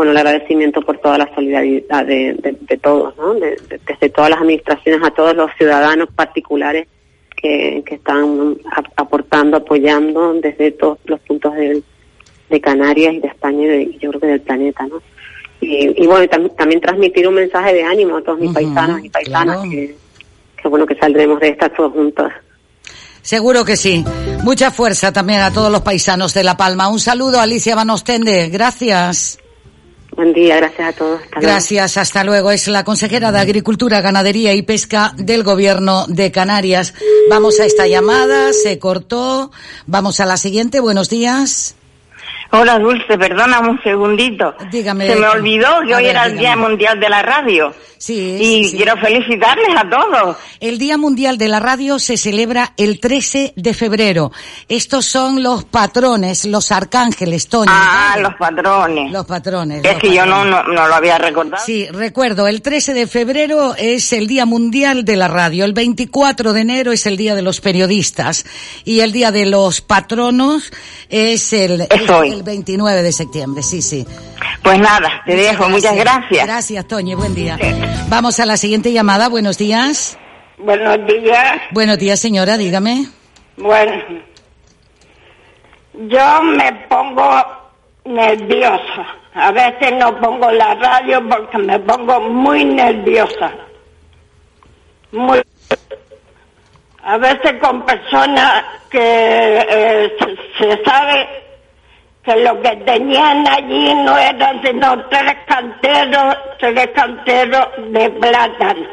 bueno, el agradecimiento por toda la solidaridad de, todos, ¿no? desde todas las administraciones a todos los ciudadanos particulares que, están aportando, apoyando desde todos los puntos de, Canarias y de España y yo creo que del planeta, ¿no? Y, bueno, también transmitir un mensaje de ánimo a todos mis paisanos y paisanas que, que bueno que saldremos de esta todos juntos. Seguro que sí. Mucha fuerza también a todos los paisanos de La Palma. Un saludo, Alicia Vanostende. Gracias. Buen día, gracias a todos. gracias, hasta luego. Es la consejera de Agricultura, Ganadería y Pesca del Gobierno de Canarias. Vamos a esta llamada, se cortó. Vamos a la siguiente, buenos días. Hola Dulce, perdona un segundito. Dígame. Se me olvidó que hoy era el Día Mundial de la Radio. Sí. Y quiero felicitarles a todos. El Día Mundial de la Radio se celebra el 13 de febrero. Estos son los patrones, los arcángeles, Tony. Ah, los patrones. Los patrones. Es que yo no, no, no, lo había recordado. Sí, recuerdo, el 13 de febrero es el Día Mundial de la Radio. El 24 de enero es el Día de los Periodistas. Y el Día de los Patronos es el, el 29 de septiembre. Sí, sí. Pues nada, te dejo. Muchas gracias. Gracias, Toñi. Buen día. Vamos a la siguiente llamada. Buenos días. Buenos días. Buenos días, señora. Dígame. Bueno, yo me pongo nerviosa. A veces no pongo la radio porque me pongo muy nerviosa. Muy. A veces con personas que eh, se sabe lo que tenían allí no eran sino tres canteros, tres canteros de plátano.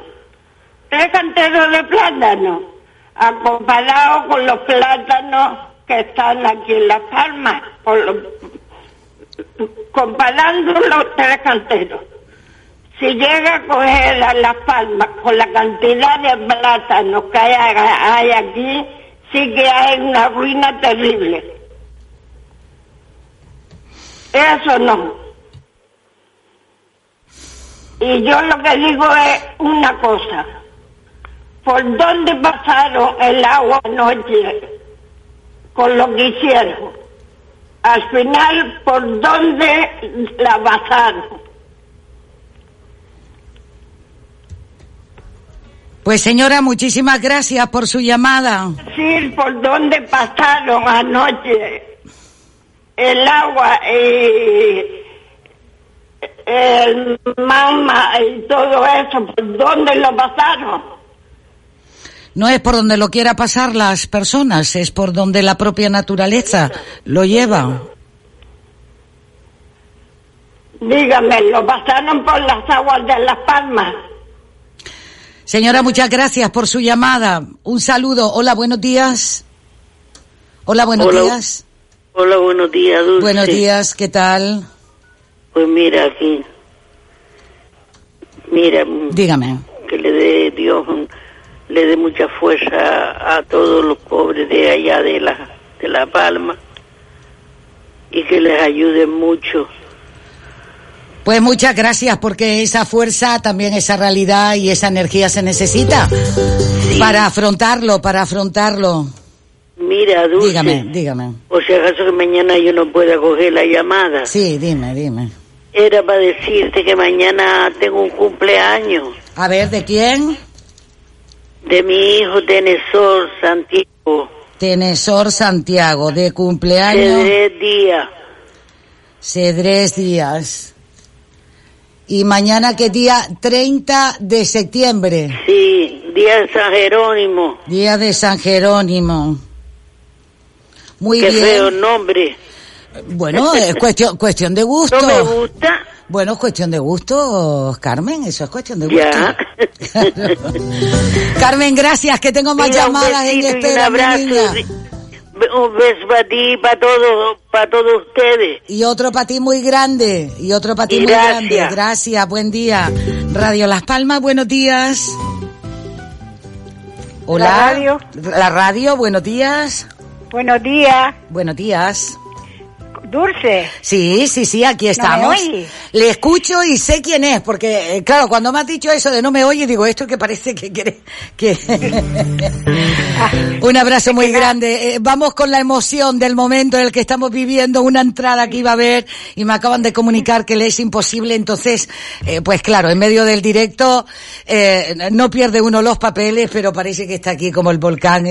Tres canteros de plátano, a comparado con los plátanos que están aquí en Las Palmas, comparando los tres canteros. Si llega a coger a Las Palmas con la cantidad de plátanos que hay aquí, sí que hay una ruina terrible eso no. Y yo lo que digo es una cosa. ¿Por dónde pasaron el agua anoche con lo que hicieron? Al final, ¿por dónde la pasaron? Pues señora, muchísimas gracias por su llamada. Sí, ¿por dónde pasaron anoche el agua y el mamá y todo eso, ¿por dónde lo pasaron? No es por donde lo quiera pasar las personas, es por donde la propia naturaleza lo lleva. Dígame, lo pasaron por las aguas de Las Palmas. Señora, muchas gracias por su llamada. Un saludo. Hola, buenos días. Hola, buenos días. Hola, buenos días, Dulce. Buenos días, ¿qué tal? Pues mira, aquí. Mira. Dígame. Que le dé Dios, le dé mucha fuerza a todos los pobres de allá de la, de La Palma y que les ayude mucho. Pues muchas gracias porque esa fuerza, también esa realidad y esa energía se necesita para afrontarlo, para afrontarlo. Mira, Dulce. Dígame, dígame. O si acaso que mañana yo no pueda coger la llamada. Sí, dime, dime. Era para decirte que mañana tengo un cumpleaños. A ver, ¿de quién? De mi hijo Tenesor Santiago. Tenesor Santiago, de cumpleaños. Cedrés Díaz. Cedrés Díaz. ¿Y mañana qué día? 30 de septiembre. Sí, día de San Jerónimo. Día de San Jerónimo. Muy Qué bien. feo nombre. Bueno, es cuestión, cuestión de gusto. ¿No me gusta? Bueno, es cuestión de gusto, Carmen, eso es cuestión de gusto. Ya. Carmen, gracias, que tengo más Mira, un llamadas en espera, un mi abrazo. Un beso para ti y para todos, para todos ustedes. Y otro para ti muy grande, y otro para ti muy gracias. grande. Gracias, buen día. Radio Las Palmas, buenos días. Hola. La radio. La radio, buenos días. Buenos días. Buenos días. Dulce. Sí, sí, sí, aquí estamos. oye? Le escucho y sé quién es, porque, eh, claro, cuando me has dicho eso de no me oye, digo, esto que parece que quiere, que... Un abrazo muy grande. Eh, vamos con la emoción del momento en el que estamos viviendo, una entrada que iba a haber y me acaban de comunicar que le es imposible, entonces, eh, pues claro, en medio del directo, eh, no pierde uno los papeles, pero parece que está aquí como el volcán.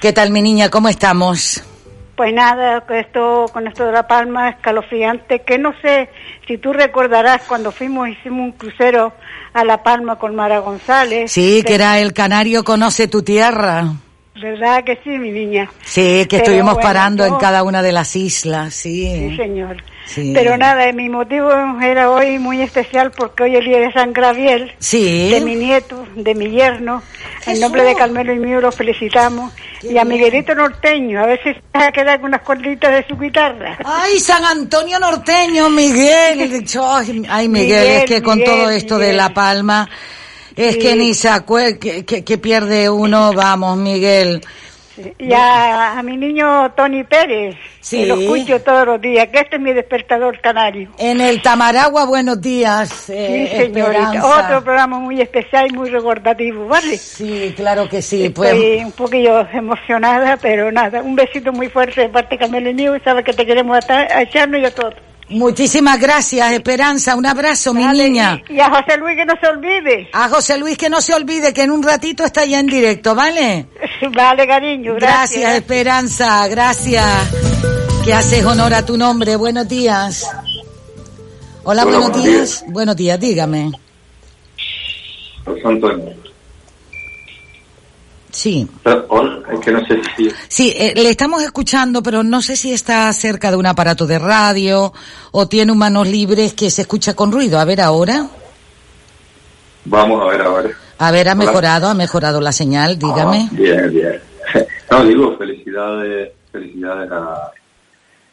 ¿Qué tal, mi niña? ¿Cómo estamos? Pues nada, con esto, con esto de La Palma, escalofriante, que no sé si tú recordarás cuando fuimos, hicimos un crucero a La Palma con Mara González. Sí, que era el canario conoce tu tierra. ¿Verdad que sí, mi niña? Sí, que Pero estuvimos bueno, parando en cada una de las islas, sí. Sí, señor. Sí. Pero nada, mi motivo era hoy muy especial porque hoy el día de San Gabriel. Sí. De mi nieto, de mi yerno. En nombre de Carmelo y mío los felicitamos. y a Miguelito Norteño, a ver si se va a quedar con unas cuerditas de su guitarra. Ay, San Antonio Norteño, Miguel. Ay, Miguel, es que con Miguel, todo esto de. La Palma, es Sí. que ni se acuerda, que, que- que pierde uno, vamos, Miguel. Y a, a mi niño Tony Pérez, Sí. que lo escucho todos los días, que este es mi despertador canario. En el Tamaragua, buenos días. eh, Sí, señorita. Otro programa muy especial y muy recordativo, ¿vale? Sí, claro que sí. Pues, Estoy un poquillo emocionada, pero nada. Un besito muy fuerte de parte de Carmelo y mío. Sabes que te queremos a echarnos y a todos. Muchísimas gracias, Esperanza. Un abrazo, mi Vale, niña. Y, y a José Luis que no se olvide. A José Luis que no se olvide que en un ratito está ya en directo, ¿vale? Vale, cariño. Gracias, Gracias. Esperanza, gracias. Que haces honor a tu nombre. Buenos días. Hola, Hola, buenos buenos días. Buenos días, dígame. José Antonio. Sí. Hola, es que no sé si... Sí, eh, le estamos escuchando, pero no sé si está cerca de un aparato de radio o tiene un manos libres que se escucha con ruido. A ver ahora. Vamos a ver ahora. A ver, ha Hola. mejorado, ha mejorado la señal, dígame. Ah, bien, bien. No, digo, felicidades, felicidades a,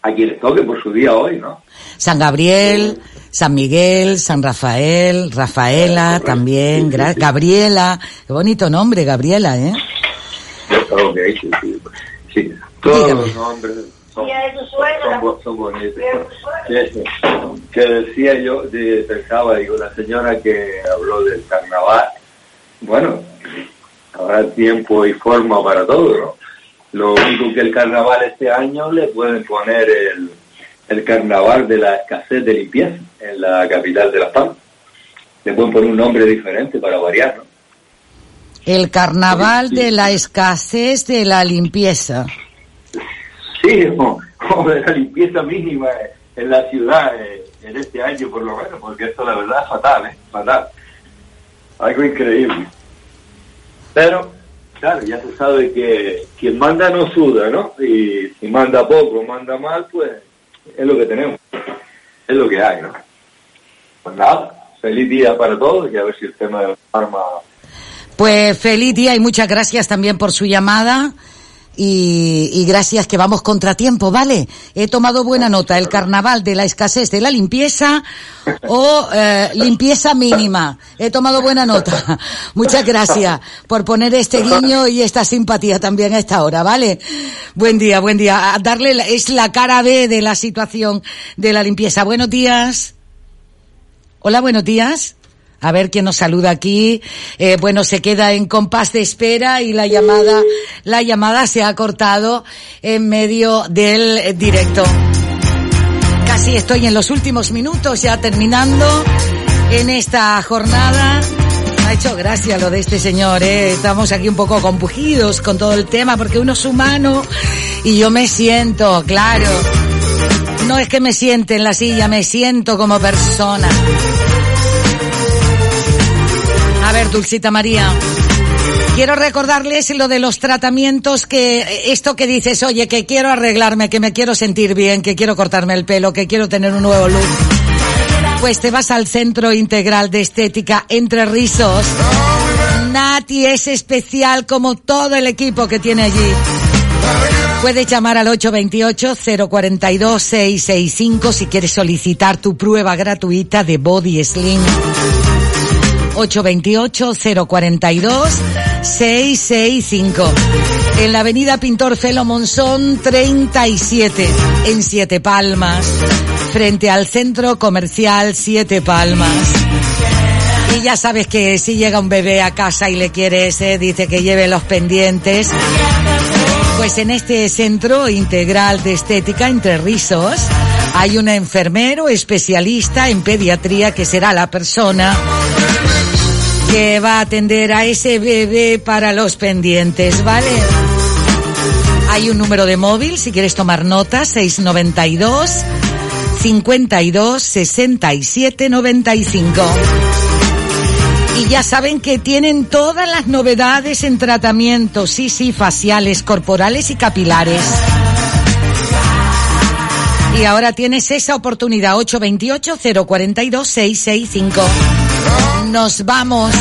a quien les toque por su día hoy, ¿no? San Gabriel, San Miguel, San Rafael, Rafaela también, Gabriela. Qué bonito nombre, Gabriela, ¿eh? Sí, sí. sí. Todos los nombres son, son, son bonitos. Que, que decía yo, de- pensaba, digo, la señora que habló del carnaval, bueno, habrá tiempo y forma para todo, ¿no? Lo único que el carnaval este año le pueden poner el, el carnaval de la escasez de limpieza en la capital de Las Palmas. Le pueden poner un nombre diferente para variar, ¿no? El carnaval de la escasez de la limpieza. Sí, como de la limpieza mínima en la ciudad eh, en este año por lo menos, porque esto la verdad es fatal, ¿eh? Fatal. Algo increíble. Pero, claro, ya se sabe que quien manda no suda, ¿no? Y si manda poco, manda mal, pues es lo que tenemos. Es lo que hay, ¿no? Pues nada, feliz día para todos y a ver si el tema de la arma Pues feliz día y muchas gracias también por su llamada. Y, y gracias que vamos contratiempo, ¿vale? He tomado buena nota. El carnaval de la escasez de la limpieza o eh, limpieza mínima. He tomado buena nota. Muchas gracias por poner este guiño y esta simpatía también a esta hora, ¿vale? Buen día, buen día. A darle, la- es la cara B de la situación de la limpieza. Buenos días. Hola, buenos días. A ver quién nos saluda aquí. Eh, bueno, se queda en compás de espera y la llamada, la llamada se ha cortado en medio del directo. Casi estoy en los últimos minutos, ya terminando en esta jornada. Ha hecho gracia lo de este señor, ¿eh? Estamos aquí un poco compugidos con todo el tema porque uno es humano y yo me siento, claro. No es que me siente en la silla, me siento como persona. Ver, Dulcita María. Quiero recordarles lo de los tratamientos que, esto que dices, oye, que quiero arreglarme, que me quiero sentir bien, que quiero cortarme el pelo, que quiero tener un nuevo look. Pues te vas al Centro Integral de Estética Entre Rizos. Nati es especial como todo el equipo que tiene allí. Puedes llamar al 828-042-665 si quieres solicitar tu prueba gratuita de Body Slim. 665. En la avenida Pintor Celo Monzón 37, en Siete Palmas, frente al centro comercial Siete Palmas. Y ya sabes que si llega un bebé a casa y le quiere ese, dice que lleve los pendientes. Pues en este centro integral de estética entre rizos hay un enfermero especialista en pediatría que será la persona que va a atender a ese bebé para los pendientes, ¿vale? Hay un número de móvil si quieres tomar nota, 692 52 67 95. Y ya saben que tienen todas las novedades en tratamientos, sí, sí, faciales, corporales y capilares. Y ahora tienes esa oportunidad, 828-042-665. Nos vamos.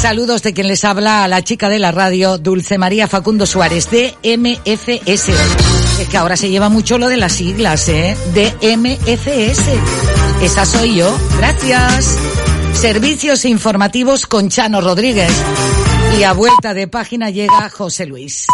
Saludos de quien les habla a la chica de la radio, Dulce María Facundo Suárez, de MFS. Es que ahora se lleva mucho lo de las siglas, ¿eh? De MFS. Esa soy yo. Gracias. Servicios informativos con Chano Rodríguez. Y a vuelta de página llega José Luis.